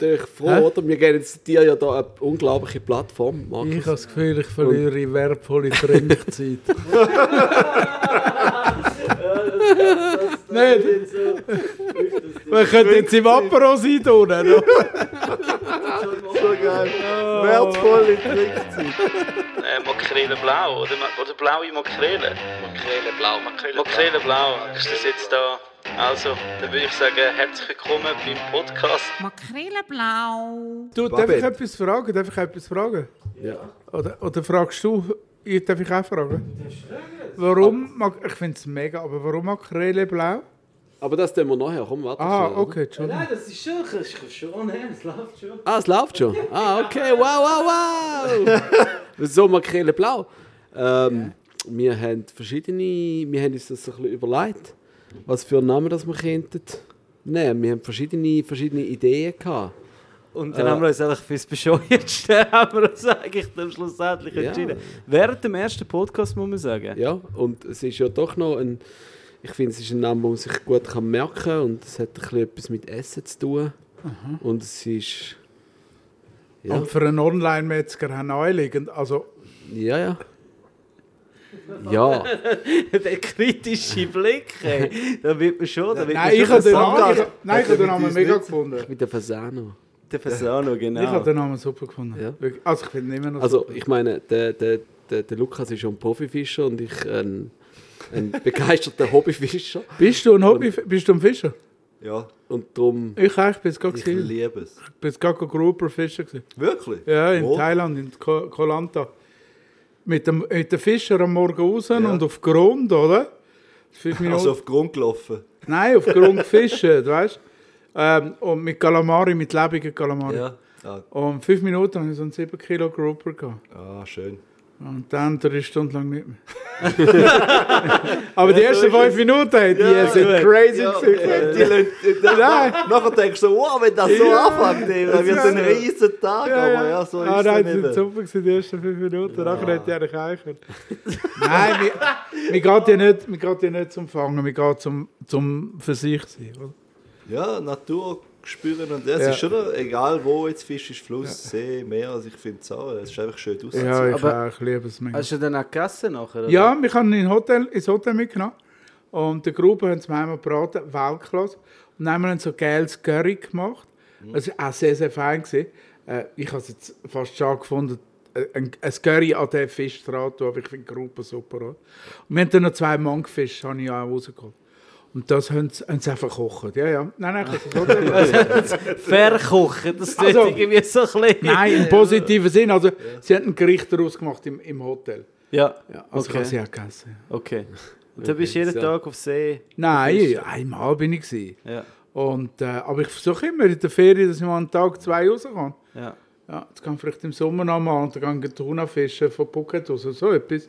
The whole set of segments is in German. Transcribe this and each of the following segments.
natürlich froh, oder? Wir geben jetzt dir ja da eine unglaubliche Plattform, Markus. Ich habe das Gefühl, ich verliere wertvolle Trinkzeit. Nein, wir können jetzt im Apero sein, oder? So geil. Wertvolle Trickzeit. Äh, Makrele blau oder, oder blaue Makrele? Makrele blau, Makrele Makrele blau, ist das jetzt da? Also, dann würde ich sagen, herzlich willkommen beim Podcast. Makrele-blau. Du, darf ich etwas fragen? Darf ich etwas fragen? Ja. Oder, oder fragst du, ich, darf ich auch fragen? Warum, mag, ich finde es mega, aber warum Makrele blau? Aber das tun wir nachher, komm, warte Ah, schnell, okay, Entschuldigung. das ist schon, das ist schon, es läuft schon. Ah, es läuft schon. Ah, okay, wow, wow, wow. so Makrele blau. Ähm, Wir haben verschiedene, wir haben uns das ein bisschen überlegt, was für einen Namen das wir könnten nehmen. Wir haben verschiedene, verschiedene Ideen gehabt. Und dann Äh. haben wir uns eigentlich fürs Bescheuertste haben wir uns eigentlich dann schlussendlich Ja. entschieden. Während dem ersten Podcast muss man sagen. Ja, und es ist ja doch noch ein, ich finde, es ist ein Name, den man sich gut kann merken kann und es hat ein bisschen etwas mit Essen zu tun. Und es ist, ja, Und für einen Online-Metzger auch naheliegend. Also, ja, ja. Ja, Der kritische Blick, ey. Da wird man schon, da wird nein, man ich habe den. Namen, ich, nein, ich habe den mit Namen mega gefunden. mit der Fasano. Der Fasano, genau. Ich habe den Namen super gefunden. Ja. Also, ich finde ihn immer noch Also super. ich meine, der, der, der, der Lukas ist schon ein Profifischer und ich ein, ein begeisterter Hobbyfischer. Bist du ein Hobby, bist du ein Fischer? Ja, Und darum, Ich auch, ich bin jetzt gerade ich liebe es. Ich bin jetzt gerade Grouper Fischer gewesen. Wirklich? Ja, in Wo? Thailand, in Ko Koh Lanta. Mit dem, mit dem Fischer am Morgen raus Ja. und auf Grund, oder? Fünf Minuten. Also auf den Grund gelaufen. Nein, auf Grund gefischt, weißt du? Ähm, und mit Calamari, mit lebenden Calamari. Ja. Ah, Und fünf Minuten habe ich so einen 7 Kilo Grouper gehabt. ah, schön. Und dann drei Stunden lang nicht mehr. Aber die ersten fünf Minuten, die sind crazy Ja, gewesen. äh, die Leute, dann, Nein. nachher denkst du, wow, wenn das so Ja. anfängt, dann wird es ein riesen Tag, aber ja, so ist ah, es nein, eben. super gewesen, die ersten fünf Minuten. Nachher hätte ich eigentlich können. Nein, mir, geht ja nicht, mir geht ja nicht zum Fangen, mir geht zum, zum für sich sein. Oder? Ja, Natur spüren und es Ja. ist schon egal wo jetzt Fisch ist, Fluss, See, Meer, also ich finde es auch, es ist einfach schön aus. Ja, ich, Aber- auch, ich liebe es mega. Hast du dann auch gegessen nachher? oder? Ja, wir haben in Hotel, ins Hotel mitgenommen. Und die Gruppe haben es mir einmal gebraten, Weltklasse. Und dann haben wir so geiles Curry gemacht. Das war auch sehr, sehr fein. Gewesen. Äh, ich habe es jetzt fast schon gefunden, äh, ein, ein Curry an den Fisch dran aber ich finde die Gruppe super. Oder? Und wir haben dann noch zwei Monkfisch, habe ich auch rausgeholt. Und das haben sie, haben sie einfach gekocht. Ja, ja. Nein, nein, Verkochen, das tut Also- irgendwie so ein bisschen... Nein, im positiven Sinn. Also, sie haben ein Gericht daraus gemacht im, im Hotel. Ja, Ja, also Okay. ich habe sie auch gegessen. okay. Und du bist jeden so. Tag auf See. Nein, einmal bin ich. Gewesen. Ja, Und, äh, aber ich versuche immer in der Ferien, dass ich mal einen Tag, zwei rauskomme. ja. Ja, jetzt kann ich vielleicht im Sommer noch mal und dann gehe ich Tuna fischen von Phuket aus. So etwas.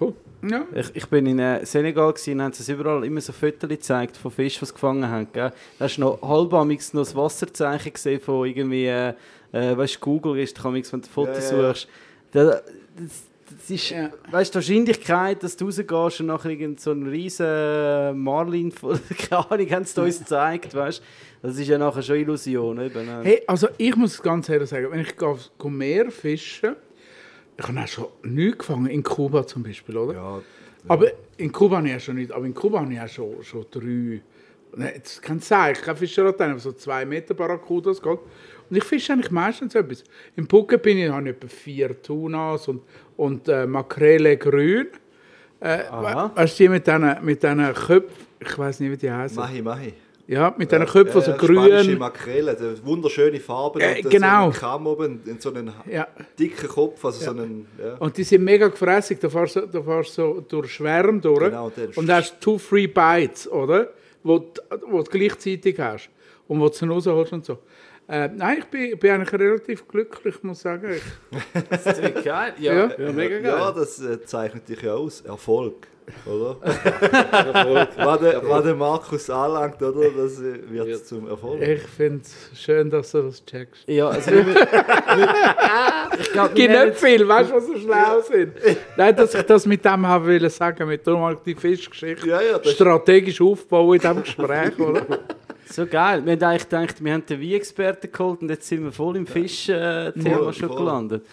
Cool. Ja. Ich, ich bin in äh, Senegal und haben sie überall immer so Fotos gezeigt von Fischen, die sie gefangen haben. Gell? Da hast du noch halbamix noch das Wasserzeichen gesehen von irgendwie, äh, äh, weißt du, Google ist, wenn du Fotos Ja, ja, ja. suchst. Da, das, das ist, Ja. weißt du, die Wahrscheinlichkeit, dass du rausgehst und nachher irgend so einen riesen Marlin, von- keine Ahnung, haben sie da uns gezeigt, weißt. Das ist ja nachher schon Illusion. Eben. äh. Hey, also ich muss ganz ehrlich sagen, wenn ich gehe Meer fischen, ich habe auch schon nichts gefangen, in Kuba zum Beispiel, oder? Ja, Aber in Kuba habe ich ja schon nicht, aber in Kuba habe ich ja schon, schon drei, nein, das kann sein, ich kann Fischerlatein, aber so zwei Meter Barracudas geht. Und ich fische eigentlich meistens etwas. Im Phuket bin ich, habe ich etwa vier Tunas und, und äh, Makrele grün. Äh, Aha. we- weißt du, die mit diesen mit Köpfen, ich weiß nicht, wie die heißen. Mahi, Mahi. Ja, mit diesen Köpfen, so Spanische grün. Makrele, die wunderschöne Farben Äh, und genau. so einen Kamm oben, in so einen Ja. dicken Kopf, also so einen, ja. Und die sind mega gefrässig. Da fährst du, da fährst du so durch Schwärme durch. Genau, und dann hast two free bites, oder? Wo, du- wo du gleichzeitig hast. Und wo du rausholst und so. Äh, nein, ich bin, bin eigentlich relativ glücklich, muss ich sagen. Ich, Das ist geil. Ja. ja. Ja, mega geil. Ja, das äh, zeichnet dich ja aus. Erfolg, oder? was, der, was der Markus anlangt, oder? Das äh, wird Ja. zum Erfolg. Ich finde es schön, dass du das checkst. Ja, also wir, ich glaube, Gibt nicht viel, weißt du, was so schlau sind? Nein, dass ich das mit dem habe wollen sagen, mit halt die Fischgeschichte Ja, ja, strategisch aufbauen in diesem Gespräch, oder? So geil. Wir haben eigentlich gedacht, wir haben den Wein-Experten geholt und jetzt sind wir voll im Fisch-Thema schon voll. gelandet.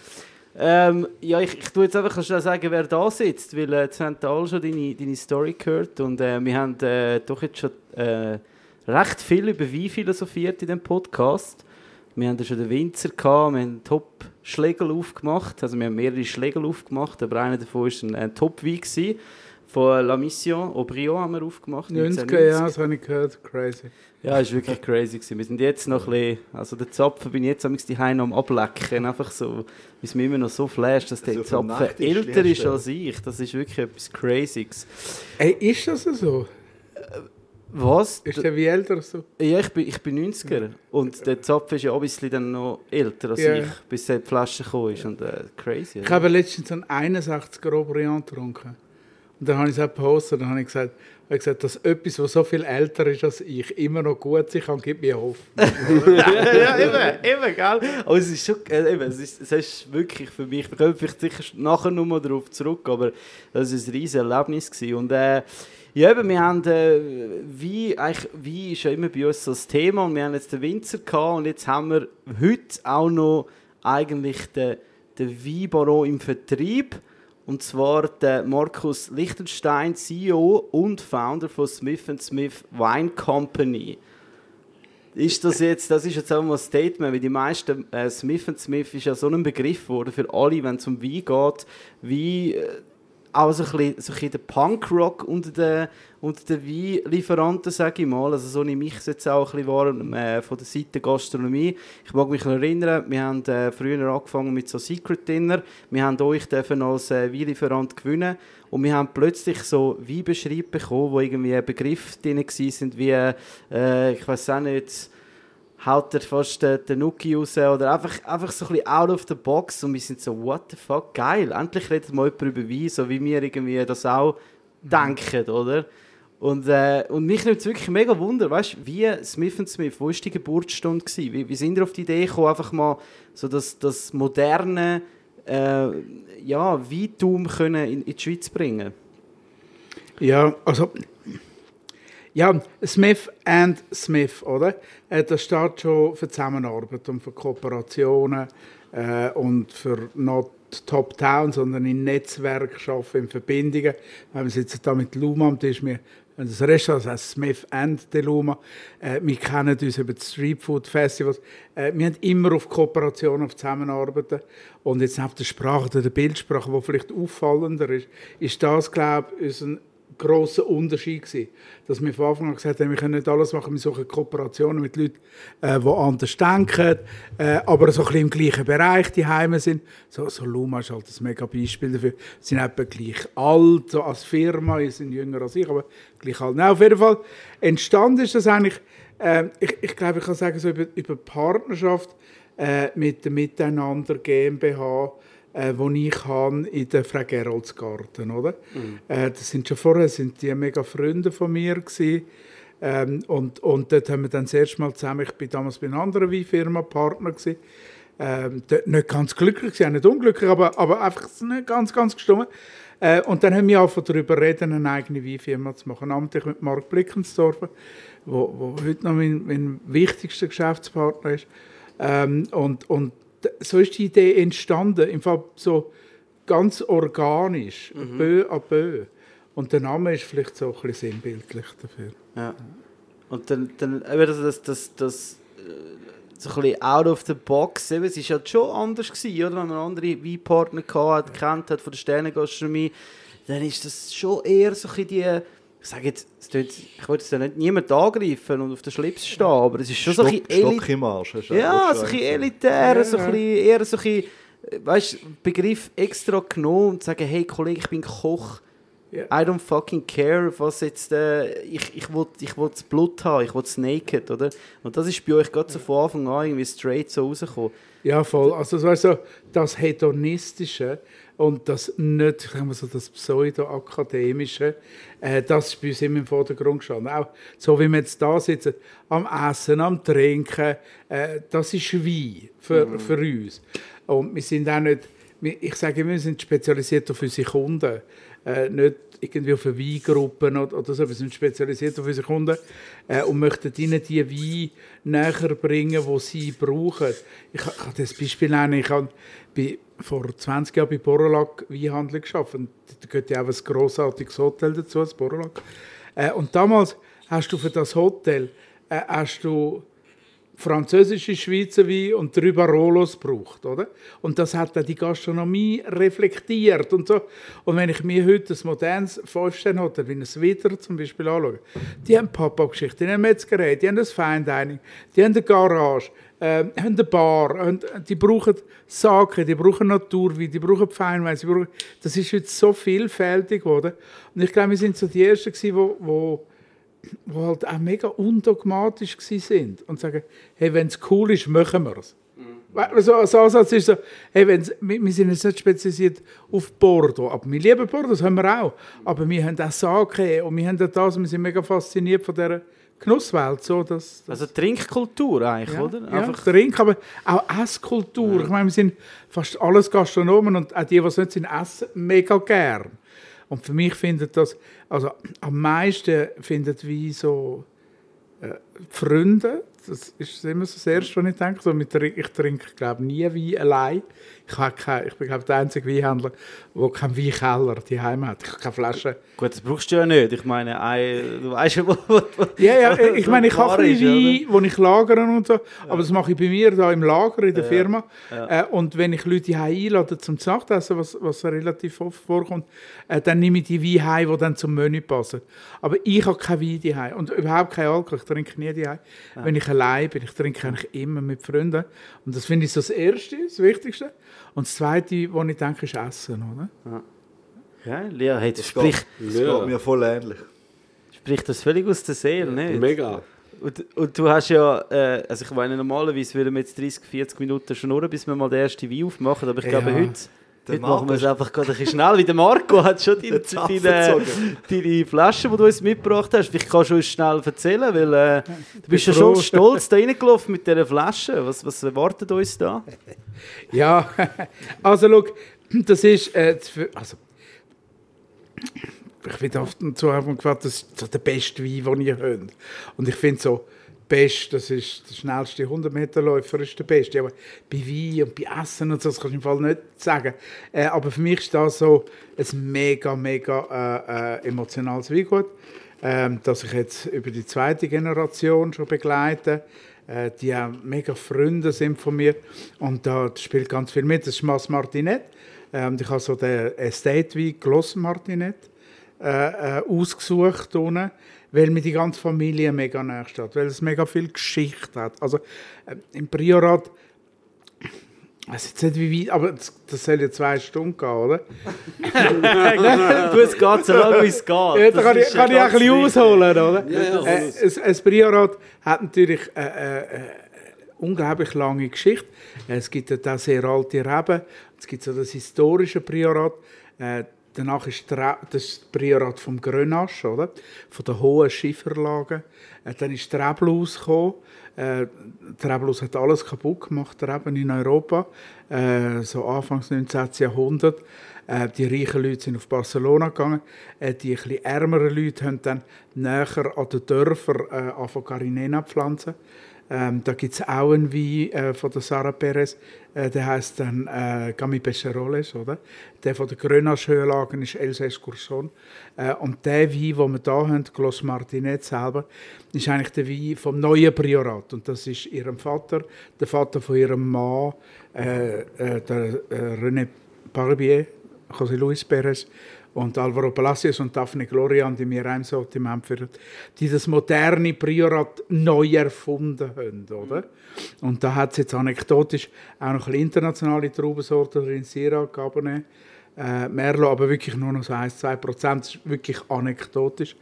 Ähm, ja, ich, ich tue jetzt einfach schnell sagen, wer da sitzt, weil äh, jetzt haben alle schon deine, deine Story gehört und äh, wir haben äh, doch jetzt schon äh, recht viel über Wein philosophiert in dem Podcast. Wir haben ja schon den Winzer gehabt, wir haben einen Top-Schlegel aufgemacht, also wir haben mehrere Schlegel aufgemacht, aber einer davon war ein, ein Top-Wein. Von La Mission, Aubryon haben wir aufgemacht. 90er, ja, das habe ich gehört. Crazy. Ja, ist wirklich crazy gewesen. Wir sind jetzt noch ein bisschen, also der Zapfen bin ich jetzt am die am ablecken, einfach so, weil es mir immer noch so flasht, dass der So vom Zapfen älter ist als ich. Das ist wirklich etwas Crazyes. Ey, ist das so? Was? Ist der wie älter so? Ja, ich bin, ich bin 90er und der Zapfen ist ja obviously dann noch älter als Ja. ich, bis die Flasche gekommen ist und äh, crazy. Ich oder? habe letztens einen 61er Aubryon getrunken. Und dann habe ich es auch gepostet, dann habe ich gesagt, habe ich gesagt, dass etwas, was so viel älter ist als ich, immer noch gut sein kann, gibt mir Hoffnung. ja, eben, eben, gell? Aber es ist schon, äh, eben, es ist, es ist wirklich für mich, wir kommen vielleicht sicher nachher nochmal darauf zurück, aber das war ein riesiges Erlebnis. Gewesen. Und äh, ja, eben, wir haben, äh, wie, eigentlich, wie ist ja immer bei uns so das Thema und wir haben jetzt den Winzer gehabt und jetzt haben wir heute auch noch eigentlich den, den Weinbaron im Vertrieb. Und zwar der Markus Lichtenstein, CEO und Founder von Smith Smith Wine Company. Ist das jetzt, das ist jetzt auch mal ein Statement, weil die meisten, äh, Smith Smith ist ja so ein Begriff geworden für alle, wenn es um Wein geht, wie äh, auch so ein bisschen, der Punkrock unter den, unter den Weinlieferanten, sage ich mal. Also so nehme ich es jetzt auch ein bisschen wahr, äh, von der Seite Gastronomie. Ich mag mich noch erinnern, wir haben äh, früher angefangen mit so Secret Dinner. Wir haben euch dürfen als äh, Weinlieferant gewinnen und wir haben plötzlich so Weinbeschreibungen bekommen, wo irgendwie Begriffe drin waren, wie, äh, ich weiß auch nicht, haut er fast den, Nuki raus oder einfach, einfach so ein bisschen out of the box und wir sind so, what the fuck, geil, endlich redet mal jemand über Wein, so wie wir irgendwie das auch denken, oder? Und, äh, und mich nimmt es wirklich mega Wunder, weißt wie Smith Smith, wo war die Geburtsstunde? Gewesen? Wie, wie sind ihr auf die Idee gekommen, einfach mal so das, das moderne äh, ja, Weintum können in, in die Schweiz bringen? Ja, also. Ja, Smith and Smith, oder? Äh, Das steht schon für Zusammenarbeit und für Kooperationen äh, und für not Top-Town, sondern in Netzwerk schaffen, in Verbindungen. Wir sitzen da mit Luma am Tisch. Wir das Restaurant, heißt Smith and de Luma. Äh, wir kennen uns über die Street Food Festivals. Äh, wir haben immer auf Kooperation, auf Zusammenarbeiten. Und jetzt neben der Sprache der Bildsprache, die vielleicht auffallender ist, ist das, glaube ich, unser grosser Unterschied gewesen. Dass wir von Anfang an gesagt haben, wir können nicht alles machen, wir suchen Kooperationen mit Leuten, äh, die anders denken, äh, aber so ein bisschen im gleichen Bereich die Heime sind. So, so Luma ist halt ein mega Beispiel dafür. Sie sind etwa gleich alt, so als Firma, sie sind jünger als ich, aber gleich alt. Nein, auf jeden Fall, entstanden ist das eigentlich, äh, ich, ich glaube, ich kann sagen, so über, über Partnerschaft äh, mit der Miteinander GmbH, äh, wo ich habe in der Frau Geroldsgarten, oder? Äh, das sind schon vorher sind die mega Freunde von mir gewesen. Ähm, und, und dort haben wir dann das erste Mal zusammen, ich bin damals bei einer anderen Weinfirma Partner gewesen, ähm, dort nicht ganz glücklich gewesen, auch nicht unglücklich, aber, aber einfach nicht ganz, ganz gestummen. Äh, und dann haben wir einfach darüber reden, eine eigene Weinfirma zu machen, namentlich mit Mark Blickensdorfer, wo, wo heute noch mein, mein wichtigster Geschäftspartner ist. Ähm, und, und so ist die Idee entstanden, im Fall so ganz organisch, peu à peu. Und der Name ist vielleicht so ein bisschen sinnbildlich dafür. Ja. Und dann, dann eben das, das, das, das äh, so ein bisschen out of the box, eben, es war ja schon anders gewesen, oder? Wenn man andere Weinpartner gehabt hat, kennt hat von der Sternengastronomie, dann ist das schon eher so ein bisschen die, ich sage jetzt, es ich wollte jetzt ja nicht niemand angreifen und auf den Schlips stehen, aber es ist schon so ein Stock, bisschen Stock im Arsch. hast du ja, so ein bisschen elitär, Ja, so ein bisschen, eher so ein bisschen, weißt du, Begriff extra genommen und sagen, hey Kollege, ich bin Koch. Ja. I don't fucking care, was jetzt, äh, ich, ich will, ich will das Blut haben, ich will das Naked, oder? Und das ist bei euch gerade so von Anfang an irgendwie straight so rausgekommen. Ja, voll. Also so, also, das Hedonistische und das nicht, sagen wir so, das Pseudo-Akademische, äh, das ist bei uns immer im Vordergrund gestanden. Auch so wie wir jetzt da sitzen, am Essen, am Trinken, äh, das ist Wein für, für uns. Und wir sind auch nicht, ich sage immer, wir sind spezialisiert auf unsere Kunden. Äh, nicht irgendwie auf Weingruppen oder, oder so. Wir sind spezialisiert auf unsere Kunden äh, und möchten ihnen die Weine näher bringen, die sie brauchen. Ich, ich habe das Beispiel nennen. Ich habe bei, vor 20 Jahren bei Borrelag Weinhandel geschafft. Da gehört ja auch ein grossartiges Hotel dazu, das Borrelag. Äh, und damals hast du für das Hotel äh, hast du französische Schweizer Wein und drei Barolos gebraucht, oder? Und das hat dann die Gastronomie reflektiert und so. Und wenn ich mir heute ein modernes Fünf-Sterne-Hotel wie ein Widder zum Beispiel anschaue, die haben Papa-Geschichte, die haben Metzgerei, die haben ein Fine Dining, die haben eine Garage, äh, haben eine Bar, und die brauchen Sake, die brauchen Naturwein, die brauchen Feinwein, brauchen, das ist heute so vielfältig geworden. Und ich glaube, wir sind so die Ersten gewesen, wo die halt auch mega undogmatisch gsi sind und sagen, hey, wenn es cool ist, machen wir es. Mhm. So ein Ansatz ist so, hey, wenn's, wir, wir sind jetzt nicht spezialisiert auf Bordeaux, aber wir lieben Bordeaux, das haben wir auch. Aber wir haben auch Sake und wir haben auch das, wir sind mega fasziniert von dieser Genusswelt. So, dass, Also Trinkkultur eigentlich, ja, oder? Ja, Einfach, Trink, aber auch Esskultur. Ich meine, wir sind fast alles Gastronomen und auch die, die es nicht sind, essen mega gern. Und für mich findet das, also am meisten findet wie so äh, Freunde, das ist immer so das Erste, was ich denke. So, mit, ich trinke, glaube nie Wein allein. Ich, habe kein, ich bin, glaube der einzige Weinhändler, der keinen Weinkeller daheim hat. Ich habe keine Flasche. gut, das brauchst du ja nicht. Ich meine, ein, du weißt ja, wo, wo, Ja, ja, ich meine, ich habe ein Wein, den ich lagere und so, aber das mache ich bei mir da im Lager in der Firma. Äh, und wenn ich Leute heim einlade zum Nachtessen, was, was relativ oft vorkommt, äh, dann nehme ich die Weine heim, die dann zum Menü passen. Aber ich habe kein Wein daheim und überhaupt kein Alkohol, ich trinke nie daheim. Wenn ich allein bin, ich trinke eigentlich immer mit Freunden. Und das finde ich so das Erste, das Wichtigste. Und das Zweite, was ich denke, ist Essen, oder? Ja, Lea, hey, das Das spricht, geht, das geht mir voll ähnlich. spricht das völlig aus der Seele, nicht? Mega. Und, und du hast ja, äh, also ich meine, normalerweise würden wir jetzt 30, 40 Minuten schnurren, bis wir mal den ersten Wein aufmachen, aber ich glaube, Ja. heute, Heute machen wir es einfach gerade ein bisschen schnell, weil der Marco hat schon deine, deine, deine Flasche, die du uns mitgebracht hast. Vielleicht kannst du uns schnell erzählen, weil äh, du bist ja schon stolz da reingelaufen mit dieser Flasche. Was, was erwartet uns da? Ja, also schau, das ist, äh, also, ich finde oft zu haben gefragt, das ist so der beste Wein, den ihr habt. Und ich finde so, best, das ist der schnellste 100-Meter-Läufer, ist der beste. Aber bei Wein und bei Essen und so, das kannst du im Fall nicht sagen. Äh, aber für mich ist das so ein mega, mega äh, äh, emotionales Weingut, ähm, das ich jetzt über die zweite Generation schon begleite äh, die auch mega Freunde sind von mir. Und da spielt ganz viel mit. Das ist Mas Martinet. Äh, und ich habe so den Estate Wein Gloss Martinet äh, äh, ausgesucht, unten, weil mir die ganze Familie mega nahe steht, weil es mega viel Geschichte hat. Also äh, im Priorat, ich weiß jetzt nicht wie weit, aber das, das soll ja zwei Stunden gehen, oder? du, es geht so lange, wie es geht. Ja, da Das kann ich, kann ich ein bisschen ausholen, oder? Ja, ja, äh, ein, ein Priorat hat natürlich eine äh, äh, unglaublich lange Geschichte. Äh, Es gibt dort auch sehr alte Reben. Es gibt so das historische Priorat. Äh, danach ist das Priorat vom Grenache, oder? Von der hohen Schieferlagen. Äh, dann ist Treblus gekommen. Äh, Treblus hat alles kaputt gemacht, Reben in Europa. Äh, so Anfangs 19. Jahrhundert. Äh, die reichen Leute sind auf Barcelona gegangen. Äh, die etwas ärmeren Leute haben dann näher an den Dörfern äh, angefangen, Carinena zu pflanzen. Ähm, da gibt es auch einen Wein äh, von der Sarah Perez, äh, der heißt dann äh, Gami Becheroles, oder? Der von der Grenache-Höhenlagen ist Elsace Courson. Äh, und der Wein, den wir hier haben, Glos Martinet selber, ist eigentlich der Wein vom neuen Priorat. Und das ist ihrem Vater, der Vater von ihrem Mann, äh, äh, der äh, René Barbier, José Luis Perez und Alvaro Palacios und Daphne Glorian, die mir einem Sortiment führen, die das moderne Priorat neu erfunden haben, oder? Und da hat es jetzt anekdotisch auch noch ein internationale Traubensorten drin, Syrah, Cabernet, äh, Merlot, aber wirklich nur noch so 1-2 Prozent, das ist wirklich anekdotisch.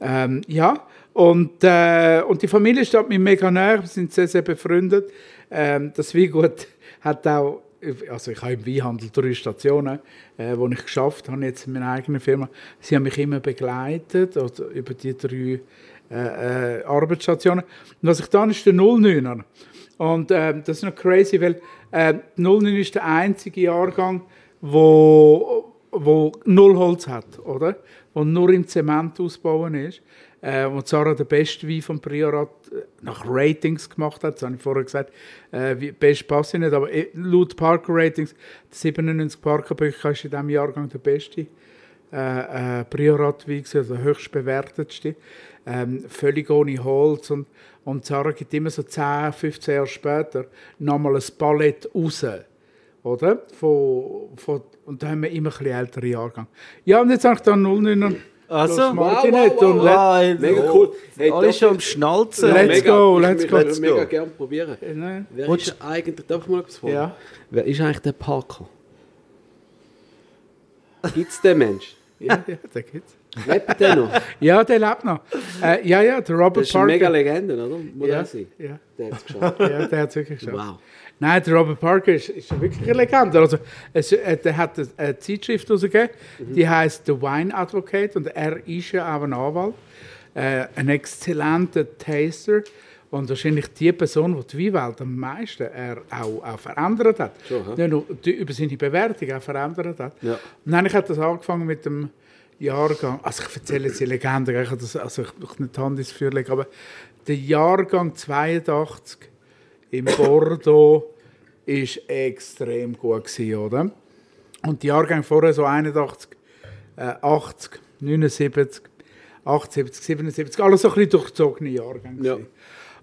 Ähm, ja, und, äh, und die Familie steht mir mega nahe, wir sind sehr, sehr befreundet. Ähm, das Weingut hat auch also ich habe im Weinhandel drei Stationen, äh, wo ich geschafft habe, jetzt in meiner eigenen Firma. Sie haben mich immer begleitet oder über die drei äh, äh, Arbeitsstationen. Und was ich dann ist der 09er. Und ähm, das ist noch crazy, weil äh, 09 ist der einzige Jahrgang, wo, wo null Holz hat, oder? Wo nur im Zement ausbauen ist. Äh, wo Sarah den besten Wein vom Priorat äh, nach Ratings gemacht hat. Das habe ich vorher gesagt. Äh, best passt nicht, aber äh, laut Parker Ratings, 97 Parker Bücher ist in diesem Jahrgang der beste äh, äh, Priorat Wein, also der höchst bewertetste. Ähm, völlig ohne Holz. Und, und Sarah gibt immer so 10, 15 Jahre später nochmal ein Palett raus. Oder? Von, von, und da haben wir immer ein bisschen ältere Jahrgang. Ja, und jetzt habe ich dann 09 Also, wow, nicht. wow, Und wow. Mega cool. Hey, Alle schon ich- am Schnalzen. Let's go, ich let's go. das Let's mega gerne probieren. Nein. Wer ist eigentlich, darf ich mal etwas fragen? Ja. Wer ist eigentlich der Parker? Gibt es den Mensch? Ja, ja, den gibt's. Lebt der noch? Ja, der lebt noch. Äh, ja, ja, der Robert Das ist eine mega Parker. Legende, oder? Muss Ja, sein. ja, Der hat es geschafft. ja, der hat es wirklich geschafft. Wow. Nein, der Robert Parker ist, ist wirklich eine Legende. Also, es, äh, der hat eine, eine Zeitschrift herausgegeben, die heißt The Wine Advocate und er ist ja auch ein Anwalt, äh, ein exzellenter Taster und wahrscheinlich die Person, die die Weinwelt am meisten er auch, auch verändert hat. Hä? Nicht nur die, über seine Bewertung auch verändert hat. Ja. Und dann hat das angefangen mit dem Jahrgang, also ich erzähle jetzt die Legende, ich habe das, also ich will nicht die Hand ins Feuer legen, aber der Jahrgang 82 in Bordeaux ist extrem gut gewesen, oder? Und die Jahrgänge vorher so 81, äh, 80, 79, 78, 77, alles so ein bisschen durchzogene Jahrgänge. Ja.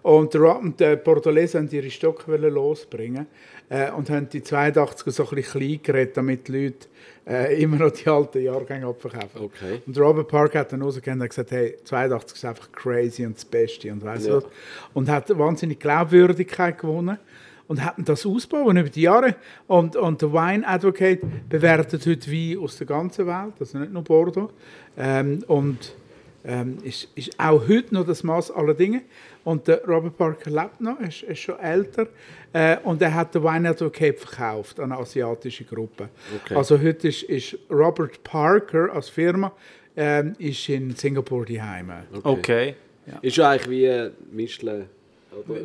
Und der, und der Bordelais haben ihre Stocke losbringen äh, und haben die 82 so ein bisschen klein geredet, damit die Leute äh, immer noch die alten Jahrgänge abverkaufen. Okay. Und Robert Park hat dann rausgegeben und gesagt, hey, 82 ist einfach crazy und das Beste und weißt Ja. was. Und hat wahnsinnig Glaubwürdigkeit gewonnen und hat das ausbauen über die Jahre. Und, und der Wine Advocate bewertet heute Wein aus der ganzen Welt, also nicht nur Bordeaux. Ähm, und ähm, ist, ist auch heute noch das Maß aller Dinge. Und der Robert Parker lebt noch, ist, ist schon älter. Äh, und er hat den Wine Advocate verkauft an eine asiatische Gruppe. Okay. Also heute ist, ist Robert Parker als Firma ähm, ist in Singapur daheim. Okay. Ist ja eigentlich wie äh, Michelin.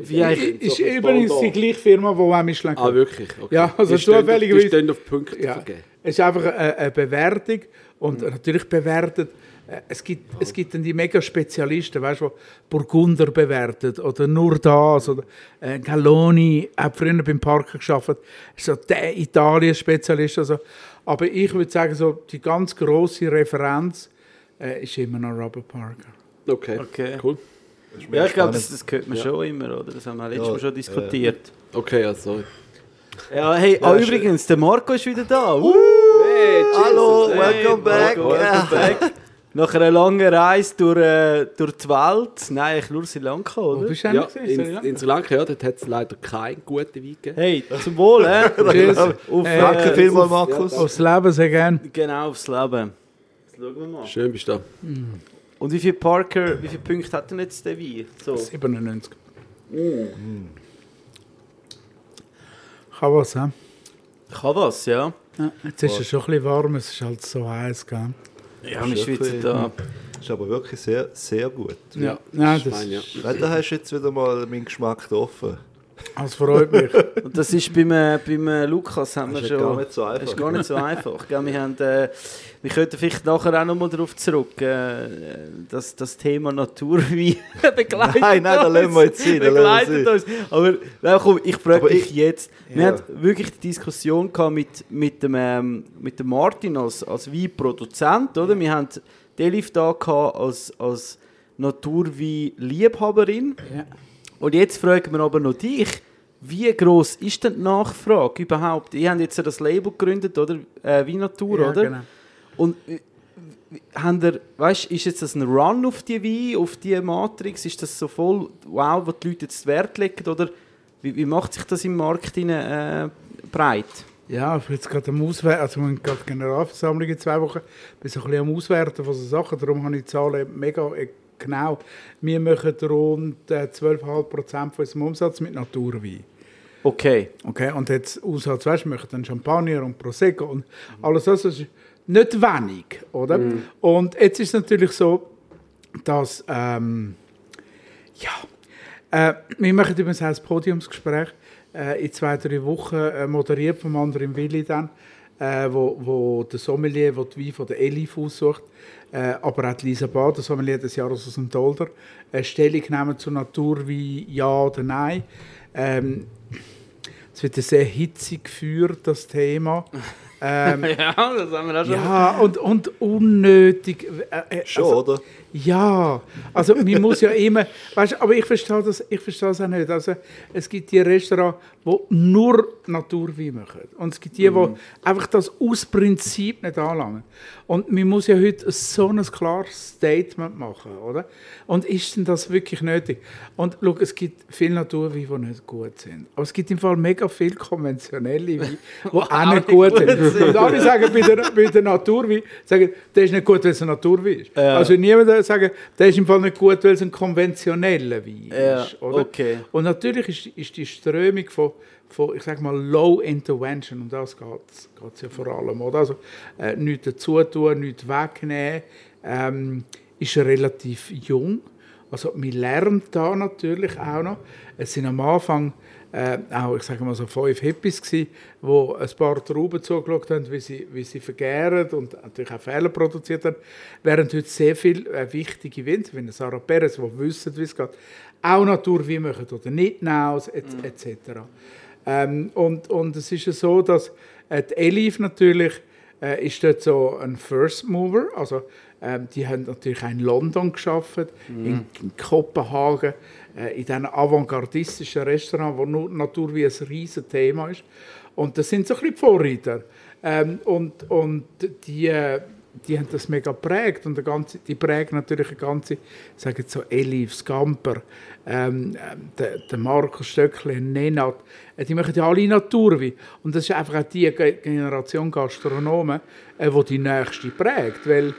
Wie eigentlich- Ist So ein übrigens die gleiche Firma, die auch Michelin Ah, wirklich? Okay. Ja, also die zufälligerweise- Die stehen auf Punkte Ja, vergeben. es ist einfach eine, eine Bewertung und natürlich bewertet. Äh, Es gibt, es gibt dann die mega Spezialisten, weißt du, die Burgunder bewertet oder nur das oder äh, Galloni hat früher beim Parker geschafft, ist so der Italien-Spezialist. Also, aber ich würde sagen, so die ganz große Referenz äh, ist immer noch Robert Parker. Okay. Okay. Cool. Ja, ich glaube, das, das hört man Ja. schon immer, oder? Das haben wir letztes Ja, Mal schon diskutiert. Okay, ja, sorry. Ja, hey, ah, übrigens, der Marco ist wieder da. Uh, Hey, Hallo, hey, welcome back. Marco, welcome back. Nach einer langen Reise durch, äh, durch die Welt. Nein, eigentlich nur Sri Lanka, Wo oder? bist du Ja, eigentlich in, gewesen? in Sri Lanka, ja, dort hat es leider keinen guten Wein gegeben. Hey, zum Wohl, hä? Cheers. Auf, Hey, Danke äh, vielmals, auf- Markus. ja, Aufs Leben sehr gerne. Genau, aufs Leben. Jetzt schauen wir mal. Schön bist du da. Und wie viel Parker, wie viele Punkte hat denn jetzt der Wein? So. 97. Kann was, hä? Kann was, ja? Ja, jetzt ist es schon ein bisschen warm, es ist halt so heiß, gell? Ja, Ist schwitzen wirklich- da. Ist aber wirklich sehr, sehr gut. Ja, nein, das, Schwein, ja. Da hast du jetzt wieder mal meinen Geschmack getroffen. das freut mich. Und das ist beim, äh, beim äh, Lukas haben wir Das ist ja schon... gar nicht so einfach. Das ist gar nicht so einfach. Gell? Wir, haben, äh, wir könnten vielleicht nachher auch noch mal darauf zurück, äh, dass das Thema Naturwein begleitet Nein, nein, da lassen wir jetzt wir Begleitet uns. Aber nein, komm, ich frage dich ich- jetzt. Wir Ja. hatten wirklich die Diskussion gehabt mit, mit, dem, ähm, mit dem Martin als, als Weinproduzent. Oder? Wir haben die Elif da gehabt als, als Naturwein-Liebhaberin. Ja. Und jetzt fragen wir aber noch dich, wie groß ist denn die Nachfrage überhaupt? Ihr habt jetzt ja das Label gegründet, oder? Äh, Wienatur, Ja, oder? genau. Und äh, haben ihr, weißt, ist jetzt das ein Run auf die Wein, auf die Matrix? Ist das so voll, wow, wo die Leute jetzt Wert legen? Oder wie, wie macht sich das im Markt hinein, äh, breit? Ja, ich bin jetzt gerade am Auswerten, also wir haben gerade Generalversammlung in zwei Wochen, bin so ein bisschen am Auswerten von so Sachen, darum habe ich die Zahlen mega äh, genau. Wir machen rund äh, 12,5% von unserem Umsatz mit Naturwein. Okay. Okay, und jetzt Aussatz, weißt du, wir machen dann Champagner und Prosecco und alles das ist nicht wenig, oder? Und jetzt ist es natürlich so, dass, ähm, ja, Äh, wir machen übrigens auch ein Podiumsgespräch äh, in zwei, drei Wochen, äh, moderiert vom anderen Willi dann, äh, wo, wo der Sommelier, wo die Wein von der Elif aussucht, äh, aber auch die Lisa Bad, der Sommelier des Jahres aus dem Dolder, Stellung nehmen zur Naturwein, ja oder nein. Ähm, es wird sehr hitzig geführt, das Thema. Ähm, ja, das haben wir auch schon. ja, und, und unnötig. Äh, äh, Schon, also, oder? Ja, also man muss ja immer, weißt, aber ich verstehe das, ich verstehe das auch nicht. Also es gibt die Restaurants, die nur Naturwein machen und es gibt die, die einfach das aus Prinzip nicht anlangen. Und man muss ja heute so ein klares Statement machen, oder? Und ist denn das wirklich nötig? Und schau, es gibt viele Naturweine, die nicht gut sind, aber es gibt im Fall mega viele konventionelle Weine, die auch nicht gut sind. Und alle sagen bei der, bei der Naturwein, sagen, der ist nicht gut, weil es ein Naturwein ist. Also niemand sagen, der ist im Fall nicht gut, weil es ein konventioneller Wein Ja, ist. Oder? okay. Und natürlich ist, ist die Strömung von, von, ich sag mal, Low Intervention, um das geht es ja vor allem, oder? Also, äh, nichts dazu tun, nichts wegnehmen, ähm, ist relativ jung. Also, man lernt da natürlich auch noch. Es sind am Anfang äh, auch, ich sage mal so, fünf Hippies gewesen, wo ein paar Trauben zugeschaut haben, wie sie, wie sie vergären und natürlich auch Fehler produziert haben, während heute sehr viele äh, wichtige Winzer, wie Sarah Perez, die wissen, wie es geht, auch Naturwein machen oder nicht Naus, et, etc. Ähm, und, und es ist ja so, dass äh, die Elif natürlich äh, ist dort so ein First Mover, also ähm, die haben natürlich auch in London geschafft, in, in Kopenhagen, äh, in diesen avantgardistischen Restaurants, wo nur Natur wie ein riesen Thema ist. Und das sind so ein bisschen die Vorreiter. Ähm, und, und die, äh, die haben das mega geprägt und ganze, die prägen natürlich eine ganze, sagen so Elif, Scamper, ähm, ähm, der, der Markus Stöckli, Nenad, äh, die machen ja alle Naturwein. Und das ist einfach auch die Ge- Generation Gastronomen, äh, die die nächste prägt, weil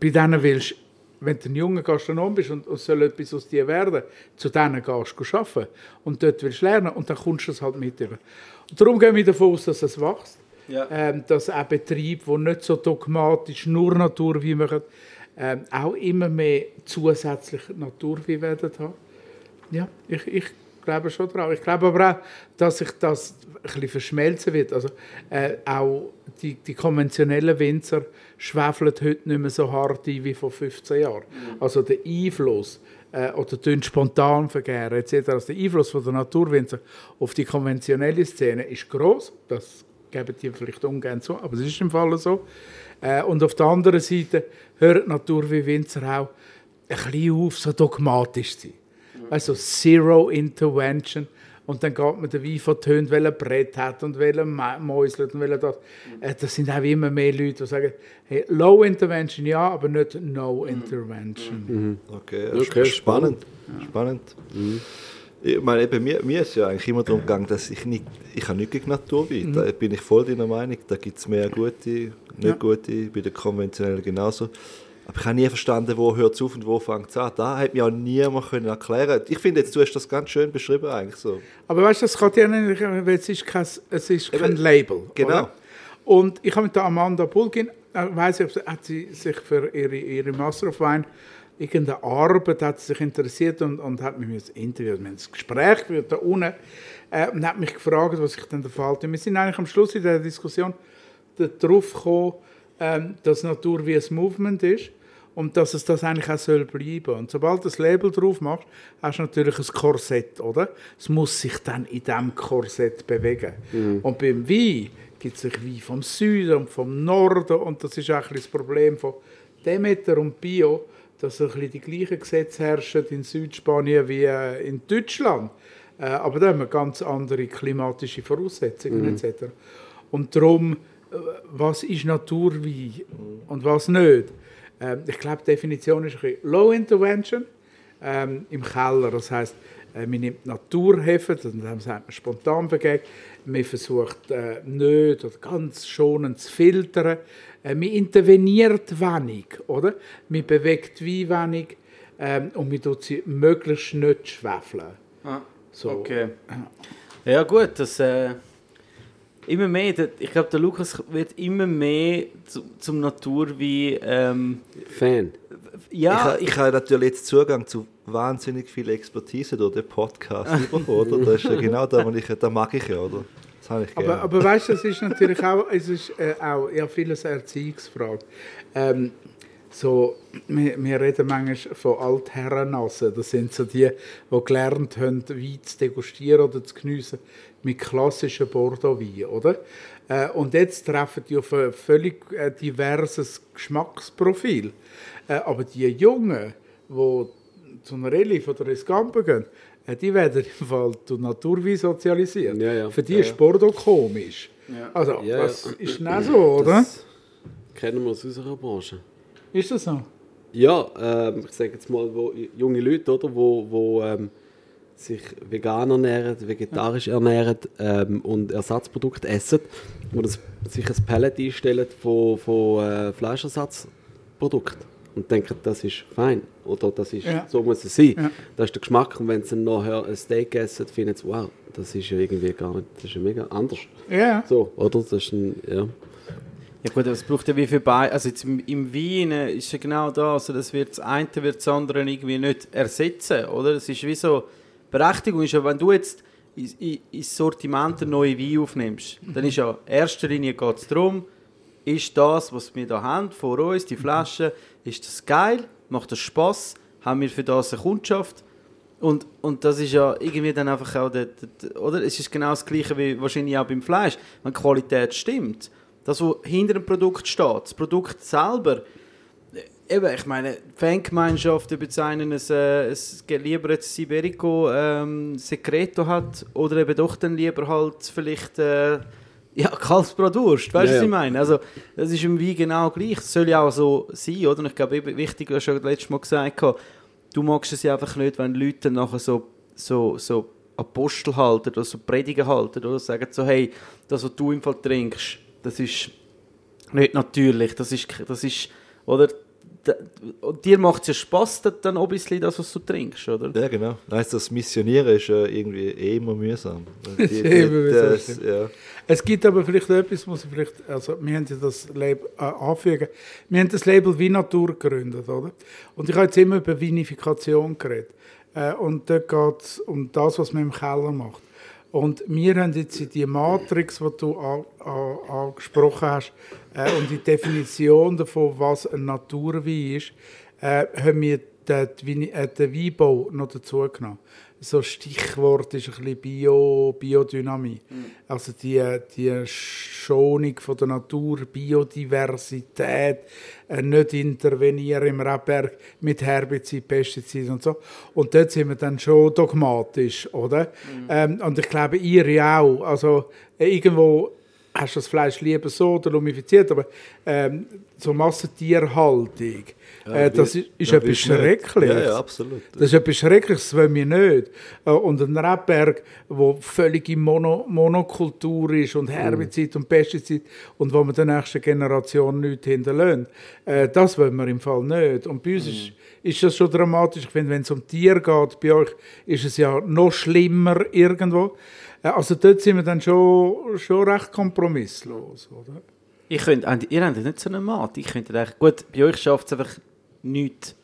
bei denen willst wenn du ein junger Gastronom bist und es soll etwas aus dir werden, zu denen gehst du arbeiten und dort willst du lernen und dann kommst du es halt mit. Und darum gehen wir davon aus, dass es wächst. Ja. Ähm, dass auch Betriebe, die nicht so dogmatisch nur Naturwein machen, ähm, auch immer mehr zusätzlich Naturwein werden haben. Ja, ich, ich glaube schon daran. Ich glaube aber auch, dass sich das ein bisschen verschmelzen wird. Also äh, auch die, die konventionellen Winzer schwefeln heute nicht mehr so hart ein wie vor 15 Jahren. Also der Einfluss äh, oder tun spontan vergären etc. Also der Einfluss von der Naturwinzer auf die konventionelle Szene ist groß. Das geben die vielleicht ungern zu, aber es ist im Fall so. Äh, und auf der anderen Seite hört Naturwinzer auch ein bisschen auf, so dogmatisch zu sein. Also Zero Intervention. Und dann geht man den Wein vertönt, welcher Brett hat und welcher Ma- mäuselt und welcher das. Äh, Das sind auch immer mehr Leute, die sagen, hey, Low Intervention ja, aber nicht No Intervention. Okay, Okay, spannend. Spannend. Ich meine, eben, mir, mir ist ja eigentlich immer darum gegangen, dass ich nicht, ich habe nichts gegen Naturwein. Da bin ich voll deiner Meinung. Da gibt es mehr gute, nicht Ja. gute, bei den konventionellen genauso. Aber ich habe nie verstanden, wo hört es auf und wo fängt es an. Da hat mir auch niemand können erklären Ich finde, jetzt, du hast das ganz schön beschrieben eigentlich so. Aber weißt du, das kann dir nicht, weil es ist kein, es ist kein Eben, Label. genau. Oder? Und ich habe mit der Amanda Bulgin, äh, ich, ob sie- hat sie sich für ihre, ihre Master of Wine irgendeine Arbeit hat sie sich interessiert und, und hat mich ein Interview, wir haben ein Gespräch geführt da unten äh, und hat mich gefragt, was ich denn da verhalte. Wir sind eigentlich am Schluss in der Diskussion darauf gekommen, ähm, dass Natur wie ein Movement ist und dass es das eigentlich auch soll bleiben. Und sobald du das Label drauf machst, hast du natürlich ein Korsett, oder? Es muss sich dann in diesem Korsett bewegen. Und beim Wein gibt es sich Wein vom Süden und vom Norden und das ist auch ein das Problem von Demeter und Bio, dass ein bisschen die gleichen Gesetze herrschen in Südspanien wie äh, in Deutschland. Äh, aber da haben wir ganz andere klimatische Voraussetzungen etc. Und darum, äh, was ist Naturwein und was nicht? Ähm, ich glaube, die Definition ist ein bisschen Low Intervention ähm, im Keller. Das heißt, äh, man nimmt Naturhefe, dann sagt man spontan vergeben. Man versucht äh, nicht oder ganz schonend zu filtern. Äh, man interveniert wenig, oder? Man bewegt wie wenig ähm, und man tut sie möglichst nicht schwefeln. Ah, So. Okay. Ja gut, das, äh, immer mehr, der, ich glaube, der Lukas wird immer mehr zu, zum Naturwein. Ähm, Fan. Ich, ja, ha- ich habe natürlich jetzt Zugang zu wahnsinnig viel Expertise durch den Podcast bekommen, oder? Das ist ja genau das, was ich, das mag ich ja, oder? Das habe ich gerne. Aber, aber weißt du, es ist natürlich auch, es ist, äh, auch ja, vieles eine Erziehungsfrage. Ähm, so, wir, wir reden manchmal von Altherrennassen. Das sind so die, die gelernt haben, Wein zu degustieren oder zu geniessen mit klassischen Bordeaux-Wein, oder? Äh, und jetzt treffen die auf ein völlig äh, diverses Geschmacksprofil. Äh, aber die Jungen, die zu einer Relief oder Escampe gehen, äh, die werden im Fall durch Naturwein sozialisiert. Ja, ja. Für die ist Bordeaux komisch. Also, Ja, das ja. ist nicht so, oder? Das kennen wir aus unserer Branche. Ist das so? Ja, ähm, ich sage jetzt mal, wo junge Leute, oder, wo, wo ähm, sich vegan ernähren, vegetarisch ernähren ähm, und Ersatzprodukte essen und das, sich ein Pallet einstellen von, von äh, Fleischersatzprodukten und denken, das ist fein oder das ist, Ja. so muss es sein. Ja. Das ist der Geschmack und wenn sie dann nachher ein Steak essen, finden sie, wow, das ist ja irgendwie gar nicht, das ist ja mega anders. Ja. So, oder? Das ist ein, ja. Ja gut, aber es braucht ja wie für beide, also jetzt im, im Wein ist ja genau das, also das wird das eine wird das andere irgendwie nicht ersetzen, oder? Es ist wie so, Berechtigung ist ja, wenn du jetzt in- in- ins Sortiment einen neuen Wein aufnimmst, dann ist ja in erster Linie geht es darum, ist das, was wir da haben, vor uns, die Flasche, ist das geil, macht das Spaß, haben wir für das eine Kundschaft und, und das ist ja irgendwie dann einfach auch, der, der, oder? Es ist genau das Gleiche wie wahrscheinlich auch beim Fleisch. Wenn die Qualität stimmt, das, was hinter dem Produkt steht, das Produkt selber, äh, eben, ich meine, die Fangemeinschaft bezeichnen es, äh, es geht lieber jetzt Siberico ähm, Secreto hat oder eben doch dann lieber halt vielleicht äh, ja, Kalbsbratwurst, weißt du, Ja, was ich meine? Also, das ist im Wein genau gleich. Das soll ja auch so sein, oder? Und ich glaube, eben wichtig, du hast ja letztes Mal gesagt, gehabt, du magst es ja einfach nicht, wenn Leute dann nachher so, so, so Apostel halten oder so Predigen halten oder sagen so, hey, das, was du im Fall trinkst, das ist nicht natürlich, das ist, das ist oder, dir macht es ja Spass, dann- ein bisschen das, was du trinkst, oder? Ja, genau. Weißt, das Missionieren ist ja irgendwie eh immer mühsam. Die, ist immer mühsam, das, ja. Es gibt aber vielleicht etwas, muss ich vielleicht, also wir haben ja das Label äh, anfügen. Wir haben das Label Vinatur gegründet, oder? Und ich habe jetzt immer über Vinifikation geredet. Äh, und dort geht es um das, was man im Keller macht. Und wir haben jetzt die Matrix, die du an, an, angesprochen hast, äh, und die Definition davon, was ein Naturwein ist, äh, haben wir den, äh, den Weinbau noch dazu genommen. So Stichwort ist ein bisschen Bio, Biodynamie. Also die, die Schonung von der Natur, Biodiversität, äh, nicht intervenieren im Rebberg mit Herbizid, Pestizid und so. Und dort sind wir dann schon dogmatisch, oder? Ähm, und ich glaube, ihr auch. Also äh, irgendwo hast du das Fleisch lieber so oder lumifiziert, aber ähm, so Massentierhaltung, äh, das ist, ist Ja, etwas. Schreckliches. Ja, ja, absolut. Das ist etwas Schreckliches, das wollen wir nicht. Äh, Und ein Rebberg, der völlig in Mono Monokultur ist und Herbizid und Pestizid und wo man der nächsten Generation nichts hinterlässt, äh, das wollen wir im Fall nicht. Und bei uns ist, ist das schon dramatisch. Ich finde, wenn es um Tiere geht, bei euch ist es ja noch schlimmer irgendwo. Äh, Also dort sind wir dann schon, schon recht kompromisslos, oder? Ich könnte, habt- ihr habt ja nicht so einen Mat. Ich könnte eigentlich, gut, bei euch schafft es einfach nichts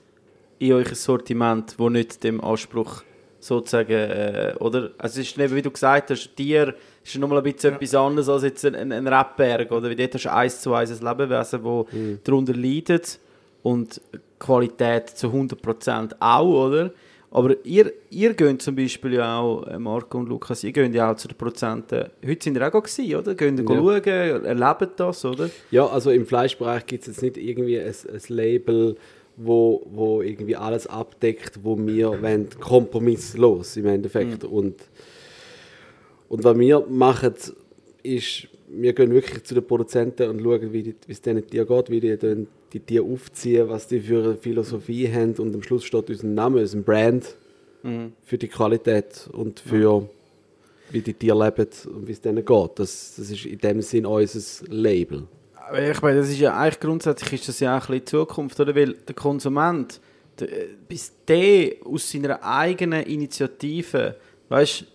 in euch Sortiment, wo nicht dem Anspruch sozusagen, äh, oder? Also es ist eben, wie du gesagt hast, Tier ist nochmal ein bisschen etwas anderes als jetzt ein, ein, ein Rebberg, oder? Wie dort hast du eins zu eins ein Lebewesen, das darunter leidet und Qualität zu 100% auch, oder? Aber ihr, ihr geht zum Beispiel ja auch, äh, Marco und Lukas, ihr geht ja auch zu den Prozenten. Heute sind ihr auch gewesen, oder? Geht ihr Ja. schauen, erlebt das, oder? Ja, also im Fleischbereich gibt es jetzt nicht irgendwie ein, ein Label, wo, wo irgendwie alles abdeckt, wo wir wollen, kompromisslos im Endeffekt. Und, und was wir machen, ist, wir gehen wirklich zu den Produzenten und schauen, wie es diesen Tieren geht, wie die die Tiere aufziehen, was die für eine Philosophie haben. Und am Schluss steht unser Name, unser Brand für die Qualität und für wie die Tiere leben und wie es denen geht. Das, das ist in dem Sinn unser Label. Ich meine, das ist ja eigentlich grundsätzlich ist das ja auch ein bisschen die Zukunft, oder? Weil der Konsument, der, bis der aus seiner eigenen Initiative, weißt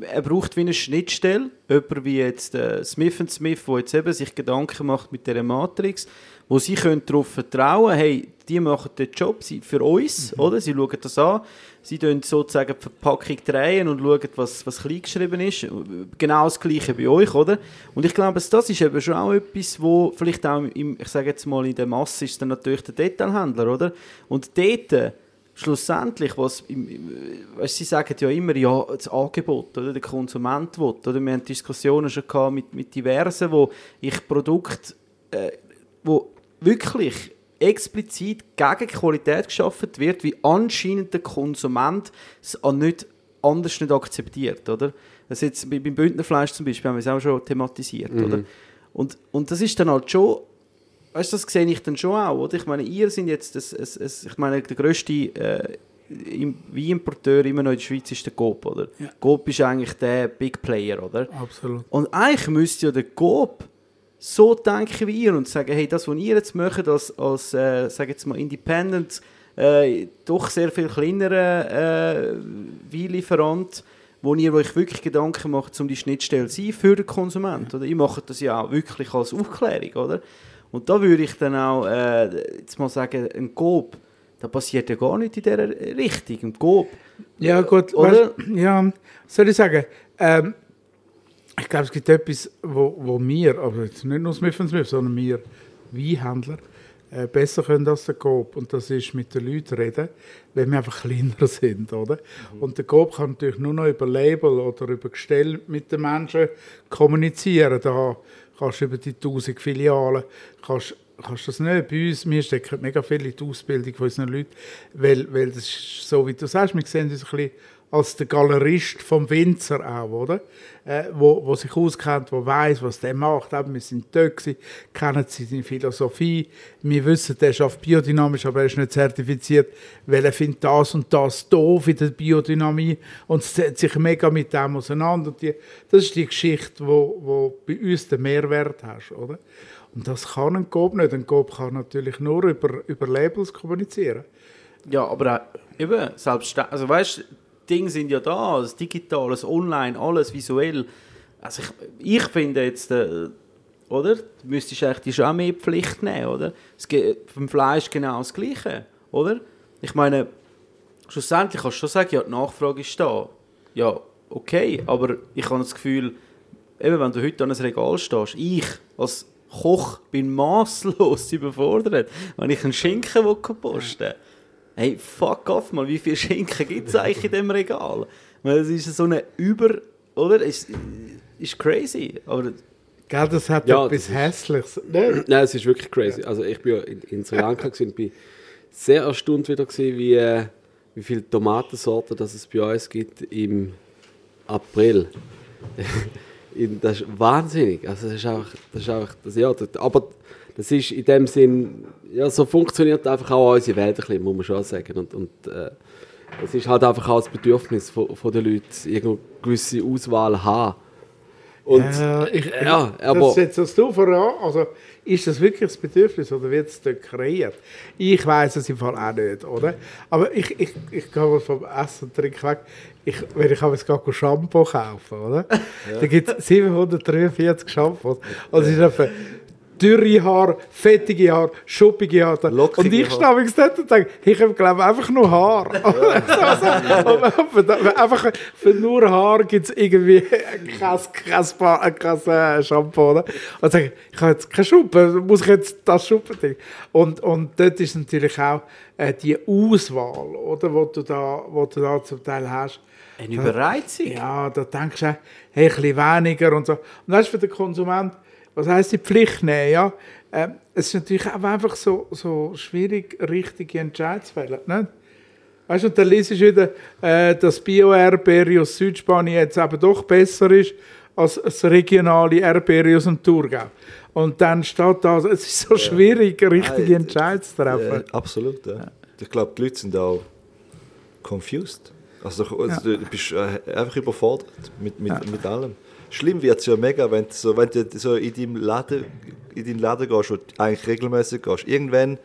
er braucht wie eine Schnittstelle, jemand wie jetzt äh, Smith Smith, der jetzt eben sich Gedanken macht mit dieser Matrix, wo sie können darauf vertrauen hey, die machen den Job für uns, oder? Sie schauen das an, sie tun sozusagen die Verpackung drehen und schauen, was, was klein geschrieben ist. Genau das Gleiche bei euch, oder? Und ich glaube, das ist eben schon auch etwas, wo vielleicht auch, im, ich sage jetzt mal, in der Masse ist dann natürlich der Detailhändler, oder? Und dort schlussendlich, was weißt, Sie sagen ja immer, ja, das Angebot, oder der Konsument will, oder wir haben Diskussionen schon gehabt mit, mit diversen, wo ich Produkte, äh, wo wirklich explizit gegen Qualität geschaffen wird, wie anscheinend der Konsument es auch nicht anders nicht akzeptiert, oder? Das jetzt bei- beim Bündnerfleisch zum Beispiel haben wir es auch schon thematisiert, oder? Und, und das ist dann halt schon weißt du, das sehe ich dann schon auch, oder? Ich meine, ihr sind jetzt, das, es, es, ich meine, der grösste äh, im- Weinimporteur immer noch in der Schweiz ist der Coop, oder? Ja. Coop ist eigentlich der Big Player, oder? Absolut. Und eigentlich müsste ja der Coop so denken wie ihr und sagen, hey, das, was ihr jetzt macht als, als äh, sag jetzt mal, Independent, äh, doch sehr viel kleinerer äh, Weinlieferant, wo ihr euch wirklich Gedanken macht, um die Schnittstelle zu sein für den Konsument. Oder? Ihr macht das ja auch wirklich als Aufklärung, oder? Und da würde ich dann auch äh, jetzt mal sagen, ein Coop, da passiert ja gar nicht in dieser Richtung. Ein Coop, Ja, gut, Oder? weißt, ja, soll ich sagen, ähm, ich glaube, es gibt etwas, wo, wo wir, aber jetzt nicht nur Smith Smith, sondern wir Weinhändler äh, besser können als der Coop. Und das ist mit den Leuten reden, wenn wir einfach kleiner sind, oder? Und der Coop kann natürlich nur noch über Label oder über Gestell mit den Menschen kommunizieren. Da kannst du über die 1000 Filialen, kannst, kannst das nicht. Bei uns, wir stecken mega viel in die Ausbildung von unseren Leuten, weil, weil das ist so, wie du sagst, wir sehen uns ein bisschen als der Galerist vom Winzer auch, oder? Äh, wo, wo sich auskennt, wo weiß, was der macht. Eben, wir sind dort gewesen, kennen seine Philosophie. Wir wissen, der schafft biodynamisch, aber er ist nicht zertifiziert, weil er findet das und das doof in der Biodynamie und setzt sich mega mit dem auseinander. Die, das ist die Geschichte, wo, wo bei uns den Mehrwert hast, oder? Und das kann ein Coop nicht. Ein Coop kann natürlich nur über, über Labels kommunizieren. Ja, aber eben, selbst, also weißt, Dinge sind ja da, das Digital, das Online, alles visuell. Also ich, ich finde jetzt, äh, oder? Du müsstest eigentlich die schon mehr Pflicht nehmen, oder? Es geht vom Fleisch genau das Gleiche, oder? Ich meine, schlussendlich kannst du schon sagen, ja, die Nachfrage ist da. Ja, okay, aber ich habe das Gefühl, eben, wenn du heute an ein Regal stehst, ich als Koch bin maßlos überfordert, wenn ich einen Schinken posten will. Hey, fuck off mal, wie viele Schinken gibt es eigentlich in diesem Regal? Weil es ist so eine Über... Oder? Ist, ist crazy. Aber Gell, das hat Ja, etwas das ist- Hässliches. Nicht? Nein, es ist wirklich crazy. Also ich bin ja in, in Sri Lanka gewesen, und bin sehr erstaunt wieder gewesen, wie, äh, wie viele Tomatensorten das es bei uns gibt im April. das ist wahnsinnig. Also das ist einfach, das ist einfach das, ja, das, aber das ist in dem Sinn, ja, so funktioniert einfach auch unsere Welt ein bisschen, muss man schon sagen. Und, und äh, es ist halt einfach auch das Bedürfnis von, von den Leuten, irgendeine gewisse Auswahl haben. Und ja, ich, ja, das aber- setzt das du voran. Also, ist das wirklich das Bedürfnis oder wird es dort kreiert? Ich weiß es im Fall auch nicht, oder? Aber ich, ich, ich gehe vom Essen und Trinken weg. Ich, wenn ich jetzt gehe Shampoo kaufen, oder? Da gibt es 743 Shampoos. Und es ist einfach dürre Haar, fettige Haar, schuppige Haar. Lockige und ich stehe übrigens dort und denke, ich habe glaube einfach nur Haar. Für, einfach für nur Haar gibt es irgendwie kein, Ba- kein äh, Shampoo. Oder? Und sage ich, habe jetzt keine Schuppe, muss ich jetzt das Schuppending? Und, und dort ist natürlich auch äh, die Auswahl, oder, wo du da, wo du da zum Teil hast. eine Überreizung. Ja, da denkst du, hey, ein bisschen weniger und so. Und das ist für den Konsument, was heisst die Pflicht nehmen, ja? Ähm, es ist natürlich auch einfach so, so schwierig, richtige Entscheidungen zu fällen, nicht? Weißt du, und dann liest du wieder, äh, dass Bio-Erdbeere aus Südspanien jetzt eben doch besser ist als das regionale Erdbeere aus dem Thurgau. Und dann steht da, es ist so schwierig, richtige Nein, Entscheidungen zu treffen. Ja, absolut, ja. Ich glaube, die Leute sind auch confused. Also, du- also, du bist äh, einfach überfordert mit, mit, mit allem. Schlimm wird es ja mega, wenn du, so, wenn du so in deinem Laden, in deinen Laden gehst, du eigentlich regelmäßig gehst. Irgendwann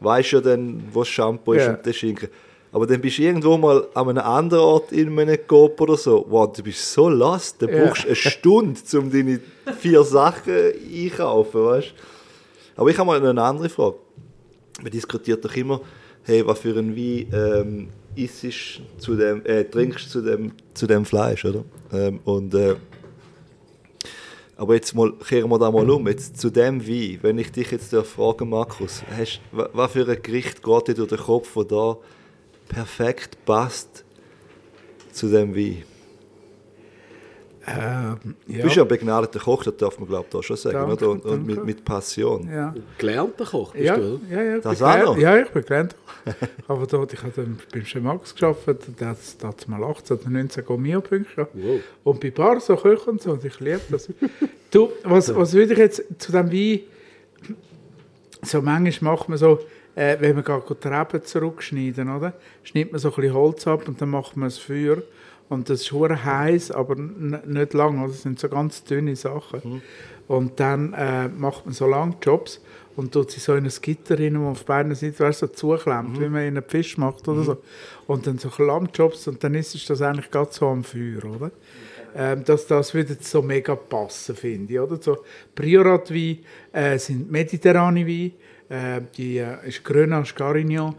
weißt du ja dann, wo das Shampoo ist Ja. und der Schinken. Aber dann bist du irgendwo mal an einem anderen Ort in einem Coop oder so. Wow, du bist so lost. Du brauchst eine Stunde, um deine vier Sachen einkaufen, weißt Aber ich habe mal eine andere Frage. Man diskutiert doch immer, hey, was für ein Wein ähm, isst zu dem, äh, trinkst zu dem, zu dem Fleisch, oder? Ähm, und, äh, aber jetzt mal, kehren wir da mal um, jetzt zu dem Wein. Wenn ich dich jetzt darf fragen, Markus, hast, wa- was für ein Gericht geht dir durch den Kopf, das da perfekt passt zu dem Wein? Ähm, Du ja. bist ja ein begnadeter Koch, das darf man glaube ich da schon sagen, Danke, oder? Und, und mit, mit Passion. ja. Gelernter Koch bist Ja, du, oder? ja, ja, ich Das bin auch gelernt- noch? Ja, ich bin gelernt. Aber dort, ich habe dann beim Chemax gearbeitet, der hat es mal 18 oder 19 Gomio-Punkte gehabt. Wow. Und bei Bar so kochen und so, und ich liebe das. du, was, was würde ich jetzt zu dem Wein, so manchmal macht man so, äh, wenn man geht, die Reben zurückschneiden, oder? Schneidet man so ein bisschen Holz ab und dann macht man es Feuer. Und das ist hure heiß, aber nicht lang, oder? das sind so ganz dünne Sachen. Und dann äh, macht man so lange Jobs und tut sie so in ein Gitter rein, wo auf beiden Seiten weißt, so zuklemmt, wie man in einen Fisch macht oder so. Und dann so Lammjobs und dann ist es das eigentlich gerade so am Feuer, oder? Ähm, dass das würde so mega passen, finde ich, oder? So Priorat-Wein äh, sind mediterrane Weine, äh, die äh, ist Grenache Carignan,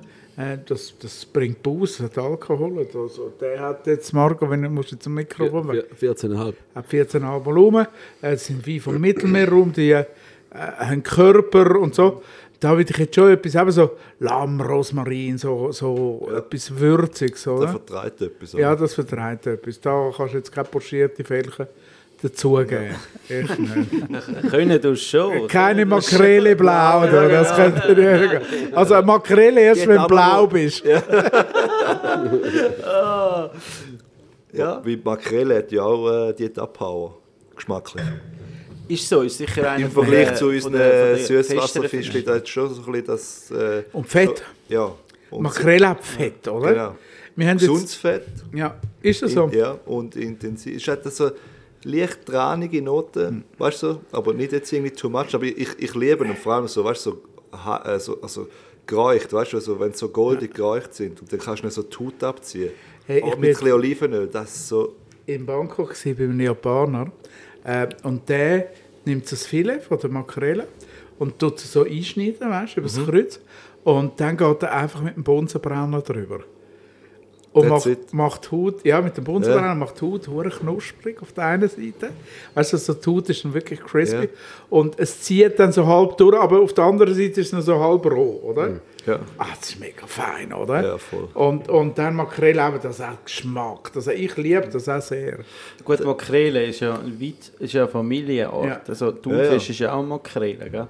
das, das bringt Bus, hat Alkohol, also der hat jetzt, Marco, wenn du musst jetzt zum Mikrofon Vier- 14,5. hat 14,5 Volumen. Äh, Es sind wie vom Mittelmeerraum, die äh, haben Körper und so. Da würde ich jetzt schon etwas haben, so Lamm, Rosmarin, so, so etwas Würziges, Der oder? vertreibt etwas. oder? Ja, das vertreibt etwas. Da kannst du jetzt keine pochierte Felchen dazugeben. Echt nicht. Können du schon. Keine Makrele blau, oder? das könnte nicht. Also eine Makrele erst, Geht wenn du blau bist. Ja. Wie Makrele hat ja auch äh, die Abhauer. Geschmacklich. Ist so, ist sicher einer Im Vergleich der- zu von unseren von festeren da hat schon so ein bisschen das. Äh, Und Fett. So, ja. Und Makrele hat Fett, oder? Genau. Wir haben jetzt, Gesundes Fett. ja, ist das so? Ja, und intensiv. Es hat so leicht tranige Noten, weißt du, aber nicht jetzt irgendwie too much. Aber ich, ich liebe ihn, vor allem so, weißt du, so, äh, so, also geräucht, weißt du, also, wenn sie so goldig geräucht sind und dann kannst du nicht so Haut abziehen. Hey, auch ich mit ein Olivenöl, das ist so. in Bangkok gsi bei einem Japaner äh, und der nimmt das Filet von der Makrele und tut es so einschneiden, weißt, über das Mhm. Kreuz und dann geht er einfach mit dem Bunsenbrenner drüber. Und That's macht, it. macht Haut, ja, mit dem Bunsenbrenner macht die Haut hure knusprig auf der einen Seite. Weißt du, so die Haut ist dann wirklich crispy. Ja. Und es zieht dann so halb durch, aber auf der anderen Seite ist es noch so halb roh, oder? Ja. Ah, das ist mega fein, oder? Ja, voll. Und, und dann Makrele eben, das hat Geschmack. Das, ich liebe das auch sehr. Gut, Makrele ist ja, ein weit, ist ja eine Familienart. Ja. Also, Thunfisch Ja, ja. ist ja auch Makrele, gell?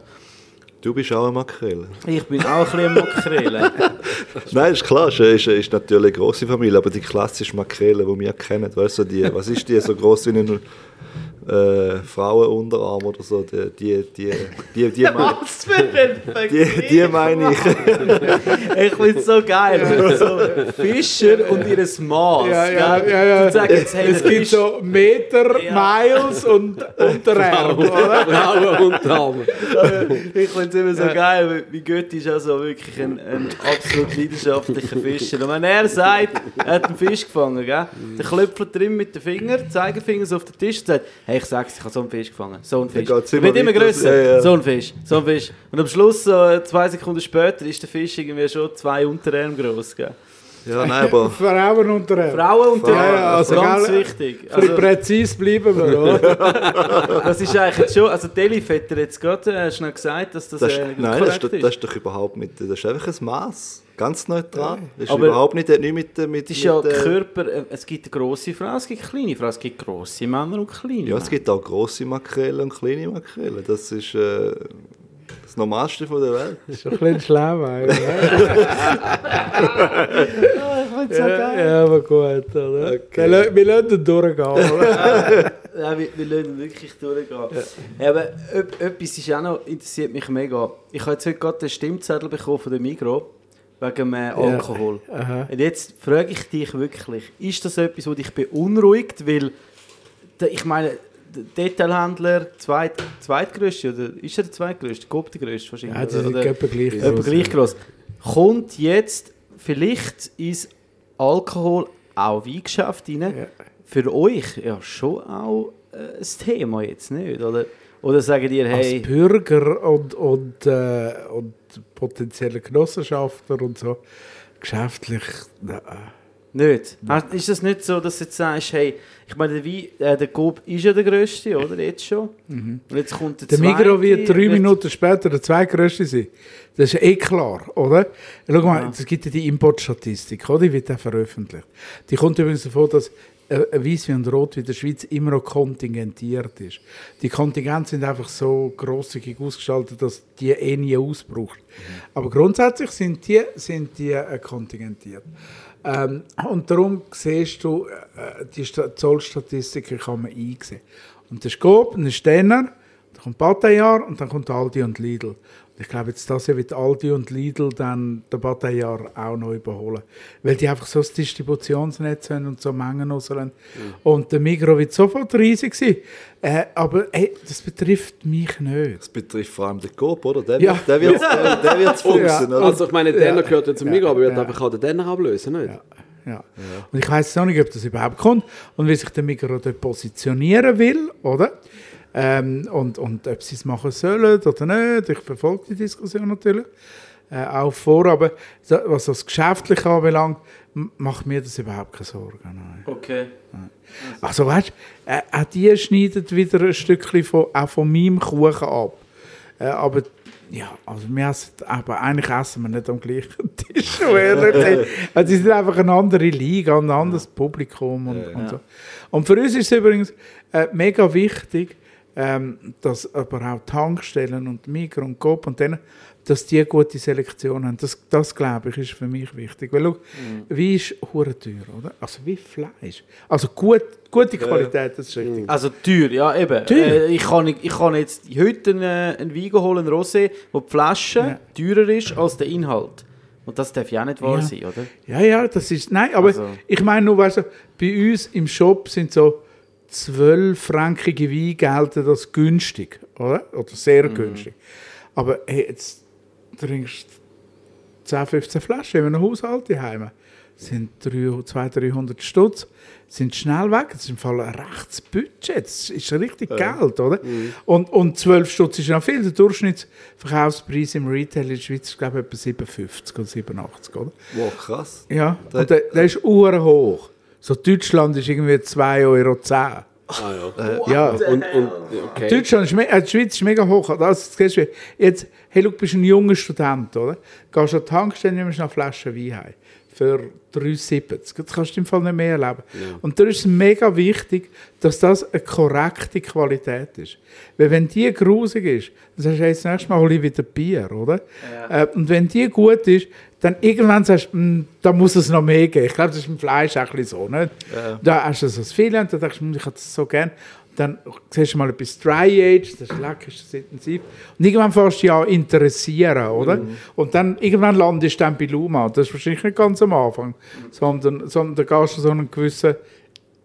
Du bist auch eine Makrele. Ich bin auch ein bisschen eine Makrele. Nein, ist klar, ist, ist, ist natürlich eine grosse Familie, aber die klassische Makrele, die wir kennen, weißt du, die, was ist die, so groß wie ein äh, Frauenunterarm oder so, die, die, die, die, die, meine, Was für ein die, die meine ich. Ich finde es so geil. So Fischer und ihr Maß. Ja, ja, ja, ja. Sagst hey, es gibt so Meter, Ja. Miles und Unterarm, oder? Frauen und Damen. Ich finde es immer so geil, wie Götti ist also wirklich ein, ein absolut leidenschaftlicher Fischer. Und wenn er sagt, er hat einen Fisch gefangen, gell? dann klöpft er ihm mit dem Finger, Zeigefinger so auf den Tisch und sagt, hey, ich sag's, ich habe so einen Fisch gefangen. So einen Fisch. Er immer wird immer grösser. Ja, ja. So ein Fisch, so ein Fisch. Und am Schluss, so zwei Sekunden später, ist der Fisch irgendwie schon zwei Unterarme groß. Gell? Ja, nein, aber Frauen Unterarm. Frauen und Ja, ja, also, ganz gell, wichtig. Ein bisschen Also, präzise bleiben wir, oder? das ist eigentlich jetzt schon, also Delif hat jetzt gerade äh, schnell gesagt, dass das, das ist, äh, nein, das ist, doch- das ist doch überhaupt nicht, das ist einfach ein Maß. Ganz neutral. Das ist Aber- überhaupt nicht, hat nichts mit, äh, mit, Es ist ja mit, äh, Körper, äh, es gibt grosse Frau, es gibt kleine Frau, es gibt grosse Männer und kleine Ja, es gibt auch grosse Makrelen und kleine Makrelen. Das ist äh, das Normalste von der Welt. Das ist ein bisschen schlau, eigentlich. Männer. ja, ja, aber gut, oder? Wir lassen- Wir lassen ihn durchgehen, oder? Ja, wir, wir lassen wirklich durchgehen. Ja. aber etwas ist auch noch, interessiert mich mega. Ich habe jetzt heute gerade den Stimmzettel bekommen von der Migro wegen dem äh, Alkohol. Aha. Und jetzt frage ich dich wirklich, ist das etwas, was dich beunruhigt? Weil, ich meine, Detailhändler, zweit, zweitgrößte, oder ist er der zweitgrößte? Coop der größte wahrscheinlich? Ja, die sind etwa gleich etwa groß, gleich groß. Kommt jetzt, vielleicht ins Alkohol, auch Weingeschäft rein, für euch ja schon auch äh, ein Thema jetzt, nicht? Oder, oder sagen ihr, hey, Als Bürger und, und, äh, und potenzielle Genossenschaftler und so, geschäftlich, na, nicht? Hast- Ist das nicht so, dass du jetzt sagst, hey, ich meine, der, Wein, äh, der Coop ist ja der grösste, oder? Jetzt schon. Und jetzt kommt der, Der Migros wird zweite, drei wird- Minuten später der zweitgrößte sein. Das ist eh klar, oder? Schau mal, es gibt ja die Importstatistik, oder? die wird auch veröffentlicht. Die kommt übrigens davon, dass äh, Weißwein und Rotwein in der Schweiz immer noch kontingentiert ist. Die Kontingente sind einfach so grosszügig ausgestaltet, dass die eh nie ausbraucht. Aber grundsätzlich sind die, sind die äh, kontingentiert. Ähm, und darum siehst du, äh, die Sta- Zollstatistiken kann man einsehen. Und Coop, dann ist Denner, dann kommt Bataillard und dann kommt Aldi und Lidl. Ich glaube, jetzt das Jahr wird Aldi und Lidl dann den Bataillard auch noch überholen. Weil die einfach so ein Distributionsnetz haben und so Mengen rauslassen. Und der Migros wird sofort riesig sein. Äh, aber hey, das betrifft mich nicht. Das betrifft vor allem den Coop, oder? Der Ja. wird der wird's- der, der wird's fuchsen, oder? Also ich meine, Denner gehört ja zum Ja. Migros, aber wird Ja. einfach auch den Denner ablösen, nicht? Ja. Und ich weiß noch nicht, ob das überhaupt kommt und wie sich der Migros dort positionieren will, oder? Ähm, und, und ob sie es machen sollen oder nicht. Ich verfolge die Diskussion natürlich äh, auch vor, aber was das Geschäftliche anbelangt, macht mir das überhaupt keine Sorgen. Nein. Okay. Also weißt du, äh, auch die schneiden wieder ein Stückchen von, auch von meinem Kuchen ab. Äh, aber ja, also wir essen, aber eigentlich essen wir nicht am gleichen Tisch. ehrlich sein. also sind einfach eine andere Liga, ein anderes Publikum und, und so. Und für uns ist es übrigens äh, mega wichtig, ähm, dass aber auch Tankstellen und Migros und Coop und denen, dass die eine gute Selektion haben. Das, das glaube ich, ist für mich wichtig. Weil schau, Wein ist hure teuer, oder? Also wie Fleisch. Also gut, gute Qualität, das ist richtig. Also teuer, ja eben. Teuer. Äh, ich, kann, ich kann jetzt heute einen, einen Wein holen, einen Rosé, wo die Flasche Ja. teurer ist als der Inhalt. Und das darf ja auch nicht wahr Ja. sein, oder? Ja, ja, das ist. Nein, aber Also- ich meine nur, weißt du, bei uns im Shop sind so 12-frankige Weine gelten als günstig, oder? Oder sehr günstig. Aber hey, jetzt trinkst du 10, 15 Flaschen in einem Haushalt daheim. sind 200, 300 Stutz, sind schnell weg. Das ist im Fall ein rechtes Budget. Das ist richtig Geld, oder? Und, und 12 Stutz ist noch viel. Der Durchschnittsverkaufspreis im Retail in der Schweiz ist, glaube ich, etwa 57 oder 87, oder? Wow, krass. Ja, Da- und der, der ist uhr hoch. So Deutschland ist irgendwie 2,10 Euro. Ah ja. Ja, Und, und, okay. Deutschland ist, me- äh, die Schweiz ist mega hoch. Das du, jetzt, hey, du bist ein junger Student, oder? Gehst an die Tankstelle, nimmst eine Flasche Wein heim. Für 3,70. Das kannst du im Fall nicht mehr erleben. Und da ist es mega wichtig, dass das eine korrekte Qualität ist. Weil wenn die grusig ist, dann sagst du, das nächste Mal hole ich wieder Bier, oder? Äh, und wenn die gut ist, dann irgendwann sagst du, «Hm, da muss es noch mehr geben. Ich glaube, das ist im Fleisch auch ein bisschen so, nicht? Da hast du so Filet und dann denkst du, «Hm, ich hätte das so gern. Dann siehst du mal etwas Dry Age, das ist lecker, das ist intensiv. Und irgendwann fährst du dich an interessieren, oder? Und dann irgendwann landest du dann bei Luma. Das ist wahrscheinlich nicht ganz am Anfang, sondern, sondern da gehst du so einen gewissen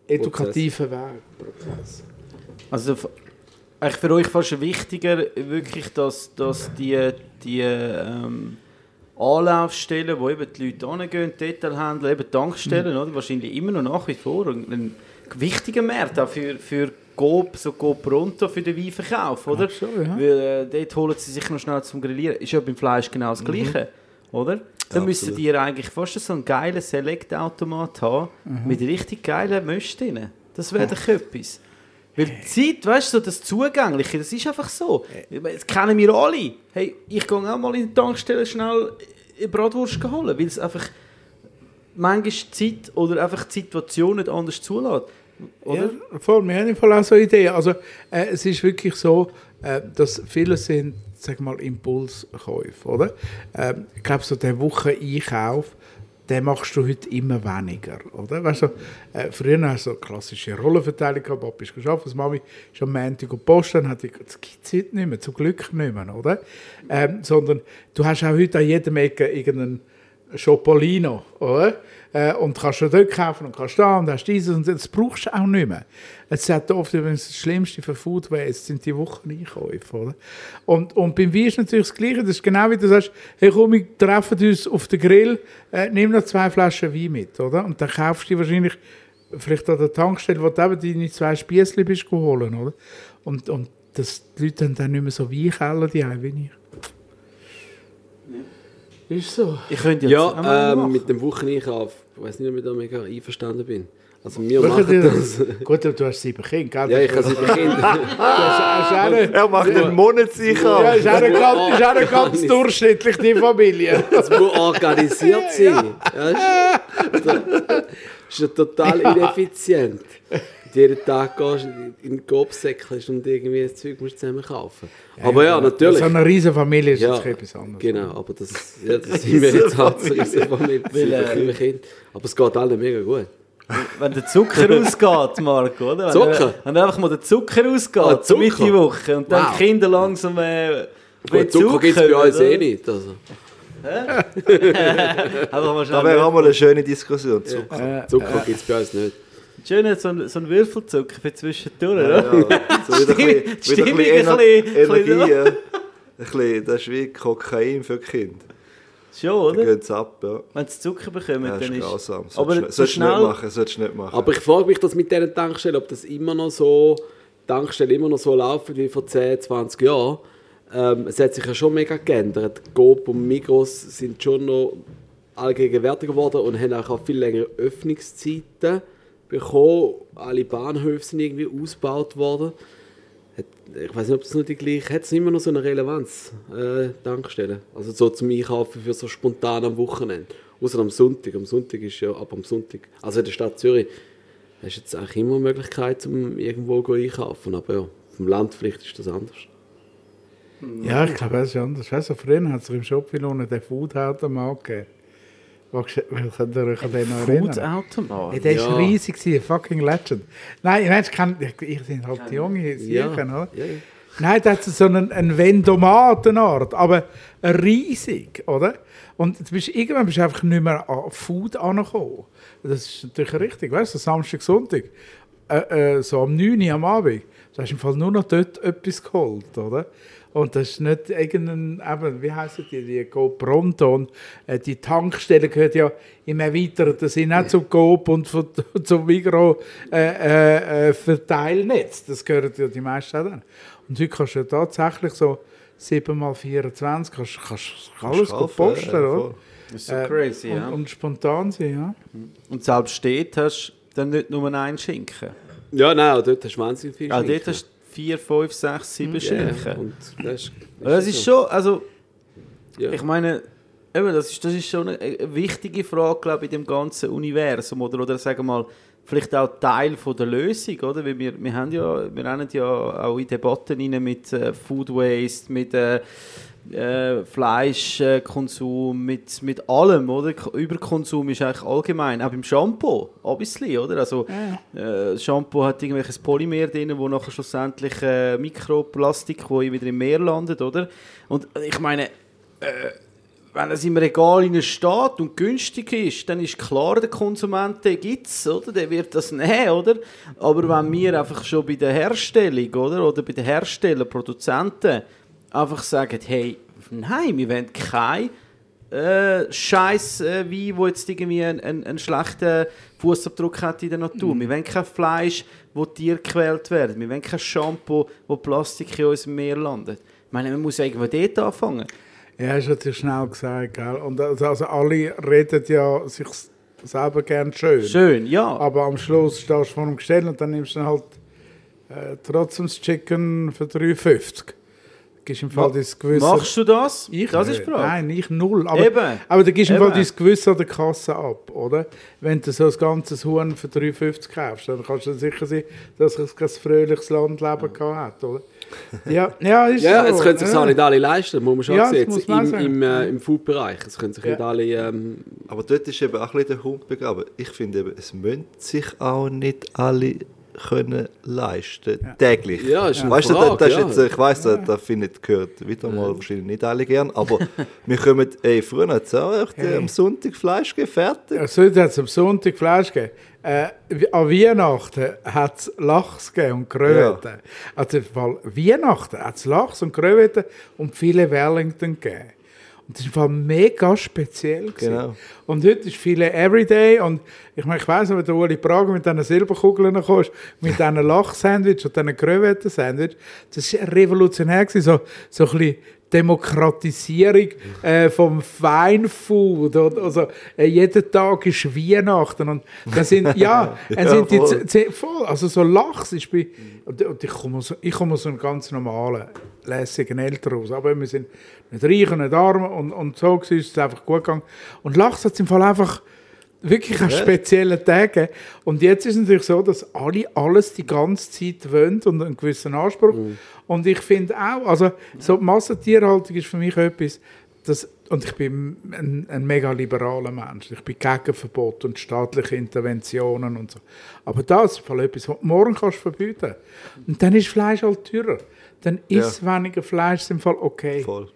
edukativen Weg. Prozess. Also f- eigentlich für euch fast wichtiger wirklich, dass, dass die, die ähm, Anlaufstellen, wo eben die Leute hingehen, Detailhändler, eben Tankstellen, oder? wahrscheinlich immer noch nach wie vor ein, ein wichtiger Markt auch für, für Coop, so Coop Pronto für den Weinverkauf, oder? Ach so, ja. Weil äh, dort holen sie sich noch schnell zum Grillieren. Ist ja beim Fleisch genau das Gleiche, oder? Dann müsstet ihr eigentlich fast so einen geilen Select-Automat haben, mit richtig geilen drin. Das wäre doch etwas. Weil die Zeit, weißt du, so das Zugängliche, das ist einfach so. Das kennen wir alle. Hey, ich gehe auch mal in die Tankstelle schnell eine Bratwurst holen, weil es einfach manchmal die Zeit oder einfach die Situation nicht anders zulässt. Oder? Ja, voll. Wir haben im Fall auch so Ideen. Also, äh, es ist wirklich so, äh, dass viele sind, sag mal, Impulskäufe, oder? Ähm, ich glaube, so der Woche-Einkauf, den machst du heute immer weniger, oder? Weißt du, äh, früher hast du so klassische Rollenverteilung gehabt, Papa ist geschafft, Mami ist am Montag und Post, dann hat die, das heute nicht mehr, zum Glück nicht mehr, oder? Ähm, sondern du hast auch heute an jedem Ecke irgendeinen Schopolino, oder? Äh, und kannst du dort kaufen und kannst da und hast dieses und das brauchst du auch nicht mehr. Es hat oft übrigens das Schlimmste für Food Waste sind die Wocheneinkäufe, oder? Und, und beim Wein ist natürlich das Gleiche. Das ist genau wie du sagst, hey komm, wir treffen uns auf den Grill, äh, nimm noch zwei Flaschen Wein mit, oder? Und dann kaufst du wahrscheinlich vielleicht an der Tankstelle, wo du eben deine zwei Spießchen bist geholt, oder? Und, und das, die Leute haben dann nicht mehr so Weinkeller, die haben, wie ich. Ist so. Ich könnte jetzt auch mal Ja, ähm, mit dem Wocheneinkauf. Ich weiß nicht, ob ich da mega einverstanden bin. Also wir Machen das. Gut, aber du hast sieben Kinder, gell? Ja, ich kann sie Kinder. Eine, Er macht einen Monatseinkauf. ja, ist auch eine ganz, ist ganz durchschnittlich, die Familie. Das muss organisiert sein. Ja, ist, das ist ja total ineffizient. Jeden Tag gehst du in den Gobsäckchen und irgendwie das Zeug musst du zusammen kaufen. Aber ja, natürlich. So eine riesen Familie ist Ja, jetzt etwas anderes. Genau, aber das, ja, das sind wir jetzt halt so riesen Familie, Weil, äh, Kinder. Aber es geht allen mega gut. Wenn der Zucker ausgeht, Marco, oder? Wenn Zucker? Wenn einfach mal der Zucker ausgeht, Ah, Zucker? Woche und dann Wow. die Kinder langsam äh, Gut, Zucker gibt es bei uns eh nicht. Also. Schnell wäre auch mal eine schöne Diskussion. zu. Äh, Zucker gibt es bei uns nicht. Schön, so ein, so ein Würfelzucker für zwischendurch, Ja, oder? so wieder ein bisschen, wieder ein bisschen, Ener Energie. ein ja. Ein bisschen, das ist wie Kokain für Kinder. Schon, oder? es ab, ja. Wenn sie Zucker bekommen, Ja, dann ist ist... grausam. Aber Solltest so du nicht schnell- machen, solltest du nicht machen. Aber ich frage mich das mit diesen Tankstellen, ob das immer noch so, Tankstellen immer noch so laufen wie vor 10, 20 Jahren. Ähm, es hat sich ja schon mega geändert. Coop und Migros sind schon noch allgegenwärtig geworden und haben auch viel längere Öffnungszeiten bekommen. Alle Bahnhöfe sind irgendwie ausgebaut worden. Hat- Ich weiß nicht, ob es noch die gleiche hat. es immer noch so eine Relevanz, äh, Tankstellen. Also so zum Einkaufen für so spontan am Wochenende. Außer am Sonntag. Am Sonntag ist ja ab am Sonntag. Also in der Stadt Zürich hast du jetzt eigentlich immer Möglichkeit, um irgendwo einkaufen. Aber ja, vom Land vielleicht ist das anders. Ja, ich glaube, das ist anders. Weißt du, früher hat es im Shop unten den Food-Automat gegeben. Du ich kann dich an den noch erinnern? Food-Automat? Hey, der Ja. war riesig, gewesen, fucking Legend. Nein, Mensch, kann, ich bin halt junge Siechen, oder? ja, ja. Nein, da hat so einen, einen Vendomat, eine Art, aber riesig, oder? Und du bist, irgendwann bist du einfach nicht mehr an Food angekommen. Das ist natürlich richtig, weißt du, Samstag, Sonntag, äh, äh, so am 9 Uhr am Abend, du hast im Fall nur noch dort etwas geholt, oder? Und das ist nicht irgendein, eben, wie heissen die, die Go Pronto und äh, die Tankstelle gehört ja im erweiterten Sinne auch zum Coop und von- zum Migros äh, äh, äh, Verteilnetz. Das gehört ja die meisten auch dann. Und heute kannst du ja tatsächlich so 7x24 kannst, kannst, kannst alles kaufen, posten, ja, oder? Das ist so Äh, crazy, und, ja. und spontan sein, ja. Und selbst steht hast du dann nicht nur einen Schinken. Ja, nein, auch dort hast du wahnsinnig viel dort Schinken. hast du vier, fünf, sechs, sieben ja, Schinken. und das ist, das ist schon, also Ja. ich meine, eben, das, ist, das ist schon eine, eine wichtige Frage, glaube ich, in dem ganzen Universum. Oder, oder sagen wir mal, vielleicht auch Teil von der Lösung, oder? Weil wir, wir haben ja, wir rennen ja auch in Debatten rein mit äh, Food Waste, mit äh, äh, Fleischkonsum, mit, mit allem, oder? Überkonsum ist eigentlich allgemein, auch beim Shampoo, obviously, oder? Also, äh, Shampoo hat irgendwelches Polymer drin, wo nachher schlussendlich äh, Mikroplastik, wo wieder im Meer landet, oder? Und äh, ich meine, wenn es im Regal innen steht und günstig ist, dann ist klar, der Konsument gibt es, oder? Der wird das nehmen, oder? Aber wenn wir einfach schon bei der Herstellung, oder? Oder bei den Herstellern, Produzenten einfach sagen, hey, nein, wir wollen kein äh, Scheiß äh, Wein, wo jetzt irgendwie einen, einen, einen schlechten Fußabdruck hat in der Natur. Wir wollen kein Fleisch, wo Tiere gequält werden. Wir wollen kein Shampoo, wo Plastik in unserem Meer landet. Ich meine, man muss irgendwo dort anfangen. Ja, ist natürlich schnell gesagt, gell? Und also, also alle reden ja sich selber gern schön. Schön, ja. Aber am Schluss stehst du vor dem Gestell und dann nimmst du halt äh, trotzdem das Chicken für 3,50. Gibst im Fall dein Gewissen... Machst du das? Ich das ist die Frage. Nein, ich null. Aber, Eben. aber da gibst du im Fall dein Gewissen an der Kasse ab, oder? Wenn du so ein ganzes Huhn für 3,50 kaufst, dann kannst du sicher sein, dass es kein fröhliches Landleben gehabt hat, oder? Ja, ja ist Ja, so. es können sich ja. auch nicht alle leisten, muss man schon Ja, das sehen. muss Jetzt man im, im, äh, Im Food-Bereich. Es können sich Ja. nicht alle... Ähm, Aber dort ist eben auch ein bisschen der Hund begraben. Ich finde eben, es müssen sich auch nicht alle können leisten täglich. Ja, ist eine weißt du, Frage, das, das ist ja. jetzt, ich weiss, da, da findet gehört wieder mal wahrscheinlich nicht alle gern, aber wir kommen, ey, früher hat es auch echt äh, am Sonntag Fleisch gegeben, fertig. Ja, heute hat es am Sonntag Fleisch gegeben. Äh, an Weihnachten hat es Lachs gegeben und Kröten. Also im Fall Weihnachten hat es Lachs und Kröten und viele Wellington gegeben. Und das war mega speziell. gewesen. Genau. Und heute ist viele Everyday und ich meine, ich weiss noch, wenn der Uli Prager mit diesen Silberkugeln kommst, mit diesen Lachsandwich und diesen Kröten-Sandwich, das war revolutionär, gewesen, so, so ein bisschen Demokratisierung äh, vom Feinfood. Oder, also, äh, jeden Tag ist Weihnachten. Und dann sind, ja, Ja, sind die voll. Also so Lachs ist bei, und, und ich komme aus, ich komme aus einem ganz normalen, lässigen Elternhaus. Aber wir sind nicht reich und nicht arm und, und so war es einfach gut gegangen. Und Lachs hat es im Fall einfach wirklich an speziellen Tagen. Und jetzt ist es natürlich so, dass alle alles die ganze Zeit wollen und einen gewissen Anspruch. Und ich finde auch, also so Massentierhaltung ist für mich etwas, das, und ich bin ein, ein mega liberaler Mensch. Ich bin gegen Verbot und staatliche Interventionen und so. Aber das ist etwas, was du morgen kannst verbieten. Und dann ist Fleisch halt teurer. Dann ist weniger Fleisch im Fall okay. Voll.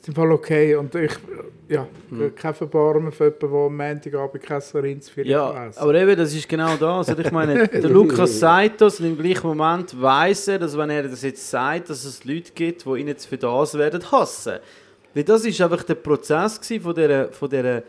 Ist im Fall okay. Und ich, ja, kein Verbarmen für jemanden, der am Montagabend kein Rindsfilet Ja, isst. aber eben, das ist genau das. Also ich meine, der Lukas sagt das und im gleichen Moment weiß er, dass wenn er das jetzt sagt, dass es Leute gibt, die ihn jetzt für das werden hassen. Weil das ist einfach der Prozess gewesen von dieser, von dieser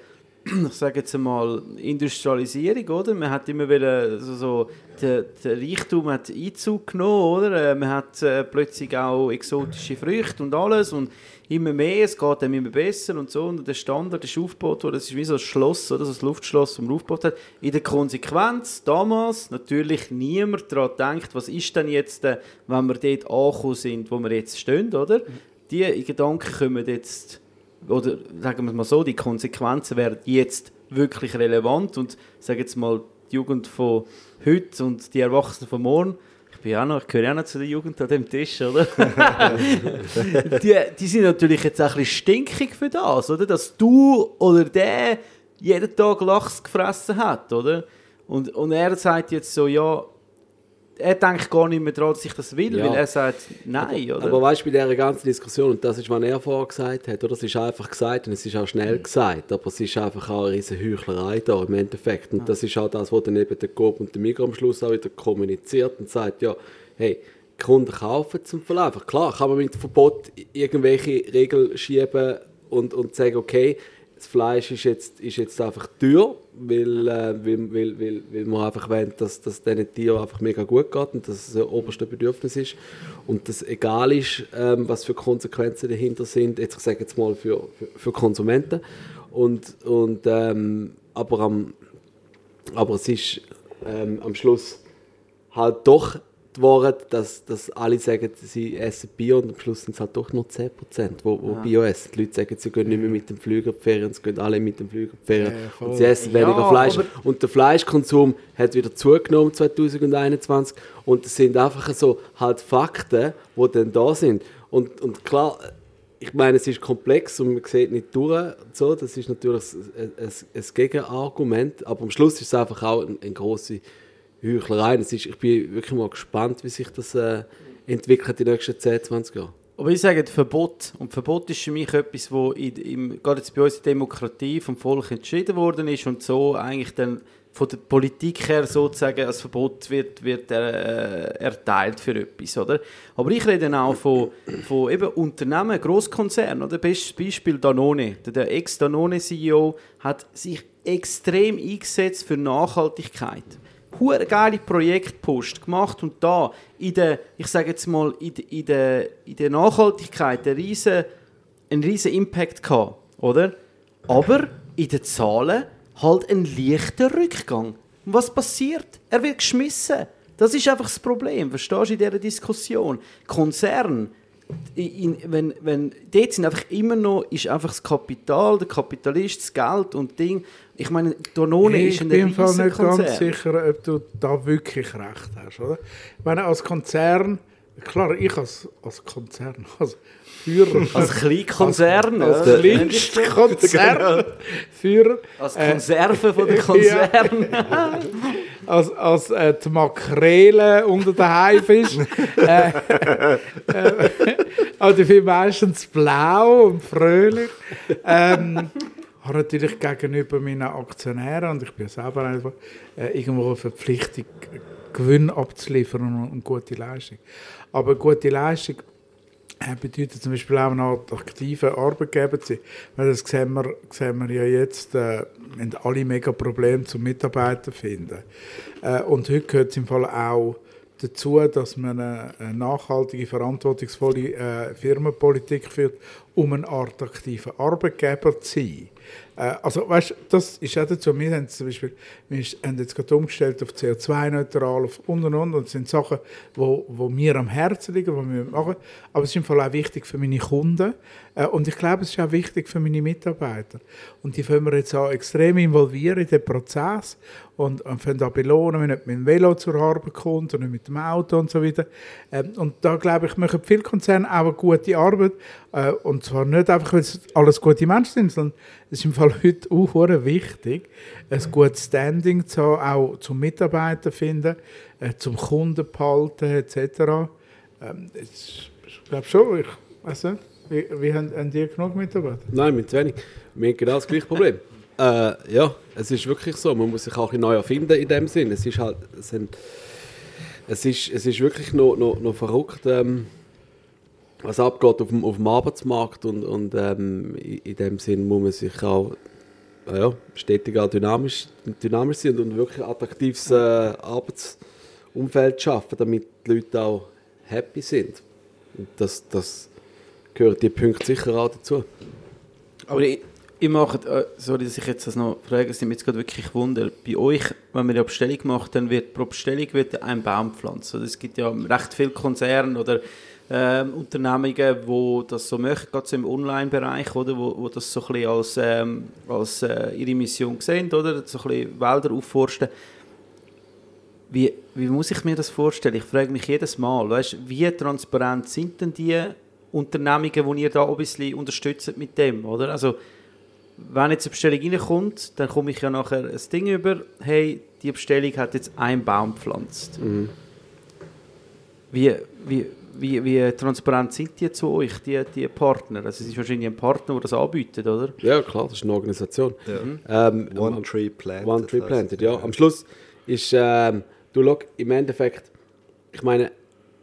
ich sage jetzt einmal, Industrialisierung, oder? Man hat immer wieder so, so der, der Reichtum hat Einzug genommen, oder? Äh, Man hat äh, plötzlich auch exotische Früchte und alles und immer mehr, es geht einem immer besser und so und der Standard ist aufgebaut worden, das ist wie so ein Schloss, oder? So ein Luftschloss, das man aufgebaut hat. In der Konsequenz, damals, natürlich niemand daran denkt, was ist denn jetzt, äh, wenn wir dort angekommen sind, wo wir jetzt stehen, oder? Die Gedanken kommen jetzt oder sagen wir es mal so, die Konsequenzen werden jetzt wirklich relevant und sagen jetzt mal die Jugend von heute und die Erwachsenen von morgen, ich bin auch noch, ich gehöre auch noch zu der Jugend an dem Tisch, oder? die, die sind natürlich jetzt auch ein bisschen stinkig für das, oder? Dass du oder der jeden Tag Lachs gefressen hat, oder? Und, und er sagt jetzt so, ja, er denkt gar nicht mehr daran, dass ich das will, Ja. weil er sagt, nein, oder? Aber weißt du, bei dieser ganzen Diskussion, und das ist, was er vorher gesagt hat, oder? Es ist einfach gesagt und es ist auch schnell gesagt, aber es ist einfach auch eine riesige Heuchlerei da im Endeffekt. Und das ist auch das, was dann eben der Coop und der Migros am Schluss auch wieder kommuniziert und sagt, ja, hey, die Kunden kaufen zum Verlaufen. Klar kann man mit Verbot irgendwelche Regeln schieben und, und sagen, okay, das Fleisch ist jetzt, ist jetzt einfach teuer, weil, äh, weil, weil, weil, weil man einfach will, dass dass diesen Tieren einfach mega gut geht und dass es ein oberstes Bedürfnis ist. Und dass egal ist, ähm, was für Konsequenzen dahinter sind, jetzt, ich sage jetzt mal für, für, für Konsumenten. Und, und, ähm, aber, am, aber es ist ähm, am Schluss halt doch Wahrheit, dass, dass alle sagen, sie essen Bio und am Schluss sind es halt doch nur 10%, wo, wo Bio essen. Die Leute sagen, sie gehen nicht mehr mit dem Flüger auf die Ferien, sie gehen alle mit dem Flüger auf die Ferien Ja, und sie essen weniger Ja, Fleisch. Und der Fleischkonsum hat wieder zugenommen 2021 und das sind einfach so halt Fakten, die dann da sind. Und, und klar, ich meine, es ist komplex und man sieht nicht durch. So, das ist natürlich ein, ein, ein Gegenargument, aber am Schluss ist es einfach auch eine, eine große Heuchlerei. Es ist, ich bin wirklich mal gespannt, wie sich das äh, entwickelt in den nächsten 10, 20 Jahren. Aber ich sage Verbot. Und Verbot ist für mich etwas, wo in, im, gerade jetzt bei uns in der Demokratie vom Volk entschieden worden ist und so eigentlich dann von der Politik her sozusagen als Verbot wird, wird äh, erteilt für etwas, oder? Aber ich rede auch von, von eben Unternehmen, Großkonzernen, oder? Bestes Beispiel Danone. Der Ex-Danone-CEO hat sich extrem eingesetzt für Nachhaltigkeit hure geile Projektpost gemacht und da in der, ich sage jetzt mal, in, der- in, der, in der Nachhaltigkeit einen riesen, einen riesen Impact gehabt, oder? Aber in den Zahlen halt ein leichter Rückgang. Was passiert? Er wird geschmissen. Das ist einfach das Problem, verstehst du, in dieser Diskussion. Konzern, in, wenn, wenn, dort sind einfach immer noch, ist einfach das Kapital, der Kapitalist, das Geld und Ding. Ich meine, Danone Hey, ist ich ein bin im Fall riesen nicht ganz sicher, ob du da wirklich recht hast, oder? Ich meine, als Konzern, klar, ich als, als Konzern, als Führer, Als Kleinkonzern, als Konzern, Führer, Als äh, Konserve von der Konzern. als, als äh, die Makrele unter den Haifisch. äh, äh, oder ich finde meistens blau und fröhlich. Ähm, habe natürlich gegenüber meinen Aktionären, und ich bin selber davon, äh, irgendwo eine Verpflichtung, Gewinn abzuliefern und eine gute Leistung. Aber gute Leistung äh, bedeutet zum Beispiel auch ein attraktiver Arbeitgeber zu sein. Weil das sehen wir, sehen wir ja jetzt, äh, haben alle mega Probleme zum Mitarbeiter finden. Äh, und heute gehört es im Fall auch dazu, dass man eine, eine nachhaltige, verantwortungsvolle äh, Firmenpolitik führt, um ein attraktiver Arbeitgeber zu sein. Äh, also, weißt, das ist auch dazu. Wir haben zum Beispiel, wir haben jetzt gerade umgestellt auf CO2-neutral auf und und und. Und das sind Sachen, wo, wo mir am Herzen liegen, die wir machen. Aber es ist im Fall auch wichtig für meine Kunden. Äh, und ich glaube, es ist auch wichtig für meine Mitarbeiter. Und die können wir jetzt auch extrem involvieren in den Prozess und, und können auch belohnen, wenn nicht mit dem Velo zur Arbeit kommt und nicht mit dem Auto und so weiter. Ähm, und da glaube ich, machen viele Konzerne auch eine gute Arbeit. Äh, und zwar nicht einfach, weil es alles gute Menschen sind, sondern es ist im Fall heute auch wichtig, ein gutes Standing zu haben, auch zum Mitarbeiter finden, äh, zum Kunden behalten etc. Ähm, ich glaube schon, ich weiß nicht, wie, wie haben, haben die genug Mitarbeiter? Nein, mit zu wenig. Wir haben genau das gleiche Problem. äh, ja, es ist wirklich so. Man muss sich auch neu erfinden in dem Sinn. Es ist halt, es, sind, es, ist, es ist wirklich noch, noch, noch verrückt, ähm, was abgeht auf dem, auf dem Arbeitsmarkt und, und ähm, in, in dem Sinn muss man sich auch äh, ja, stetig auch dynamisch, dynamisch sein und wirklich ein attraktives äh, Arbeitsumfeld schaffen, damit die Leute auch happy sind. Und das, das gehört die Punkte sicher auch dazu. Aber ich, ich mache, äh, sorry, dass ich jetzt das noch frage, es sind mir jetzt gerade wirklich Wunder. Bei euch, wenn man eine Bestellung macht, dann wird pro Bestellung wird ein Baum gepflanzt. Also es gibt ja recht viele Konzerne oder ähm, Unternehmungen, wo das so möchten, gerade so im Online-Bereich, oder, wo, wo das so ein bisschen als, ähm, als äh, ihre Mission sehen, oder, so ein bisschen Wälder aufforsten. Wie, wie muss ich mir das vorstellen? Ich frage mich jedes Mal, weißt, wie transparent sind denn die Unternehmungen, die ihr da ein bisschen unterstützt mit dem, oder? Also, wenn jetzt eine Bestellung reinkommt, dann komme ich ja nachher ein Ding über, hey, die Bestellung hat jetzt einen Baum gepflanzt. Wie, wie, wie, wie transparent sind die zu euch, die, die Partner? Also es ist wahrscheinlich ein Partner, der das anbietet, oder? Ja, klar, das ist eine Organisation. Ähm, One Tree Planted. One Tree Planted, ja. Am Schluss ist, ähm, du schau, im Endeffekt, ich meine,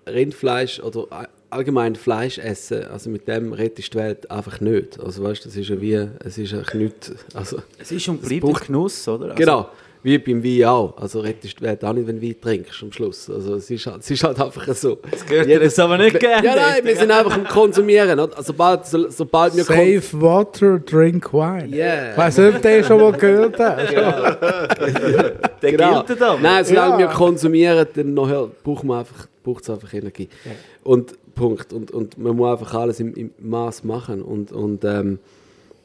Rindfleisch oder allgemein Fleisch essen, also mit dem rettest du die Welt einfach nicht. Also weißt, das ist ja wie, es ist eigentlich nichts, also Es ist und bleibt ein Genuss, oder? Also, Genau, wie beim Wein auch. Also rettest du die Welt auch nicht, wenn du Wein trinkst am Schluss. Also es ist halt, es ist halt einfach so. Das gehört dir jetzt aber nicht gerne. Ja, nein, wir sind einfach am Konsumieren. Oder? Sobald, so, sobald wir kon- Save water, drink wine. Yeah. Ich weiß nicht, ob der schon mal gehört hat. Der Genau. gilt dann. Nein, solange Ja. wir konsumieren, dann nachher braucht man einfach, braucht es einfach Energie. Und Punkt. Und, und man muss einfach alles im, im Maß machen. Und, und ähm,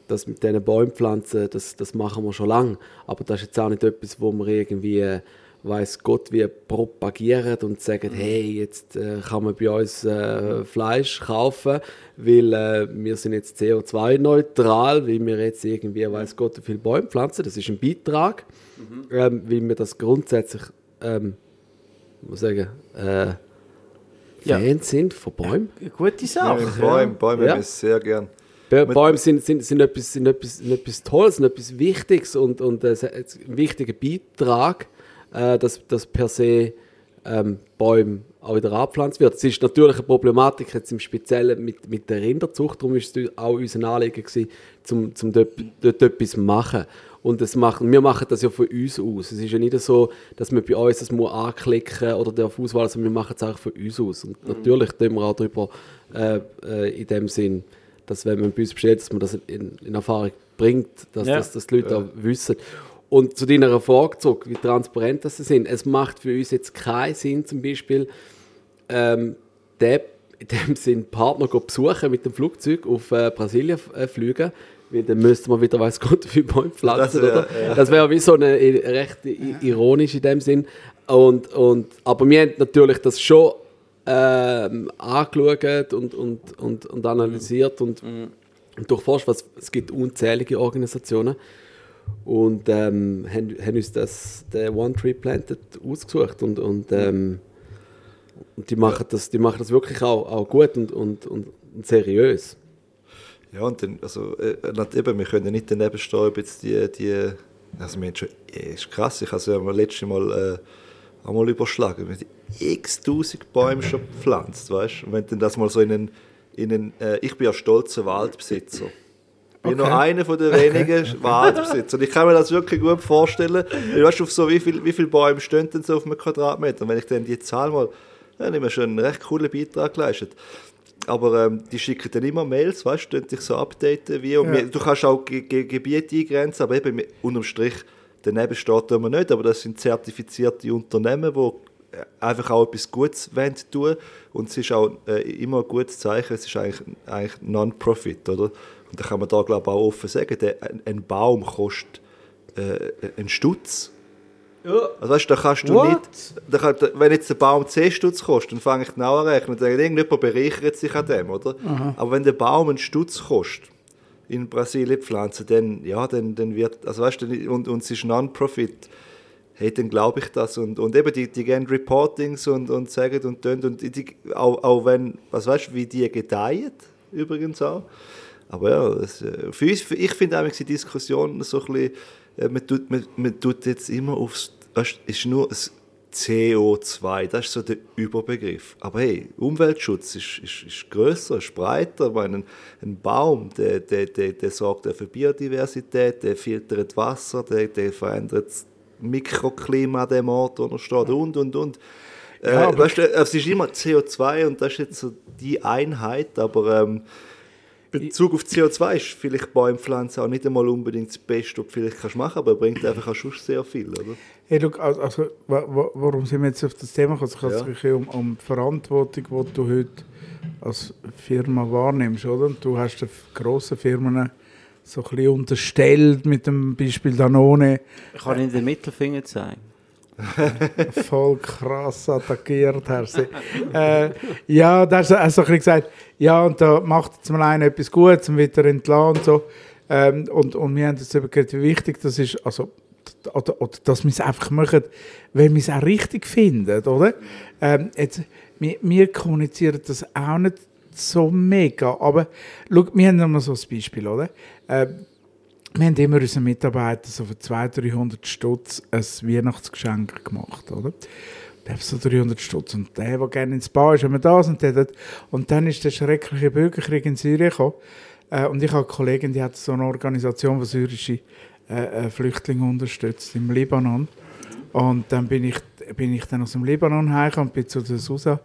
das mit diesen Bäumpflanzen, das, das machen wir schon lange. Aber das ist jetzt auch nicht etwas, wo wir irgendwie, äh, weiß Gott, wie propagieren und sagen, hey, jetzt äh, kann man bei uns äh, Fleisch kaufen, weil äh, wir sind jetzt CO2-neutral, weil wir jetzt irgendwie, weiß Gott, wie viele Bäume pflanzen. Das ist ein Beitrag, ähm, weil wir das grundsätzlich, ähm, muss sagen, äh. Fans sind von Bäumen. Gute Ja, Sache. Bäume, Bäume Ja. sehr gern. Bäume sind, sind, sind, etwas, sind, etwas, sind etwas Tolles, sind etwas Wichtiges und, und äh, ein wichtiger Beitrag, äh, dass, dass per se ähm, Bäume auch wieder abgepflanzt wird. Es ist natürlich eine Problematik jetzt im Speziellen mit, mit der Rinderzucht, darum ist es auch unser Anliegen gewesen, zum, zum dort, dort etwas zu machen. Und das machen, wir machen das ja von uns aus. Es ist ja nicht so, dass man bei uns das muss anklicken oder darf auswählen, sondern wir machen es auch von uns aus. Und natürlich tun wir auch darüber äh, äh, in dem Sinn, dass wenn man bei uns bestellt, dass man das in, in Erfahrung bringt, dass, Ja. dass, dass die Leute auch wissen. Und zu deiner Frage zurück, wie transparent das sie sind. Es macht für uns jetzt keinen Sinn, zum Beispiel, ähm, den, in dem Sinn Partner besuchen mit dem Flugzeug auf äh, Brasilien äh, fliegen, dann müsste man wieder, weiß Gott, wie viele Bäume pflanzen, Das wär- oder? Das wäre wie so eine i- recht ironisch in dem Sinn. Und, und, aber wir haben natürlich das schon ähm, angeschaut und, und, und, und analysiert und, und durchforscht, was es gibt unzählige Organisationen, und ähm, haben, haben uns das, den One Tree Planted ausgesucht und, und, ähm, und die, machen das, die machen das wirklich auch, auch gut und, und, und seriös. Ja, und dann, also, äh, nicht eben, wir können nicht daneben stehen, ob jetzt die, die also wir haben schon, äh, ist krass, ich habe es ja mal letztes Mal äh, einmal überschlagen, wir haben x tausend Bäume schon gepflanzt, weißt du, und wenn dann das mal so in einen, in einen äh, ich bin ja stolzer Waldbesitzer, ich bin Okay. noch einer von den wenigen Waldbesitzer. Und ich kann mir das wirklich gut vorstellen. Du weißt, auf so wie viele wie viel Bäume stehen denn so auf einem Quadratmeter? Und wenn ich dann die Zahl mal, dann habe ich mir schon einen recht coolen Beitrag geleistet. Aber ähm, die schicken dann immer Mails, weißt du, dich so updaten. Wie, und Ja. wir, du kannst auch Ge Ge Gebiete eingrenzen, aber eben unterm Strich, daneben steht immer nicht, aber das sind zertifizierte Unternehmen, die einfach auch etwas Gutes wollen tun und es ist auch äh, immer ein gutes Zeichen, es ist eigentlich, eigentlich Non-Profit, oder? Und da kann man da, glaube ich, auch offen sagen, der, ein, ein Baum kostet äh, einen Stutz. Ja. Also weißt, da kannst du What? nicht, da kann, wenn jetzt der Baum 10 Stutz kostet, dann fange ich genau an rechnen. Dann irgendjemand bereichert sich an dem, oder? Aber wenn der Baum einen Stutz kostet, in Brasilien pflanzen, dann, ja, dann, dann wird, also weißt du, und, und es ist Non-Profit, hey, dann glaube ich das. Und, und eben, die, die gehen Reportings und, und sagen und tun, und die, auch, auch wenn, was weißt du, wie die gedeihen, übrigens auch. Aber ja, das, äh, für uns, für, ich finde eigentlich die Diskussion so ein bisschen, äh, man, tut, man, man tut jetzt immer aufs, ist nur das CO2, das ist so der Überbegriff. Aber hey, Umweltschutz ist, ist, ist grösser, ist breiter. Ich meine, ein, ein Baum, der, der, der, der sorgt für Biodiversität, der filtert Wasser, der, der verändert das Mikroklima an dem Ort, wo er steht und, und, und. Äh, Ja, aber- weißt du, es ist immer CO2 und das ist jetzt so die Einheit, aber ähm, Bezug auf CO2 ist vielleicht Bäumpflanzen auch nicht einmal unbedingt das Beste, was du vielleicht kannst machen aber bringt einfach auch schon sehr viel, oder? Hey, look, also, also, wa- wa- warum sind wir jetzt auf das Thema gekommen? Es geht Ja. um, um die Verantwortung, die du heute als Firma wahrnimmst, oder? Und du hast den grossen Firmen so ein bisschen unterstellt mit dem Beispiel Danone, Ich kann Ihnen den Mittelfinger zeigen. voll krass attackiert hast. du. äh, ja, da hast du du ein bisschen gesagt, ja, und da macht jetzt mal einer etwas Gutes und wieder entlassen und so. Ähm, und, und wir haben jetzt eben gehört, wie wichtig das ist, also, oder, oder dass wir es einfach machen, weil wir es auch richtig finden, oder? Ähm, jetzt, wir, wir kommunizieren das auch nicht so mega, aber schau, wir haben mal so ein Beispiel, oder? Ähm, wir haben immer unseren Mitarbeitern so für 200, 300 Stutz ein Weihnachtsgeschenk gemacht, oder? Der so 300 Stutz und der, der gerne ins Bar ist, haben das und der. Und dann ist der schreckliche Bürgerkrieg in Syrien gekommen. Äh, und ich habe eine Kollegin, die hat so eine Organisation, die syrische äh, äh, Flüchtlinge unterstützt im Libanon. Und dann bin ich, bin ich dann aus dem Libanon heimgekommen und bin zu der Susa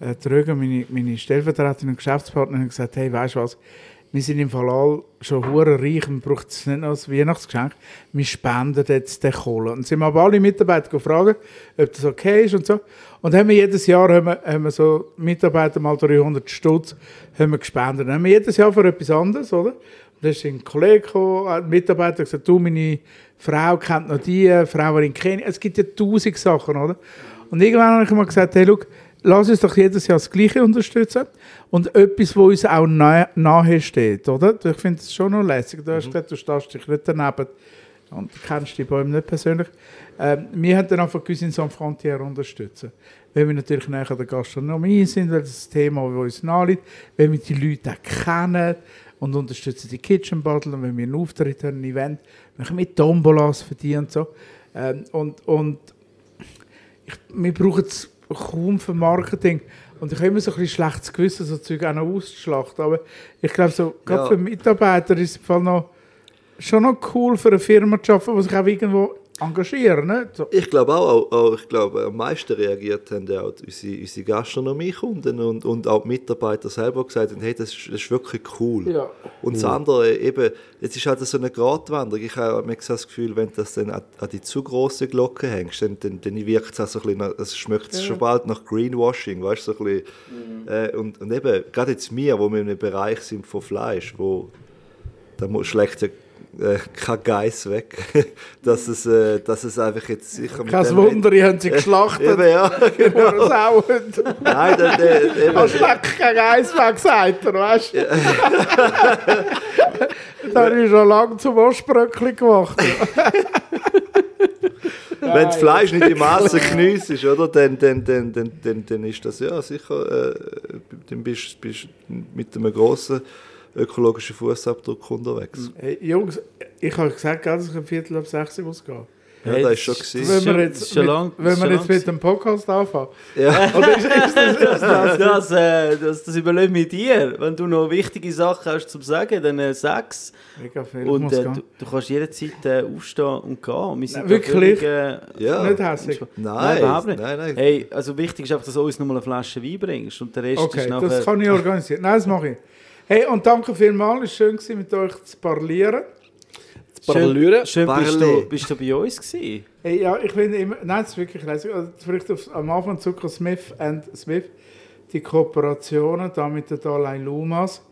äh, Tröger, meine, meine Stellvertreterin und Geschäftspartnerin, und gesagt, hey, weißt du was, wir sind im Fall all schon hure reich, man braucht es nicht noch als Weihnachtsgeschenk, wir spenden jetzt den Kohle. Und sind aber alle Mitarbeiter gefragt, ob das okay ist und so. Und haben wir jedes Jahr haben wir, haben wir so Mitarbeiter mal 300 Stutz haben gespendet. Dann haben wir jedes Jahr für etwas anderes, oder? Und da ist ein Kollege gekommen, ein Mitarbeiter hat gesagt, du, meine Frau kennt noch die, Frau in Kenia. Es gibt ja tausend Sachen, oder? Und irgendwann habe ich mal gesagt, hey, schau, lass uns doch jedes Jahr das Gleiche unterstützen und etwas, wo uns auch nahe, nahe steht, oder? Ich finde das schon noch lässig. Du hast gesagt, du stehst dich nicht daneben und du kennst die Bäume nicht persönlich. Ähm, wir haben dann einfach Cuisine Sans Frontières unterstützen. Weil wir natürlich näher der Gastronomie sind, weil das ein Thema, das uns nahe liegt, weil wir die Leute auch kennen und unterstützen die Kitchen Battle und wenn wir einen Auftritt haben, ein Event, machen wir Tombolas für die und so. Ähm, und, und ich, wir brauchen es kaum für Marketing. Und ich habe immer so ein bisschen schlechtes Gewissen, so Zeug auch noch auszuschlachten. Aber ich glaube, so, gerade Ja. für Mitarbeiter ist es im Fall noch, schon noch cool für eine Firma zu arbeiten, die sich auch irgendwo engagieren. Ne? So. Ich glaube auch, auch, auch, ich glaube, am meisten reagiert haben ja auch unsere, unsere Gastronomiekunden und, und auch die Mitarbeiter selber gesagt haben, hey, das ist, das ist wirklich cool. Ja. Und das andere eben, jetzt ist halt so eine Gratwanderung. Ich habe mir das Gefühl, wenn du das dann an, an die zu große Glocke hängst, dann, dann, dann wirkt es auch so ein bisschen, nach- es schmeckt schon bald nach Greenwashing, weißt du, so ein bisschen. Äh, und, und eben, gerade jetzt wir, wo wir in einem Bereich sind von Fleisch, wo da schlägt ja äh, kein Geiss weg, dass es, äh, dass es einfach jetzt sicher Kein Wunder, die haben sie geschlachtet. Eben, ja, genau. Nein, der, der, eben, Als schmeckt kein Eis weg, sagt er, weißt du? Da habe ich schon lange zum Waschbröckli gemacht. Wenn das Fleisch nicht im Maße genießt ist, oder, dann, dann, dann, dann, dann, dann ist das ja sicher, äh, dann bist du mit einem grossen ökologischen Fußabdruck unterwegs. Hey, Jungs, ich habe gesagt, dass ich ein Viertel ab 6 Uhr muss gehen. Ja, das ist schon das gewesen. Wenn wir das ist jetzt, schon mit, lang- das wenn wir jetzt mit dem Podcast anfangen. Ja. Oder ist, ist das, ist das, Das, äh, das, das überlege ich dir. Wenn du noch wichtige Sachen hast zum Sagen, dann äh, sag's. Mega viel. Ich Und äh, du, du kannst jederzeit äh, aufstehen und gehen. Wir sind Nein, wirklich? völlig, Äh, ja. Nicht hässlich. Nein, überhaupt nicht. nein, nein. Hey, also wichtig ist einfach, dass du uns noch mal eine Flasche Wein bringst. Und der Rest Okay, ist nachher... das kann ich organisieren. Nein, das mache ich. Hey, und danke vielmals. Es war schön, gewesen, mit euch zu parlieren. Parallüre. Schön bist Parley. du, bist du bei uns gewesen. Hey, ja, ich finde immer, nein, das ist wirklich lässig. Also, vielleicht auf, am Anfang Zucker Smith and Smith, die Kooperationen da mit den Dalai Lamas.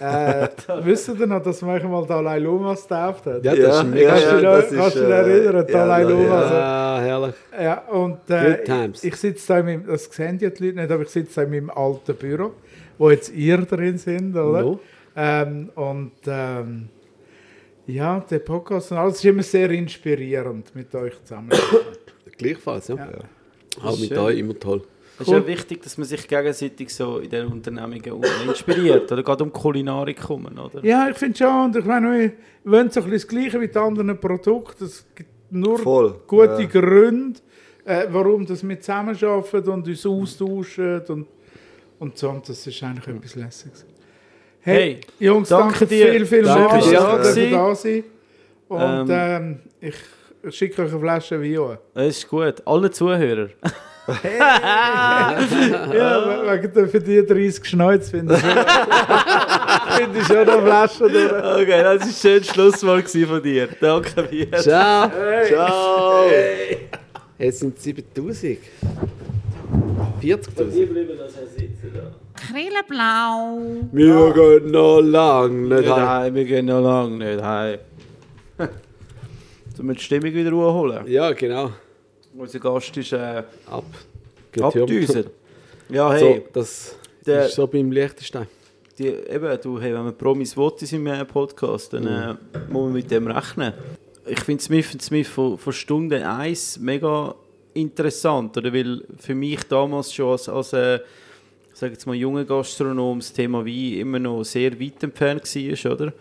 Äh, wisst ihr noch, dass man mal Dalai Lamas getauft hat? Ja, das ist mega Kannst du schön. dich noch- das ist, kannst du dich äh, erinnern, Dalai ja, Lama? ja. Also, Ah, herrlich. Ja, und äh, Good times. ich, ich sitze da in meinem, das sehen die Leute nicht, aber ich sitze da in meinem alten Büro, wo jetzt ihr drin sind, oder? No. Ähm, und ähm, ja, der Podcast und alles ist immer sehr inspirierend mit euch zusammen. Gleichfalls, ja. Ja. Auch mit schön. euch immer toll. Es ist ja wichtig, dass man sich gegenseitig so in den Unternehmungen inspiriert. Oder gerade um Kulinarik kommen, oder? ja, ich finde schon, und ich meine, wir wollen so ein bisschen das Gleiche wie die anderen Produkte. Es gibt nur Voll. gute Ja. Gründe, äh, warum das wir zusammenarbeiten und uns austauschen und, und so. Und das ist eigentlich etwas Lässiges. Hey, Hey, Jungs, danke danke, dir. viel, viel Danke mal, dir. dass ihr da seid. Und Ähm, ähm, ich schicke euch eine Flasche Wein. Das ist gut. Alle Zuhörer. Ja, wegen der für die 30 Schnäuz finde ich, finde ich schon eine Flasche durch. Okay, das war ein schönes Schlusswort von dir. Danke dir. Ciao. Ciao! Jetzt sind es 7000. 40.000. bleiben das sitzen da. Krilleblau. Wir gehen noch lang nicht heim. heim, wir gehen noch lange nicht heim. Sollen wir die Stimmung wieder holen? Ja, genau. Unser Gast ist äh, Ab. abgedüset. Ja, So, hey, das Der- ist so beim Liechtenstein. die, eben, du, hey, wenn man Promis will in seinem Podcast, dann äh, muss man mit dem rechnen. Ich finde Smith Smith von, von Stunde 1 mega interessant, oder? weil für mich damals schon als, als äh, sag jetzt mal, junger Gastronom das Thema Wein immer noch sehr weit entfernt war, oder?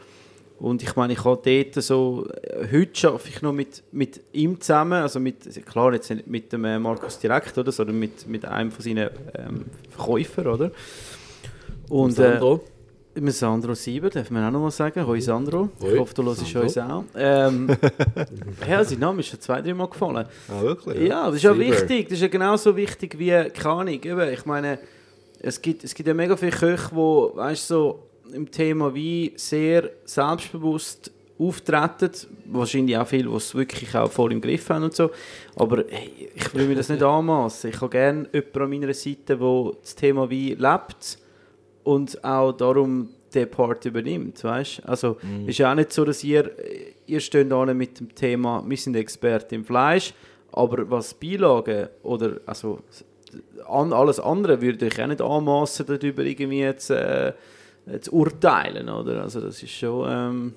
Und ich meine, ich habe dort so, äh, heute arbeite ich noch mit, mit ihm zusammen, also mit, klar jetzt nicht mit dem äh, Markus direkt, oder, sondern mit, mit einem von seinen ähm, Verkäufern, oder? Und, äh, Sandro. mit Sandro Sieber, darf man auch noch mal sagen. Hoi Sandro. Ich Hoi, hoffe, du hörst uns auch. Ähm, ja, sein Name ist schon zwei, drei Mal gefallen. Ah, wirklich? Ja, das ist ja wichtig. Das ist ja genauso wichtig wie, keine Ahnung, ich meine, es gibt, es gibt ja mega viele Köche, die, weißt so im Thema Wein sehr selbstbewusst auftreten. Wahrscheinlich auch viele, die es wirklich auch voll im Griff haben und so. Aber hey, ich will mir das nicht anmassen. Ich habe gerne jemanden an meiner Seite, der das Thema Wein lebt und auch darum den Part übernimmt, weißt? Also ist ja auch nicht so, dass ihr ihr steht da mit dem Thema, wir sind Experten im Fleisch, aber was Beilagen oder also an, alles andere würde ich auch nicht anmassen, darüber irgendwie jetzt äh, zu urteilen, oder? Also das ist schon ähm,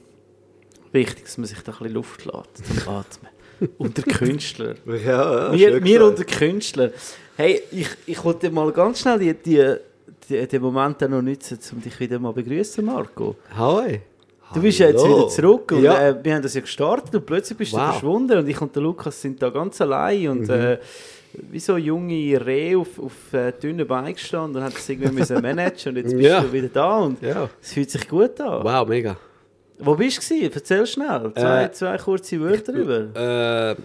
wichtig, dass man sich da ein bisschen Luft lässt zum Atmen. unter Künstlern. Ja, ja, Wir, wir unter Künstlern. Hey, ich, ich wollte mal ganz schnell die, die, die, den Moment noch nutzen, um dich wieder mal begrüßen, Marco. Hi. Du bist ja jetzt wieder zurück und Ja. äh, wir haben das ja gestartet und plötzlich bist du Wow. verschwunden und ich und der Lukas sind da ganz allein und äh, wie so junge Rehe auf, auf äh, dünnen Beinen gestanden und haben das irgendwie müssen managen und jetzt bist Ja. du wieder da und Ja. es fühlt sich gut an. Wow, mega. Wo bist du? Erzähl schnell. Zwei, Äh, zwei kurze Wörter darüber. Äh,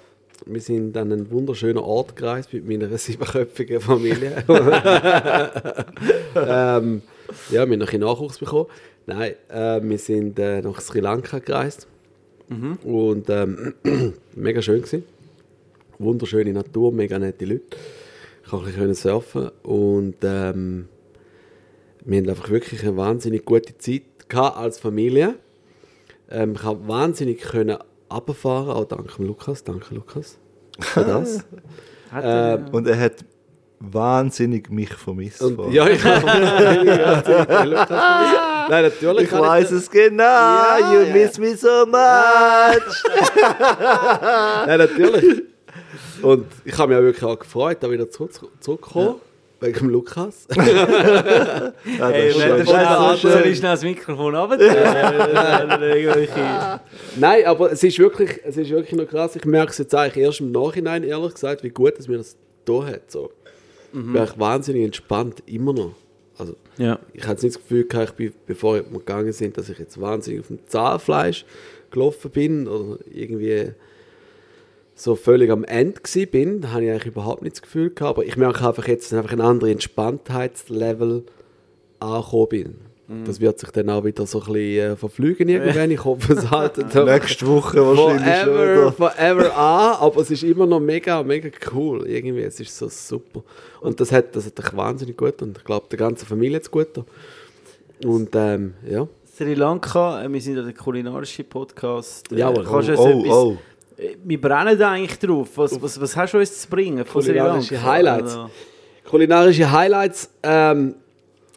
wir sind an einen wunderschönen Ort gereist mit meiner siebenköpfigen Familie. ähm, ja, wir haben noch ein bisschen Nachwuchs bekommen. Nein, äh, wir sind äh, nach Sri Lanka gereist. Und ähm, mega schön gewesen. Wunderschöne Natur, mega nette Leute. Ich konnte ein bisschen surfen und ähm, wir haben einfach wirklich eine wahnsinnig gute Zeit gehabt als Familie. Ähm, ich habe wahnsinnig können runterfahren, auch dank dem Lukas. Danke, Lukas, für das. Hat, äh, äh, Und er hat wahnsinnig mich vermisst. Und, ja, ich habe Lukas vermisst. Nein, natürlich. Ich weiß es genau. Ja, you ja. miss me so much. Nein, natürlich. Und ich habe mich auch wirklich auch gefreut, da wieder zurück, zurückzukommen. Wegen dem Lukas. Ja, das Hey, ist wenn so soll ich schnell das Mikrofon runter? Nein, aber es ist, wirklich, es ist wirklich noch krass. Ich merke es jetzt eigentlich erst im Nachhinein, ehrlich gesagt, wie gut dass mir das da hat. So. Ich bin wahnsinnig entspannt, immer noch. Also, Ja. ich hatte nicht das Gefühl, gehabt, ich bin, bevor wir gegangen sind, dass ich jetzt wahnsinnig auf dem Zahnfleisch gelaufen bin oder irgendwie so völlig am Ende bin. Da habe ich eigentlich überhaupt nicht das Gefühl gehabt. Aber ich merke einfach jetzt, dass ich einfach ein anderes Entspanntheitslevel angekommen bin. Das wird sich dann auch wieder so ein bisschen äh, verflügen irgendwann. Ich hoffe, es haltet Nächste Woche wahrscheinlich schon forever, wieder. forever an, aber es ist immer noch mega, mega cool. Irgendwie, es ist so super. Und das hat, das hat dich wahnsinnig gut und ich glaube, der ganzen Familie hat es gut. Und ähm, ja. Sri Lanka, äh, wir sind ja der kulinarische Podcast. Äh, Jawohl. kannst du uns Oh, etwas, oh. Äh, Wir brennen eigentlich drauf. Was, was, was hast du uns zu bringen Kulinarische? Highlights. Also, Kulinarische Highlights ähm,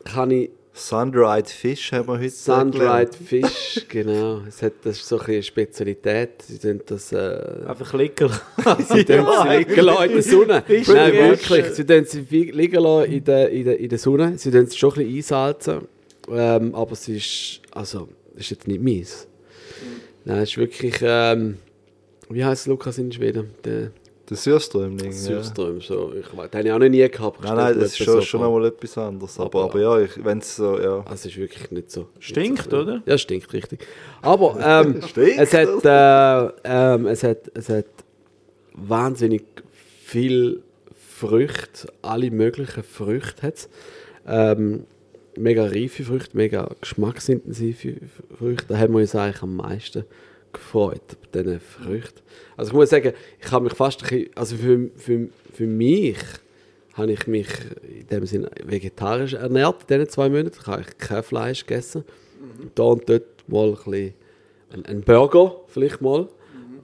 kann ich Sun-dried Fish haben wir heute Sun-dried Fish, genau. Es hat, das ist so ein eine Spezialität. Sie tun das... Äh, Einfach liegen. Sie tun sie liegen lassen in der Sonne. Fisch Nein, wirklich. Sie tun sie liegen lassen in der, in der, in der Sonne. Sie tun sie schon ein bisschen einsalzen. Ähm, aber es ist, also, es ist jetzt nicht meins. Nein, es ist wirklich, ähm, wie heißt Lukas in Schweden? Der Der Surströmling. Ja. Surström. So. Ich weiß, den habe ich auch noch nie gehabt. Nein, nein, das ist schon, so schon einmal etwas anderes. Aber, Aber- aber ja, wenn es so, ja. Also, es ist wirklich nicht so. Stinkt, nicht so, oder? Ja, stinkt richtig. Aber ähm, Stinkt, es, hat, äh, ähm, es, hat, es hat wahnsinnig viel Früchte, alle möglichen Früchte hat's. Ähm, mega reife Früchte, mega geschmacksintensive Früchte. Da haben wir uns eigentlich am meisten gefreut, bei diesen Früchten. Also ich muss sagen, ich habe mich fast ein bisschen, also für, für, für mich habe ich mich in dem Sinne vegetarisch ernährt in diesen zwei Monaten. Ich habe kein Fleisch gegessen. Da und dort mal ein bisschen ein, ein Burger, vielleicht mal.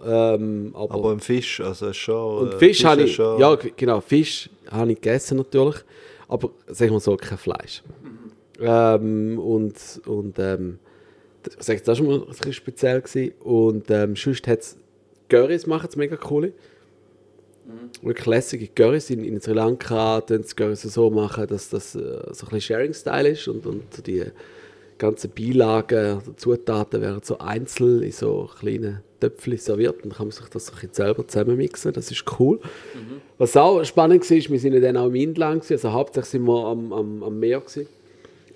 Ähm, aber, Aber im Fisch, also schon. und äh, Fisch, habe ist ich, schon- ja genau, Fisch habe ich gegessen natürlich, aber sagen wir so, kein Fleisch. Ähm, und und ähm, ich sage, das war schon mal ein bisschen speziell gewesen. und ähm, sonst hat es Currys machen es mega coole. Wirklich lässige Currys in, in Sri Lanka, tun sie Currys so machen, dass das äh, so ein bisschen Sharing-Style ist und, und die ganzen Beilagen oder Zutaten werden so einzeln in so kleinen Töpfchen serviert und dann kann man sich das so ein bisschen selber zusammenmixen. Das ist cool. Was auch spannend war, wir sind ja dann auch im Inland, also hauptsächlich sind wir am, am, am Meer. Gewesen.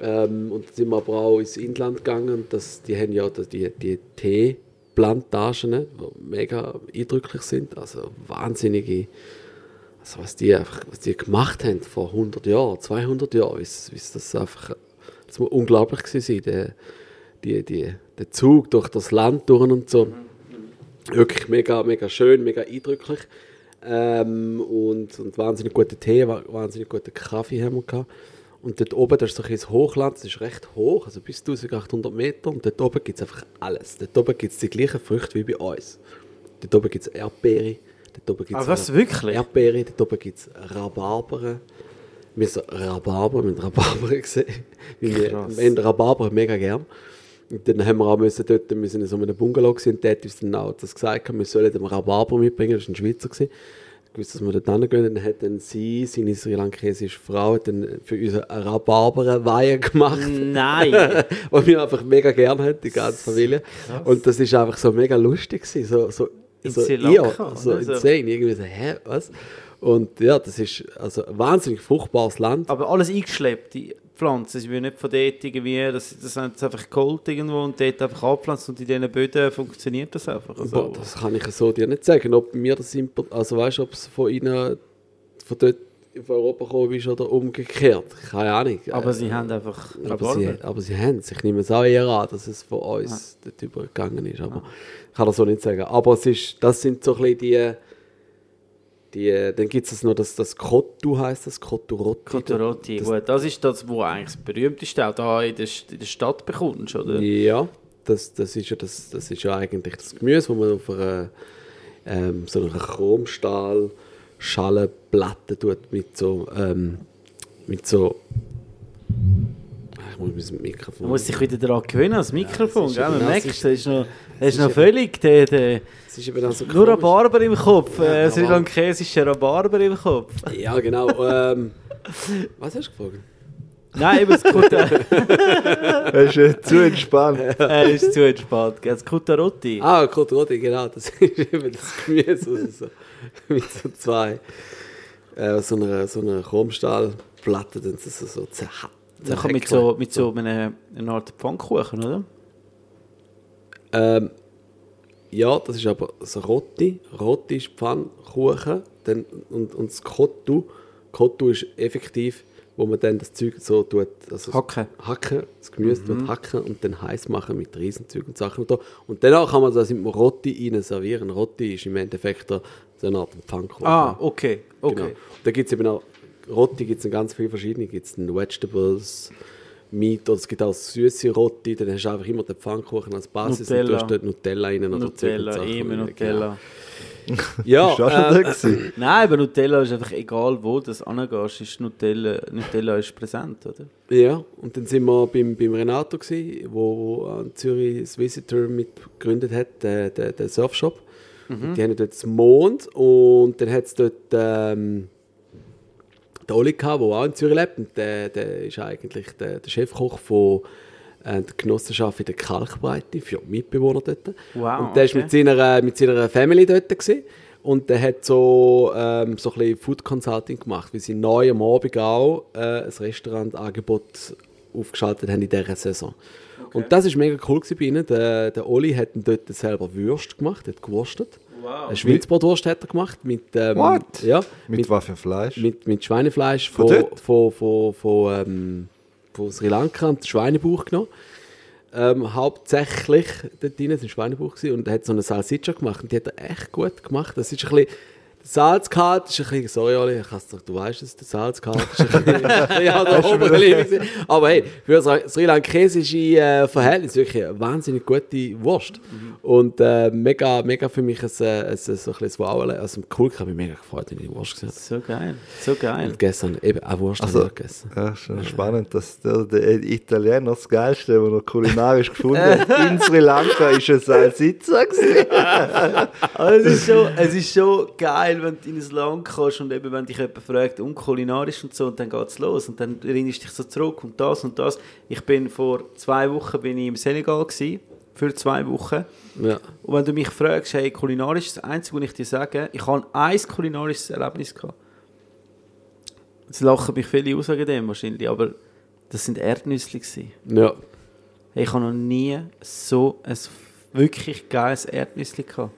Ähm, und sind wir aber auch ins Inland gegangen. Das, die haben ja die, die Teeplantagen, ne, die mega eindrücklich sind. Also wahnsinnige, also was die, einfach, was die gemacht haben vor 100 Jahren, 200 Jahren, wie es das einfach, das muss unglaublich gewesen sein, der, die, die, der Zug durch das Land durch und so. Wirklich mega, mega schön, mega eindrücklich. Ähm, und, und wahnsinnig guten Tee, wa- wahnsinnig guten Kaffee haben wir gehabt. Und dort oben, das ist so ein Hochland, das ist recht hoch, also bis 1800 Meter. Und dort oben gibt es einfach alles. Dort oben gibt es die gleichen Früchte wie bei uns. Dort oben gibt es Erdbeere, dort oben gibt Ah, was, wirklich? Erdbeere, dort oben gibt es Rhabarberen. Wir haben Rhabarber mit Rhabarber gesehen. Wir, wir haben Rhabarber mega gern. Und dann haben wir auch müssen dort, wir sind in so einem Bungalow gewesen, und der hat uns dann auch das gesagt, wir sollen den Rhabarber mitbringen, das war ein Schweizer. Gewesen. Ich wusste, dass wir dort hingehen. Dann hat dann sie, seine sri lankesische Frau, hat dann für uns eine Rhabarberweihe gemacht. Nein. Und wir einfach mega gerne haben, die ganze Familie. Und das ist einfach so mega lustig gewesen, so, so, In so, Sri ja? So. insane, irgendwie so, hä, was? Und ja, das ist also ein wahnsinnig fruchtbares Land. Aber alles eingeschleppt, die Pflanzen. Sie werden nicht von dort irgendwie, das, das haben sie einfach geholt irgendwo und dort einfach abgepflanzt und in diesen Böden funktioniert das einfach. Also, Boah, das kann ich so dir nicht sagen, ob mir das also weißt ob es von ihnen von dort auf Europa gekommen ist oder umgekehrt. Keine Ahnung. aber sie haben einfach aber sie, aber sie haben es. Ich nehme es auch eher an, dass es von uns dort übergegangen ist. Aber ich kann das so nicht sagen. Aber es ist, das sind so ein bisschen die, die dann gibt es noch das, das Kottu heisst das, Koturotti. Kotorotti, Das- gut. Das ist das, wo eigentlich das berühmteste auch da in der, in der Stadt bekommst, oder? Ja, das, das, ist ja das, das ist ja eigentlich das Gemüse, das man auf einer, ähm, so einer Chromstahl-Schallenplatte tut mit so, ähm, mit so, Ich muss Man Mikrofon. muss sich wieder daran gewöhnen, das Mikrofon. ist gell? Man das merkt, ist- das ist noch, das ist noch völlig der, der, Es ist eben dann so nur komisch. Rhabarber im Kopf. Ja, Äh, Sri Rhabarber. Lankesischer Rhabarber im Kopf. Ja, genau. ähm, was hast du gefragt? Nein, eben das Kuta, Er ist äh, zu entspannt. äh, ist zu entspannt. Das Kutarotti. Ah, Kotroti, genau. Das ist eben das Gemüse. Also so, mit so zwei. Äh, so einer, so einer Chromstahlplatte, dann das so, so zerha- Nachher mit so, mit so einem, einer Art Pfannkuchen, oder? Ähm, ja, das ist aber so Rotti. Rotti ist Pfannkuchen. Dann, und, und das Kottu, Kottu ist effektiv, wo man dann das Zeug so tut. Also Hacken. Hacken, das Gemüse tut hacken und dann heiß machen mit Riesenzeug und Sachen. Und, da. und danach kann man das mit dem Rotti rein servieren. Rotti ist im Endeffekt so eine Art Pfannkuchen. Ah, okay. okay. Genau. Da gibt es eben auch, Rotti gibt es ganz viele verschiedene. Gibt es Vegetables, Meat oder es gibt auch süße Rotti. Dann hast du einfach immer den Pfannkuchen als Basis Nutella. und du hast dort Nutella rein oder Nutella, immer. Nutella. Genau. Ja, Bist du auch schon äh? Nein, aber Nutella ist einfach egal, wo du angehst, ist Nutella, Nutella ist präsent, oder? ja, und dann sind wir beim, beim Renato, gewesen, wo, Zürich das Visitor mitgegründet hat, den, den, den Surfshop. Und Die haben dort das Mond und dann hat es dort ähm, den Oli der auch in Zürich lebt. Und der, der ist eigentlich der, der Chefkoch von äh, der Genossenschaft in der Kalkbreite für Mitbewohner dort. Wow, und der okay. mit seiner, mit seiner Family dort gewesen. Und der hat so, ähm, so ein bisschen Food Consulting gemacht, weil sie neu am Abend auch äh, ein Restaurantangebot aufgeschaltet haben in dieser Saison. Und das war mega cool gewesen bei ihnen. Der, der Oli hat dort selber Würst gemacht, hat gewurstet. Wow. Eine Schweinsbratwurst hat er gemacht mit, ähm, What? Ja, Mit, mit, was für Fleisch? mit, mit Schweinefleisch Von von, von, von, von, ähm, von Sri Lanka und Schweinebauch genommen. Ähm, hauptsächlich dort drin, das war ein Schweinebauch gewesen, und er hat so eine Salsiccia gemacht und die hat er echt gut gemacht. Das ist ein bisschen, der Salzgehalt ist ein bisschen, sorry Oli, ich doch, du weißt es, der Salzgehalt ist ein bisschen, an der Oberlinie gewesen. Aber hey, für das Sri Lankesische äh, Verhältnis wirklich eine wahnsinnig gute Wurst. Und äh, mega, mega für mich ein, äh, ein, ein, so ein bisschen Wow, also cool, ich habe mich mega gefreut, wenn ich die Wurst gesehen habe. So geil, so geil. Und gestern eben auch Wurst Also- gegessen. Ja, schon spannend, dass der, der Italiener das Geilste, was er kulinarisch gefunden hat, in Sri Lanka, ist ein Salsiccia gewesen. Es ist, schon, es ist schon geil, wenn du in ein Land kommst und eben, wenn dich jemand fragt, um kulinarisch und so, und dann geht es los. Und dann erinnerst du dich so zurück und das und das. Ich bin vor zwei Wochen bin ich im Senegal gewesen, für zwei Wochen. Ja. Und wenn du mich fragst, hey, kulinarisch, das Einzige, was ich dir sage, ich habe ein kulinarisches Erlebnis gehabt. Jetzt lachen mich viele aus wegen dem wahrscheinlich, aber das sind Erdnüsse gewesen. ja. Hey, ich habe noch nie so ein wirklich geiles Erdnüsse gehabt.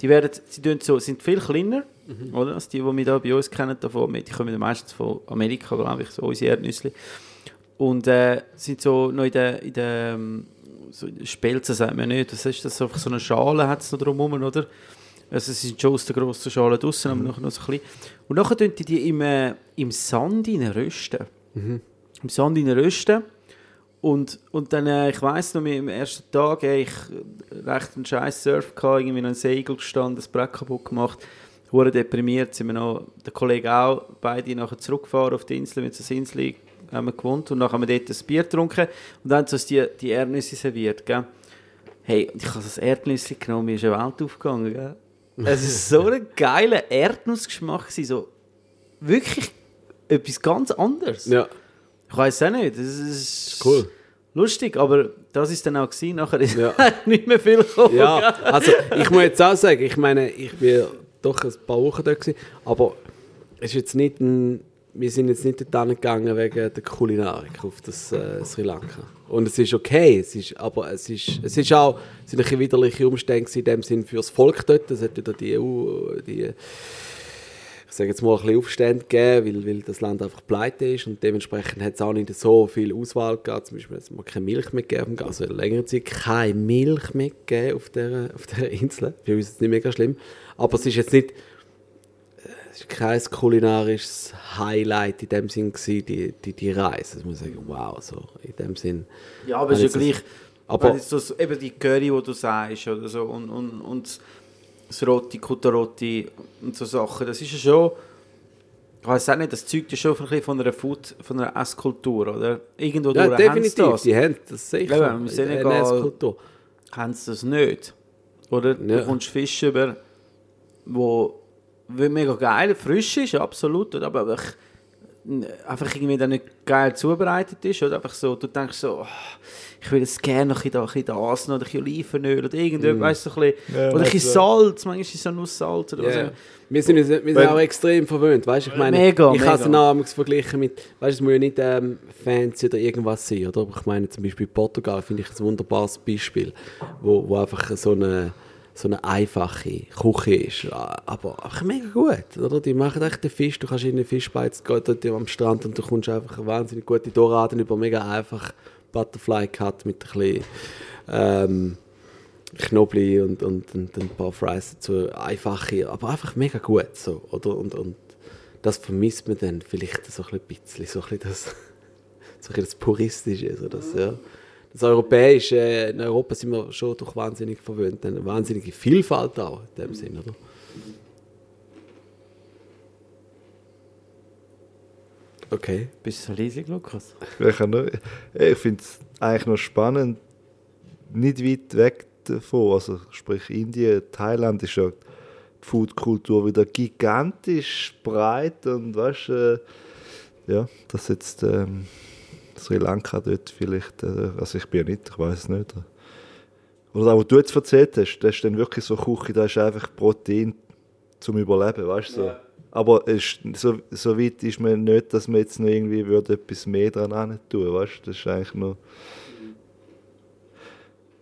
Die werden, sie so, sind viel kleiner, oder? Als die, die wir da bei uns kennen, davon, die kommen meistens von Amerika, glaube ich, so unsere Erdnüsse. Und äh, sind so noch in der, in der ähm, so Spelzen, sagt man nicht. Was ist das? Einfach so eine Schale hat es noch drumherum, oder? Also sie sind schon aus der grossen Schale draussen, aber nachher noch so klein. Und nachher tun die die im, äh, im Sand rein rösten. Im Sand rösten. Und, und dann, äh, ich weiss noch, am ersten Tag, äh, ich äh, recht einen scheiß Surf gehabt, irgendwie noch ein Segel gestanden, das Brett kaputt gemacht, hure deprimiert, sind wir noch, der Kollege auch, beide nachher zurückgefahren auf die Insel, mit so Insel haben wir gewohnt und dann haben wir dort ein Bier getrunken und dann haben sie uns die, die Erdnüsse serviert, gell. Hey, ich habe das Erdnüsse genommen, mir ist eine Welt aufgegangen, gell. Es war so ein geiler Erdnussgeschmack, so wirklich etwas ganz anderes. Ja, Ich weiß auch nicht. Das ist Cool. Lustig, aber das ist dann auch gewesen. Nachher ist Ja. nicht mehr viel gekommen. ja, also ich muss jetzt auch sagen, ich meine, ich bin doch ein paar Wochen dort gewesen, aber es ist jetzt nicht ein, wir sind jetzt nicht dort gegangen wegen der Kulinarik auf das äh, Sri Lanka. Und es ist okay, es ist, aber es ist, es ist auch es sind ein widerliche Umstände in dem Sinn für das Volk dort. Es hat wieder die EU, die, sage jetzt mal, ein bisschen Aufstände gegeben, weil, weil das Land einfach pleite ist und dementsprechend hat es auch nicht so viel Auswahl gegeben. Zum Beispiel hat es mal keine Milch mehr gegeben, also in längere Zeit keine Milch mehr gegeben auf dieser, auf dieser Insel. Für uns ist es nicht mega schlimm. Aber es ist jetzt nicht, es ist kein kulinarisches Highlight in dem Sinn gewesen, die, die, die Reise. Das muss ich sagen, wow, so in dem Sinn. Ja, aber es ist ja gleich. Aber- das, eben die Curry, die du sagst, oder so, und, und, und das Rotti, Kutarotti und so Sachen, das ist ja schon. Ich weiß auch nicht, das zeugt ja schon ein bisschen von einer Food, von einer Esskultur, oder? Irgendwo Ja, durch haben sie definitiv. das. Die haben das sicher. Eben, im Senegal- haben sie das nicht. Oder Ja. du kommst Fisch über, wo mega geil, frisch ist, absolut, aber einfach, einfach irgendwie dann nicht geil zubereitet ist. Oder einfach so, du denkst so, oh, ich will jetzt gerne noch ein bisschen, da- ein bisschen das noch, oder ein bisschen Olivenöl oder irgendetwas, weißt du, so ein bisschen, Ja, oder ein bisschen Salz, manchmal ist es ja nur Salz oder was Ja. auch- Wir sind, wir sind auch extrem verwöhnt, weißt du? Ich meine, Mega, ich habe es damals verglichen mit, weißt du, es muss ja nicht ähm, fancy oder irgendwas sein, oder? Aber ich meine zum Beispiel Portugal finde ich ein wunderbares Beispiel, wo, wo einfach so eine, so eine einfache Küche ist, aber einfach mega gut, oder? Die machen echt den Fisch, du kannst in den Fischbeiz gehen am Strand und du kommst einfach eine wahnsinnig gute Dorraden über mega einfach Butterfly Cut mit ein bisschen ähm, Knoblauch und, und, und ein paar Fries dazu. Einfache, aber einfach mega gut. So, oder? Und, und das vermisst man dann vielleicht so ein bisschen, so ein bisschen das, so ein bisschen das Puristische. So das, ja. Das Europäische, äh, in Europa sind wir schon durch wahnsinnig verwöhnt. Eine wahnsinnige Vielfalt auch in dem Sinn, oder? Okay. Bist du so leise, Lukas? Ich, finde es eigentlich noch spannend, nicht weit weg davon, also sprich Indien, Thailand ist ja die Foodkultur wieder gigantisch breit und weißt äh, ja, dass jetzt ähm, Sri Lanka dort vielleicht, äh, also ich bin ja nicht, ich weiß es nicht. Oder auch, was du jetzt erzählt hast, das ist dann wirklich so Küche, da ist einfach Protein zum Überleben, weißt du? So. Aber es ist, so, so weit ist man nicht, dass man jetzt noch irgendwie würde etwas mehr dran tun, weißt du? Das ist eigentlich noch...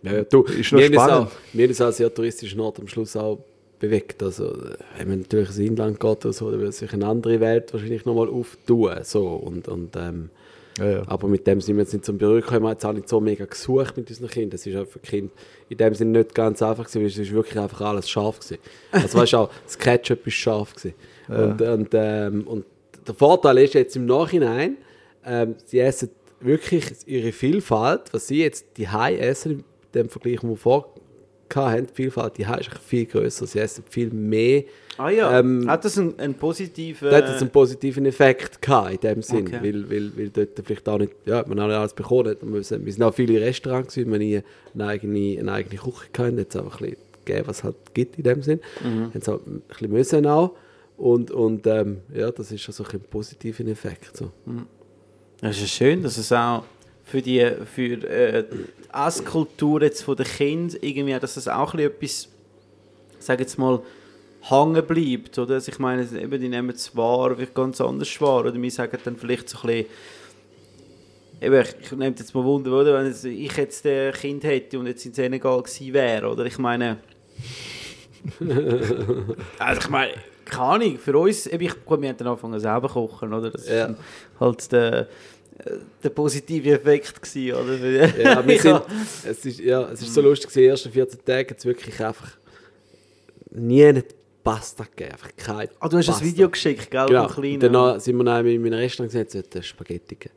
Ja, ja, du, Ist noch das spannend. auch, mir ist auch sehr touristischen Ort am Schluss auch bewegt. Also, äh, wenn man natürlich ins Inland geht oder so, dann wird sich eine andere Welt wahrscheinlich nochmal auftun. So. Und, und, ähm, Ja, ja. Aber mit dem sind wir jetzt nicht zum Büro gekommen. Wir haben jetzt auch nicht so mega gesucht mit unseren Kindern. Das ist auch für Kinder in dem Sinne nicht ganz einfach gewesen, weil es ist wirklich einfach alles scharf gewesen. Also weißt du auch, das Ketchup ist scharf gewesen. Und, und, ähm, und der Vorteil ist jetzt im Nachhinein, ähm, sie essen wirklich ihre Vielfalt, was sie jetzt die Hai essen, in dem Vergleich, den wir vorher hatten, die Vielfalt, die Hai ist viel größer. Sie essen viel mehr. Ah ja, Ähm, hat das einen, einen positiven... Hat es einen positiven Effekt gehabt, in dem Sinn, Okay. weil, weil, weil dort vielleicht auch nicht, ja, man auch nicht alles bekommen hat. Wir sind, auch viele Restaurants gewesen, wir haben nie eine eigene, eine eigene Küche gehabt, jetzt einfach ein bisschen gegeben, was es halt gibt in dem Sinn. Mhm. Haben halt ein bisschen müssen auch. Und, und ähm, ja, das ist also ein positiven Effekt. So. Es ist ja schön, dass es auch für die, für, äh, die Esskultur jetzt von den Kindern irgendwie, dass es auch etwas, sag jetzt mal, hängen bleibt, oder? Also ich meine, eben, die nehmen es wahr, wird ganz anders wahr, oder wir sagen dann vielleicht so ein bisschen, eben, ich, ich nehme jetzt mal Wunder, oder? Wenn ich jetzt ein Kind hätte und jetzt in Senegal gewesen wäre, oder? Ich meine, also ich meine, keine Ahnung, für uns, eben, ich, gut, wir haben dann angefangen selber kochen, oder? Das Ja. ist halt der, der positive Effekt gewesen, oder? Ja, wir sind, es, ist, ja, es ist so lustig, gewesen, die ersten 14 Tage hat es wirklich einfach nie eine Pasta gegeben. Einfach keine Ah, du hast ein Pasta. Video geschickt, gell? Genau. Dann sind wir dann in meinem Restaurant es sollte Spaghetti geben.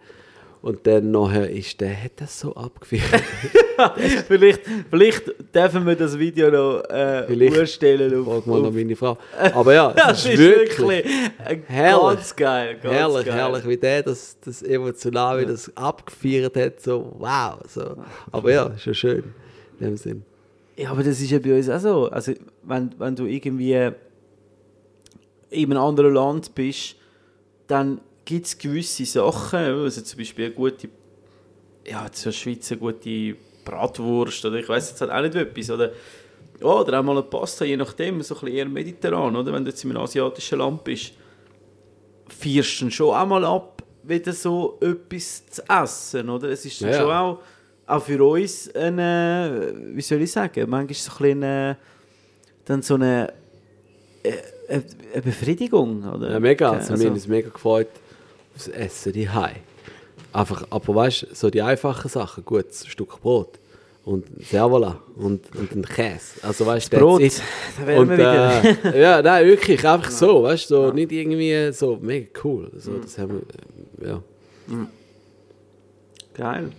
Und dann nachher ist der, hat das so abgeführt. vielleicht, vielleicht dürfen wir das Video noch äh, urstellen. Frag mal noch meine Frau. Aber ja, Das ist wirklich, äh, herrlich. ganz geil. Ganz herrlich, geil. herrlich, wie der das, das emotional wie das abgefeiert hat. So, wow. So. Aber ja, ist ja schön. In dem Sinn. Ja, aber das ist ja bei uns auch so. Also, wenn, wenn du irgendwie in einem anderen Land bist, dann gibt es gewisse Sachen, also zum Beispiel eine gute, ja, in der Schweiz eine gute Bratwurst oder ich weiß jetzt halt auch nicht etwas. Oder, ja, oder auch mal eine Pasta, je nachdem, so ein bisschen eher mediterran, oder? Wenn du jetzt in einem asiatischen Land bist, feierst du schon auch mal ab, wieder so etwas zu essen, oder? Es ist dann Ja, schon auch, auch für uns eine, wie soll ich sagen, manchmal so ein bisschen eine, dann so eine, äh, eine Befriedigung, oder? Ja, mega. Also, Also- mir hat uns mega gefreut aufs Essen, die Hai. Einfach, aber weißt du, so die einfachen Sachen, gut, ein Stück Brot und Servola und, und ein Käse. Also weißt du, Brot, it. da wären wir wieder. äh, ja, nein, wirklich, einfach so, weißt du, so, nicht irgendwie so mega cool. So, das haben wir, ja. Geil.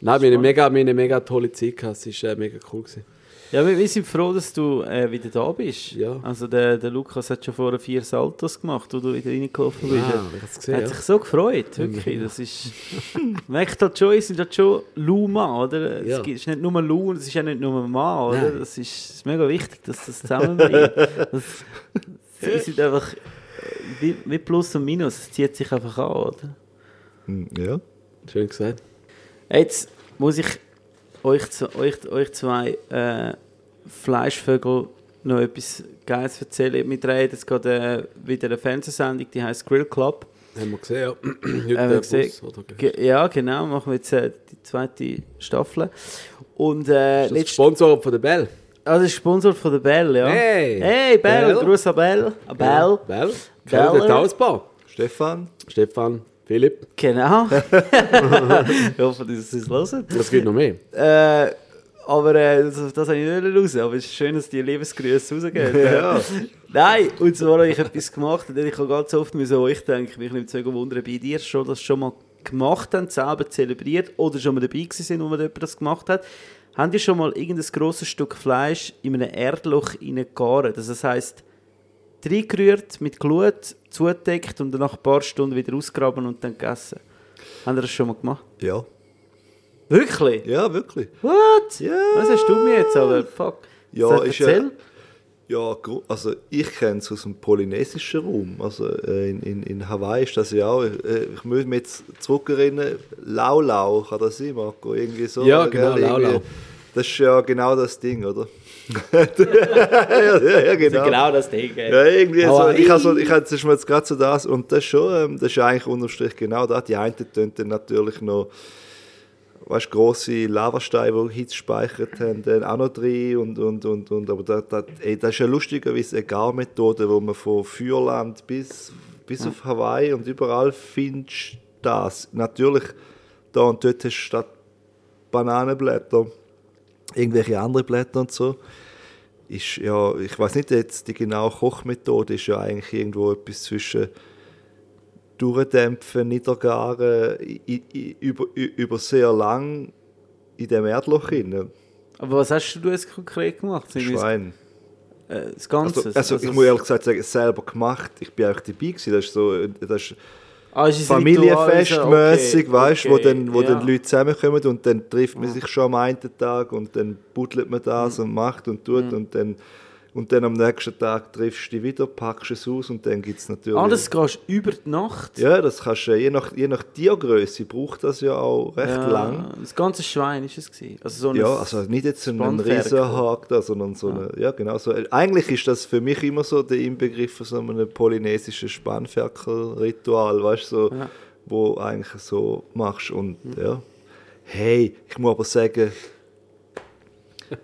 Nein, wir haben eine mega, tolle Zeit gehabt, es war äh, mega cool. Gewesen. Ja, wir, wir sind froh, dass du äh, wieder da bist. Ja. Also der, der Lukas hat schon vorher vier Saltos gemacht, wo du wieder reingelaufen bist. Ah, ich hab's Er gesehen, hat ja. sich so gefreut, wirklich. Das ist... merkt halt schon, es sind halt schon Luma, oder? Ja. Es ist nicht nur Lu, es ist ja nicht nur Mann, oder? Nein. Das ist, ist mega wichtig, dass das zusammenbringt. das, sie sind einfach... Wie, wie Plus und Minus, es zieht sich einfach an, oder? Hm, Ja. Schön gesagt. Jetzt muss ich euch, euch, euch zwei äh, Fleischvögel noch etwas Geiles erzählen. Wir drehen jetzt gerade äh, wieder eine Fernsehsendung, die heißt Grill Club. Haben wir gesehen, ja. Heute Haben wir der gesehen. Bus, oder? Ist Ge ja, genau, machen wir jetzt äh, die zweite Staffel. Und äh, das letzt- Sponsor von der Bell? ah, das ist Sponsor von der Bell, ja. Hey! Hey, Bell, Bell. Gruß an Bell. An Bell. Bell? Bell, der Tausbau. Stefan? Stefan, Philipp. Genau. ich hoffe, dass Sie es hören. Es gibt noch mehr. Äh, aber äh, das, das habe ich nicht raus. Aber es ist schön, dass die Liebesgrüße rausgehen. Ja. Nein, und zwar habe ich etwas gemacht, und ich habe ganz oft an euch denken, mich nimmt es mega wundern, bei dir schon das schon mal gemacht haben, selber zelebriert oder schon mal dabei gewesen sind, wo man jemand das gemacht hat. Habt ihr schon mal irgendein grosses Stück Fleisch in einem Erdloch reingegaren? Das heisst, reingerührt, mit Glut, zugedeckt und dann nach ein paar Stunden wieder ausgraben und dann gegessen. Habt ihr das schon mal gemacht? Ja. Wirklich? Ja, wirklich. What? Ja. Was hast du mir jetzt aber? Fuck. Ja, ist ja- erzähl. Ja, also ich kenne es aus dem polynesischen Raum. Also äh, in, in, in Hawaii ist das ja auch. Äh, ich muss mich jetzt zurückerinnern. Lau Lau, kann das sein, Marco? Irgendwie so. Ja, genau, Lau. Das ist ja genau das Ding, oder? ja, ja, genau. Genau das Ding. ey. Ja, irgendwie so, ich habe so, ich habe jetzt mal jetzt gerade so das und das ist schon, ähm, das ist eigentlich unterm Strich genau das. Die einen tun dann natürlich noch, weißt grosse Lavasteine, die Hitze gespeichert haben, dann auch noch drin und, und, und, und aber das, das, ey, das ist ja lustigerweise eine Garmethode, wo man von Feuerland bis, bis auf Hawaii und überall findest das. Natürlich, da und dort hast du statt Bananenblätter irgendwelche andere Blätter und so ist ja, ich weiß nicht, jetzt die genaue Kochmethode ist ja eigentlich irgendwo etwas zwischen durchdämpfen, niedergaren, i- i- über, ü- über sehr lang in dem Erdloch hinein. Aber was hast du jetzt konkret gemacht? Schwein. Äh, das Ganze? Also, also ich muss ehrlich gesagt sagen, selber gemacht. Ich bin auch dabei gewesen. Das ist so, das ist ah, familienfestmäßig, okay, weißt, wo okay, dann, wo ja. dann Leute zusammenkommen und dann trifft man sich schon am einen Tag und dann buddelt man das Mhm. und macht und tut und dann und dann am nächsten Tag triffst du dich wieder, packst es aus und dann gibt es natürlich... Das gehst über die Nacht? ja, das kannst du, je nach, je nach Tiergröße braucht das ja auch recht Ja, lang. Das ganze Schwein ist es gewesen. Also so ein Ja, also nicht jetzt so ein. Riesenhag da, sondern so eine, ja genau so. Eigentlich ist das für mich immer so der Inbegriff von so einem polynesischen Spannferkel-Ritual, weißt du, so, Ja. wo eigentlich so machst und ja. Hey, ich muss aber sagen,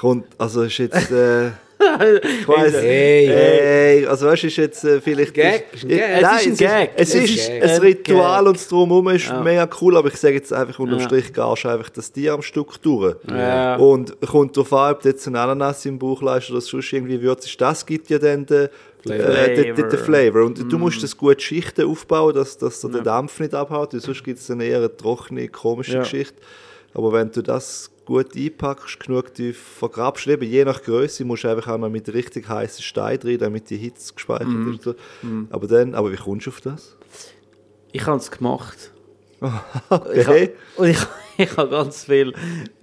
kommt, also ist jetzt, äh, ich weiss, Hey. hey, also weißt ist jetzt äh, vielleicht... Gag, ist Gag. Nein, Es ist ein Gag. Es Es ist ein Ritual Gag. und das Drumherum ist Ja. mega cool, aber ich sage jetzt einfach unterm Ja. Strich, gehst einfach das Tier am Stück durch. Ja. Und kommt darauf an, ob du jetzt ein Ananas im Bauch leist oder sonst irgendwie würzest. Das gibt ja dann den Flavor. äh, den, den, Flavor. Und Mm. du musst das gut Schichten aufbauen, dass, dass der Dampf nicht abhaut, sonst gibt es dann eher eine trockene, komische Ja. Geschichte. Aber wenn du das gut einpackst, genug tief vergrabst, eben je nach Größe musst du einfach auch noch mit richtig heißen Stein drin, damit die Hitze gespeichert Mm. ist. So. Aber dann, aber wie kommst du auf das? Ich habe es gemacht. Ich Okay. hab, und ich, ich habe ganz viele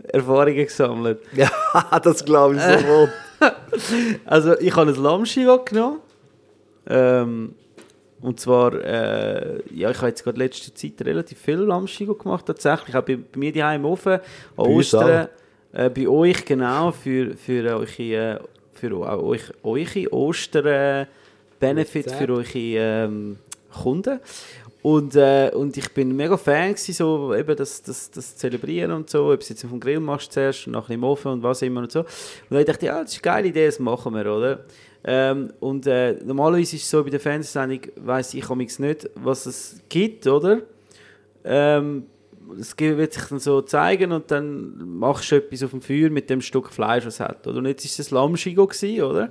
Erfahrungen gesammelt. Ja, das glaube ich sofort. Also ich habe ein Lammschiva genommen. Ähm, und zwar, äh, ja, ich habe jetzt gerade letzte Zeit relativ viel Lammschiva gemacht tatsächlich. Auch bei, bei mir daheim im Ofen, an Ostern. Äh, bei euch genau, für, für, eure, für auch euch, eure Ostern Benefit für eure ähm, Kunden. Und, äh, und ich bin mega Fan gewesen, so eben das, das, das Zelebrieren und so, ob du jetzt dem Grill machst zuerst und nachher im Ofen und was immer und so. Und dann dachte ich, ja, das ist eine geile Idee, das machen wir, oder? Ähm, und äh, normalerweise ist es so, bei der Fernsehsendung weiss ich amigs nicht, was es gibt, oder? Ähm, es wird sich dann so zeigen und dann machst du etwas auf dem Feuer mit dem Stück Fleisch, was es hat. Oder? Und jetzt war es Lammschigo, oder?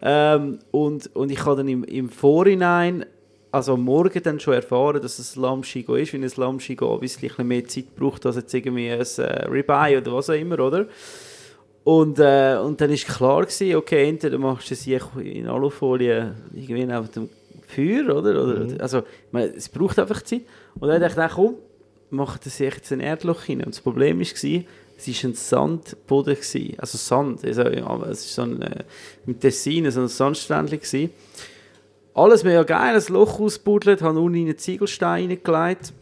Ähm, und, und ich habe dann im, im Vorhinein, also am Morgen dann schon erfahren, dass es Lammschigo ist, weil ein Lammschigo ein bisschen mehr Zeit braucht als jetzt irgendwie ein äh, Ribeye oder was auch immer, oder? Und, äh, und dann war klar, gewesen, okay, entweder machst du sie in Alufolie irgendwie neben dem Feuer, oder? oder Also, ich meine, es braucht einfach Zeit. Und dann dachte ich, komm, mach das jetzt ein Erdloch rein. Und das Problem war, es war ein Sandboden. Gewesen. Also Sand, also, ja, es war so ein, äh, mit Tessin, so ein Sandsträndchen. Gewesen. Alles mega geil, ein Loch ausbuddelt, habe unten einen Ziegelstein reingelegt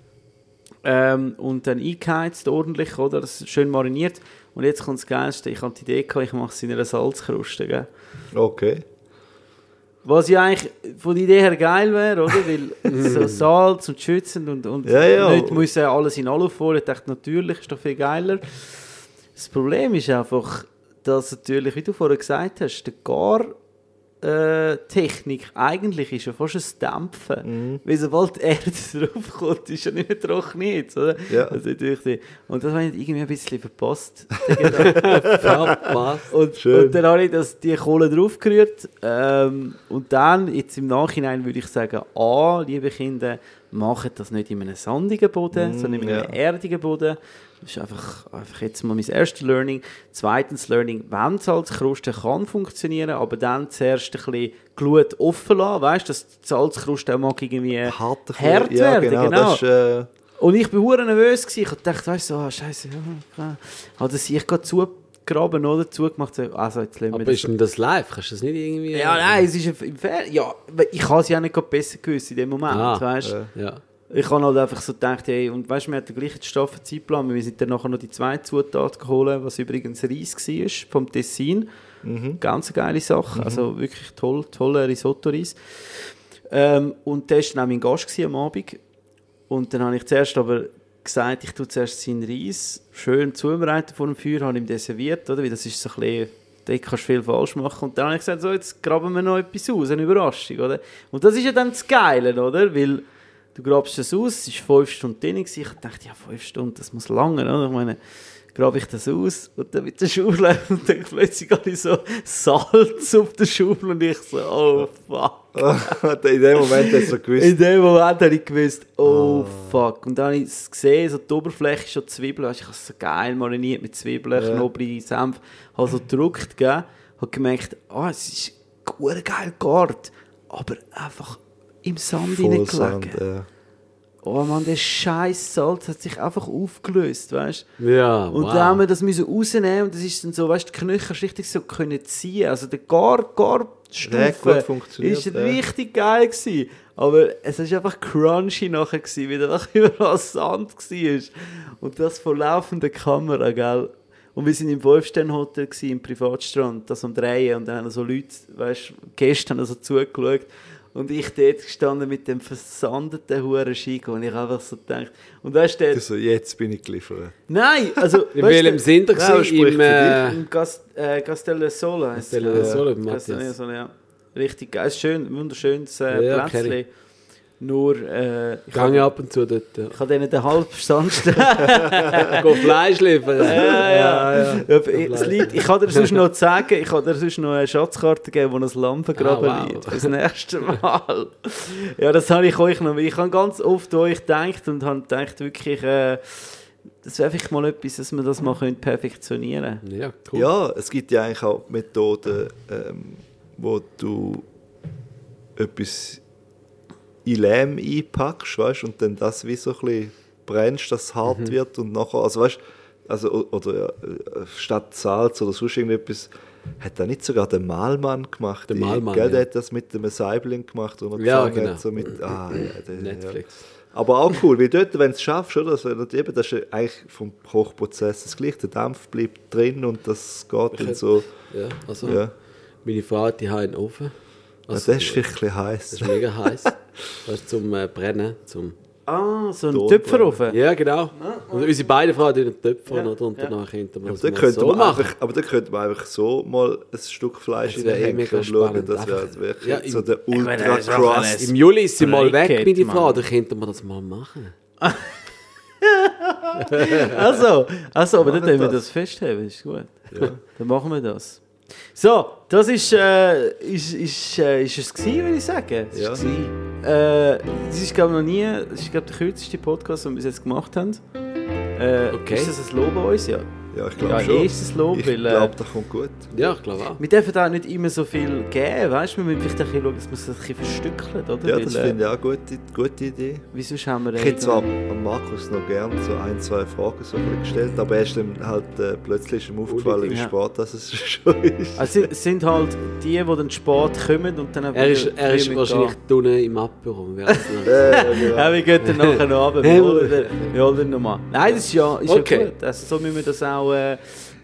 ähm, und dann eingeheizt ordentlich, oder? Das ist schön mariniert. Und jetzt kommt das Geilste, ich hatte die Idee, gehabt, ich mache es in einer Salzkruste, gell? Okay. Was ja eigentlich von der Idee her geil wäre, oder? Weil so Salz und schützend und, und Ja, ja. nicht muss ja alles in Alufolie. Ich dachte, natürlich ist doch viel geiler. Das Problem ist einfach, dass natürlich, wie du vorher gesagt hast, der Gar Technik eigentlich ist ja fast ein Dämpfen. Weil sobald die Erde draufkommt, ist ja nicht mehr trocknet, oder? Ja. Also natürlich und das habe ich irgendwie ein bisschen verpasst. Verpasst. Und, Schön. und dann habe ich das, die Kohle draufgerührt. Ähm, und dann, jetzt im Nachhinein würde ich sagen, A, liebe Kinder, macht das nicht in einem sandigen Boden, sondern in einem ja. erdigen Boden. Das ist einfach, einfach jetzt mal mein erstes Learning. Zweitens Learning, wenn Salzkruste kann funktionieren, aber dann zuerst ein bisschen Glut offen lassen, weißt du, dass die Salzkruste auch irgendwie Hart, bisschen. hart ja, werden. genau. genau. Ist, äh, Und ich war nervös. Gewesen. Ich dachte, weißt du, so, ah, Scheiße, ja. Hat er sich gerade zugegraben oder zugemacht? So, Also, jetzt lassen wir Aber das ist denn das live? Kannst du das nicht irgendwie... ja, nein, es ist im Fernsehen. Ja, ich habe es ja nicht gerade besser gewusst in dem Moment, Ah, weißt Ja. Ich habe halt einfach so gedacht, hey, und weißt du, wir hatten den gleichen straffen Zeitplan, wir sind dann nachher noch die zweite Zutat geholt, was übrigens Reis war, vom Tessin. Ganz eine geile Sache, also wirklich toll, toller Risotto-Reis. Ähm, und der war dann auch mein Gast am Abend. Und dann habe ich zuerst aber gesagt, ich tue zuerst seinen Reis schön zubereiten vor dem Feuer, habe ihm serviert, oder? Weil das ist so ein bisschen, da kannst du viel falsch machen. Und dann habe ich gesagt, so, jetzt graben wir noch etwas aus, eine Überraschung, oder? Und das ist ja dann das Geile, oder? Weil du grabst das aus, es war fünf Stunden drin, ich dachte, ja, fünf Stunden, das muss lange, oder? Ich meine, grabe ich das aus und dann mit der Schaufel und dann plötzlich habe ich so Salz auf der Schaufel und ich so, oh fuck. in dem Moment hast du gewusst, In dem Moment habe ich gewusst, oh fuck. Und dann habe ich es gesehen, so die Oberfläche ist schon Zwiebeln. Weißt, ich habe es so geil mariniert mit Zwiebeln, Ja. Knoblauch, Senf. Habe so gedruckt, gell. Habe gemerkt, ah, es ist geil gegart, aber einfach im Sand. Sand. Ja. Oh Mann, der scheiß Salz hat sich einfach aufgelöst, weißt Ja, und wow. dann haben wir das müssen rausnehmen und das ist dann so, weißt du, die Knöchel richtig so können ziehen. Also der Gar, Gar funktioniert, ist ja. richtig geil gewesen. Aber es ist einfach crunchy nachher gewesen, weil einfach überall Sand war. Und das vor laufender Kamera, gell. Und wir sind im Wolfstein-Hotel gewesen, im Privatstrand, das am Drehen und dann haben so Leute, weißt du, Gäste haben so zugeschaut. Und ich dort gestanden mit dem versandeten Huren Schigo und ich einfach so gedacht, und weißt du, der- Du so, jetzt bin ich geliefert. Nein, also. In welchem Sinn da Im, äh, Im Gast, äh, Castel del Sole heisst Castel es. del Ja. Sole, Castel del Matthias. Sole, ja. Richtig geil. Schön, wunderschönes äh, Ja, Plätzchen. Nur, äh, ich habe ab und zu dort. Ja. ich habe denen den halben Sandstein. Go Fleisch liefern. ja, ja. ja. Es liegt, ich kann dir sonst noch sagen, ich kann dir sonst noch eine Schatzkarte geben, wo ein Lamm vergraben Ah, wow. liegt. Fürs nächste Mal. ja, das habe ich euch noch. Ich habe ganz oft an euch gedacht und habe gedacht, wirklich, äh, das wäre vielleicht mal etwas, dass wir das mal können perfektionieren können. Ja, cool. Ja, es gibt ja eigentlich auch Methoden, ähm, wo du etwas in Lehm einpackst, weißt, und dann das wie so ein bisschen brennst, dass es hart wird und nachher, also weißt, also oder ja, äh, statt Salz oder sonst irgendetwas, hat da nicht sogar der Malmann gemacht? Der Malmann, Gell, ja. der hat das mit dem Saibling gemacht, er Ja, genau. hat, so mit, ah, ja, der, Netflix. Ja. Aber auch cool, weil dort, wenn du es schaffst, oder? Also, und eben, das ist ja eigentlich vom Kochprozess das Gleiche. Der Dampf bleibt drin und das geht und so. Ja, also Ja. meine Frau hat die einen Ofen. Also, Also, das ist vielleicht ein bisschen heiß. das ist mega heiß. Das ist zum äh, Brennen. Zum Ah, so ein Töpferofen. ja, genau. Und unsere beiden Frauen tun Töpfer Ja, oder? und ja. danach könnte man Aber das könnte so man machen. einfach, aber da könnte man einfach so mal ein Stück Fleisch Das wäre eh reinhängen mega und schauen, das wäre wirklich Ja, so der Ultra Crust. Im Juli ist sie mal weg, meine. Frau. Da könnte man das mal machen. Also, also aber dann können wir das. das festheben, ist gut. Dann machen wir das. So, das ist, äh, ist, ist, äh, ist es gewesen, würde ich sagen. Es ist Ja. gewesen. Äh, das ist, glaube noch nie, das ist, glaube der kürzeste Podcast, den wir bis jetzt gemacht haben. Äh, Okay. Ist das ein Lob an uns? Ja. Ja, ich glaube Ja, schon. erstes Lob, ich weil, äh, glaube, das kommt gut. Ja, ich glaube auch. Wir dürfen auch nicht immer so viel geben, weißt du? Wir müssen vielleicht ein bisschen schauen, dass man es ein bisschen verstückelt, oder? Ja, das äh, finde ich auch eine gute, gute Idee. Wie sonst haben wir Ich hätte zwar an Markus noch gern so ein, zwei Fragen so gestellt, aber er ist dann halt äh, plötzlich ist ihm aufgefallen, wie Ja. spät das es schon ist. Also es sind halt die, die dann spät kommen und dann Er ist, er ist wahrscheinlich unten im nicht. Äh, ja. Ja, wir gehen dann nachher noch runter. Wir holen wir den nochmal. Nein, das ist ja, ist Okay. ja gut. Also, so müssen wir das auch äh,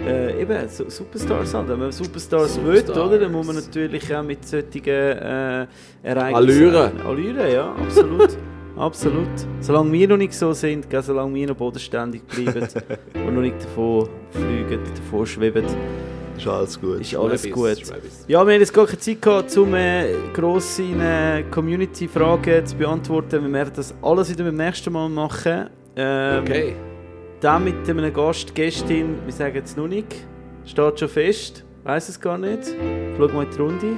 äh, eben, so, Superstars haben. Wenn man Superstars will, Superstars. oder, dann muss man natürlich auch mit solchen äh, Ereignissen... Allüren. Allüren, ja, absolut. absolut. Solange wir noch nicht so sind, gell, solange wir noch bodenständig bleiben und noch nicht davon fliegen, davon schweben, Ist alles gut. ist alles Rabbis, gut. Rabbis. Ja, wir haben jetzt gar keine Zeit gehabt, um äh, grosse äh, Community-Fragen zu beantworten. Wir werden das alles wieder beim nächsten Mal machen. Ähm, Okay. Dann mit einem Gast, Gästin, wir sagen es noch nicht, steht schon fest, weiß es gar nicht. Schau mal in die Runde.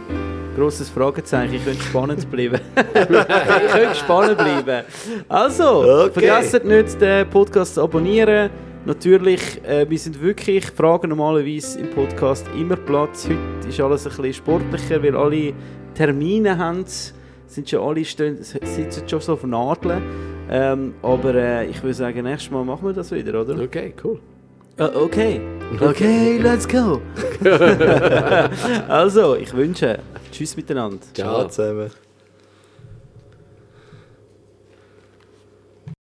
Grosses Fragezeichen, ich könnte spannend bleiben. ich könnte spannend bleiben. Also, Okay. vergesst nicht, den Podcast zu abonnieren. Natürlich, äh, wir sind wirklich, fragen normalerweise im Podcast immer Platz. Heute ist alles ein bisschen sportlicher, weil alle Termine haben. Sind schon alle stehen, sitzen schon so auf Nadeln. Ähm, aber äh, ich würde sagen, nächstes Mal machen wir das wieder, oder? Okay, cool. Äh, okay. Okay, let's go. also, ich wünsche, tschüss miteinander. Ciao zusammen.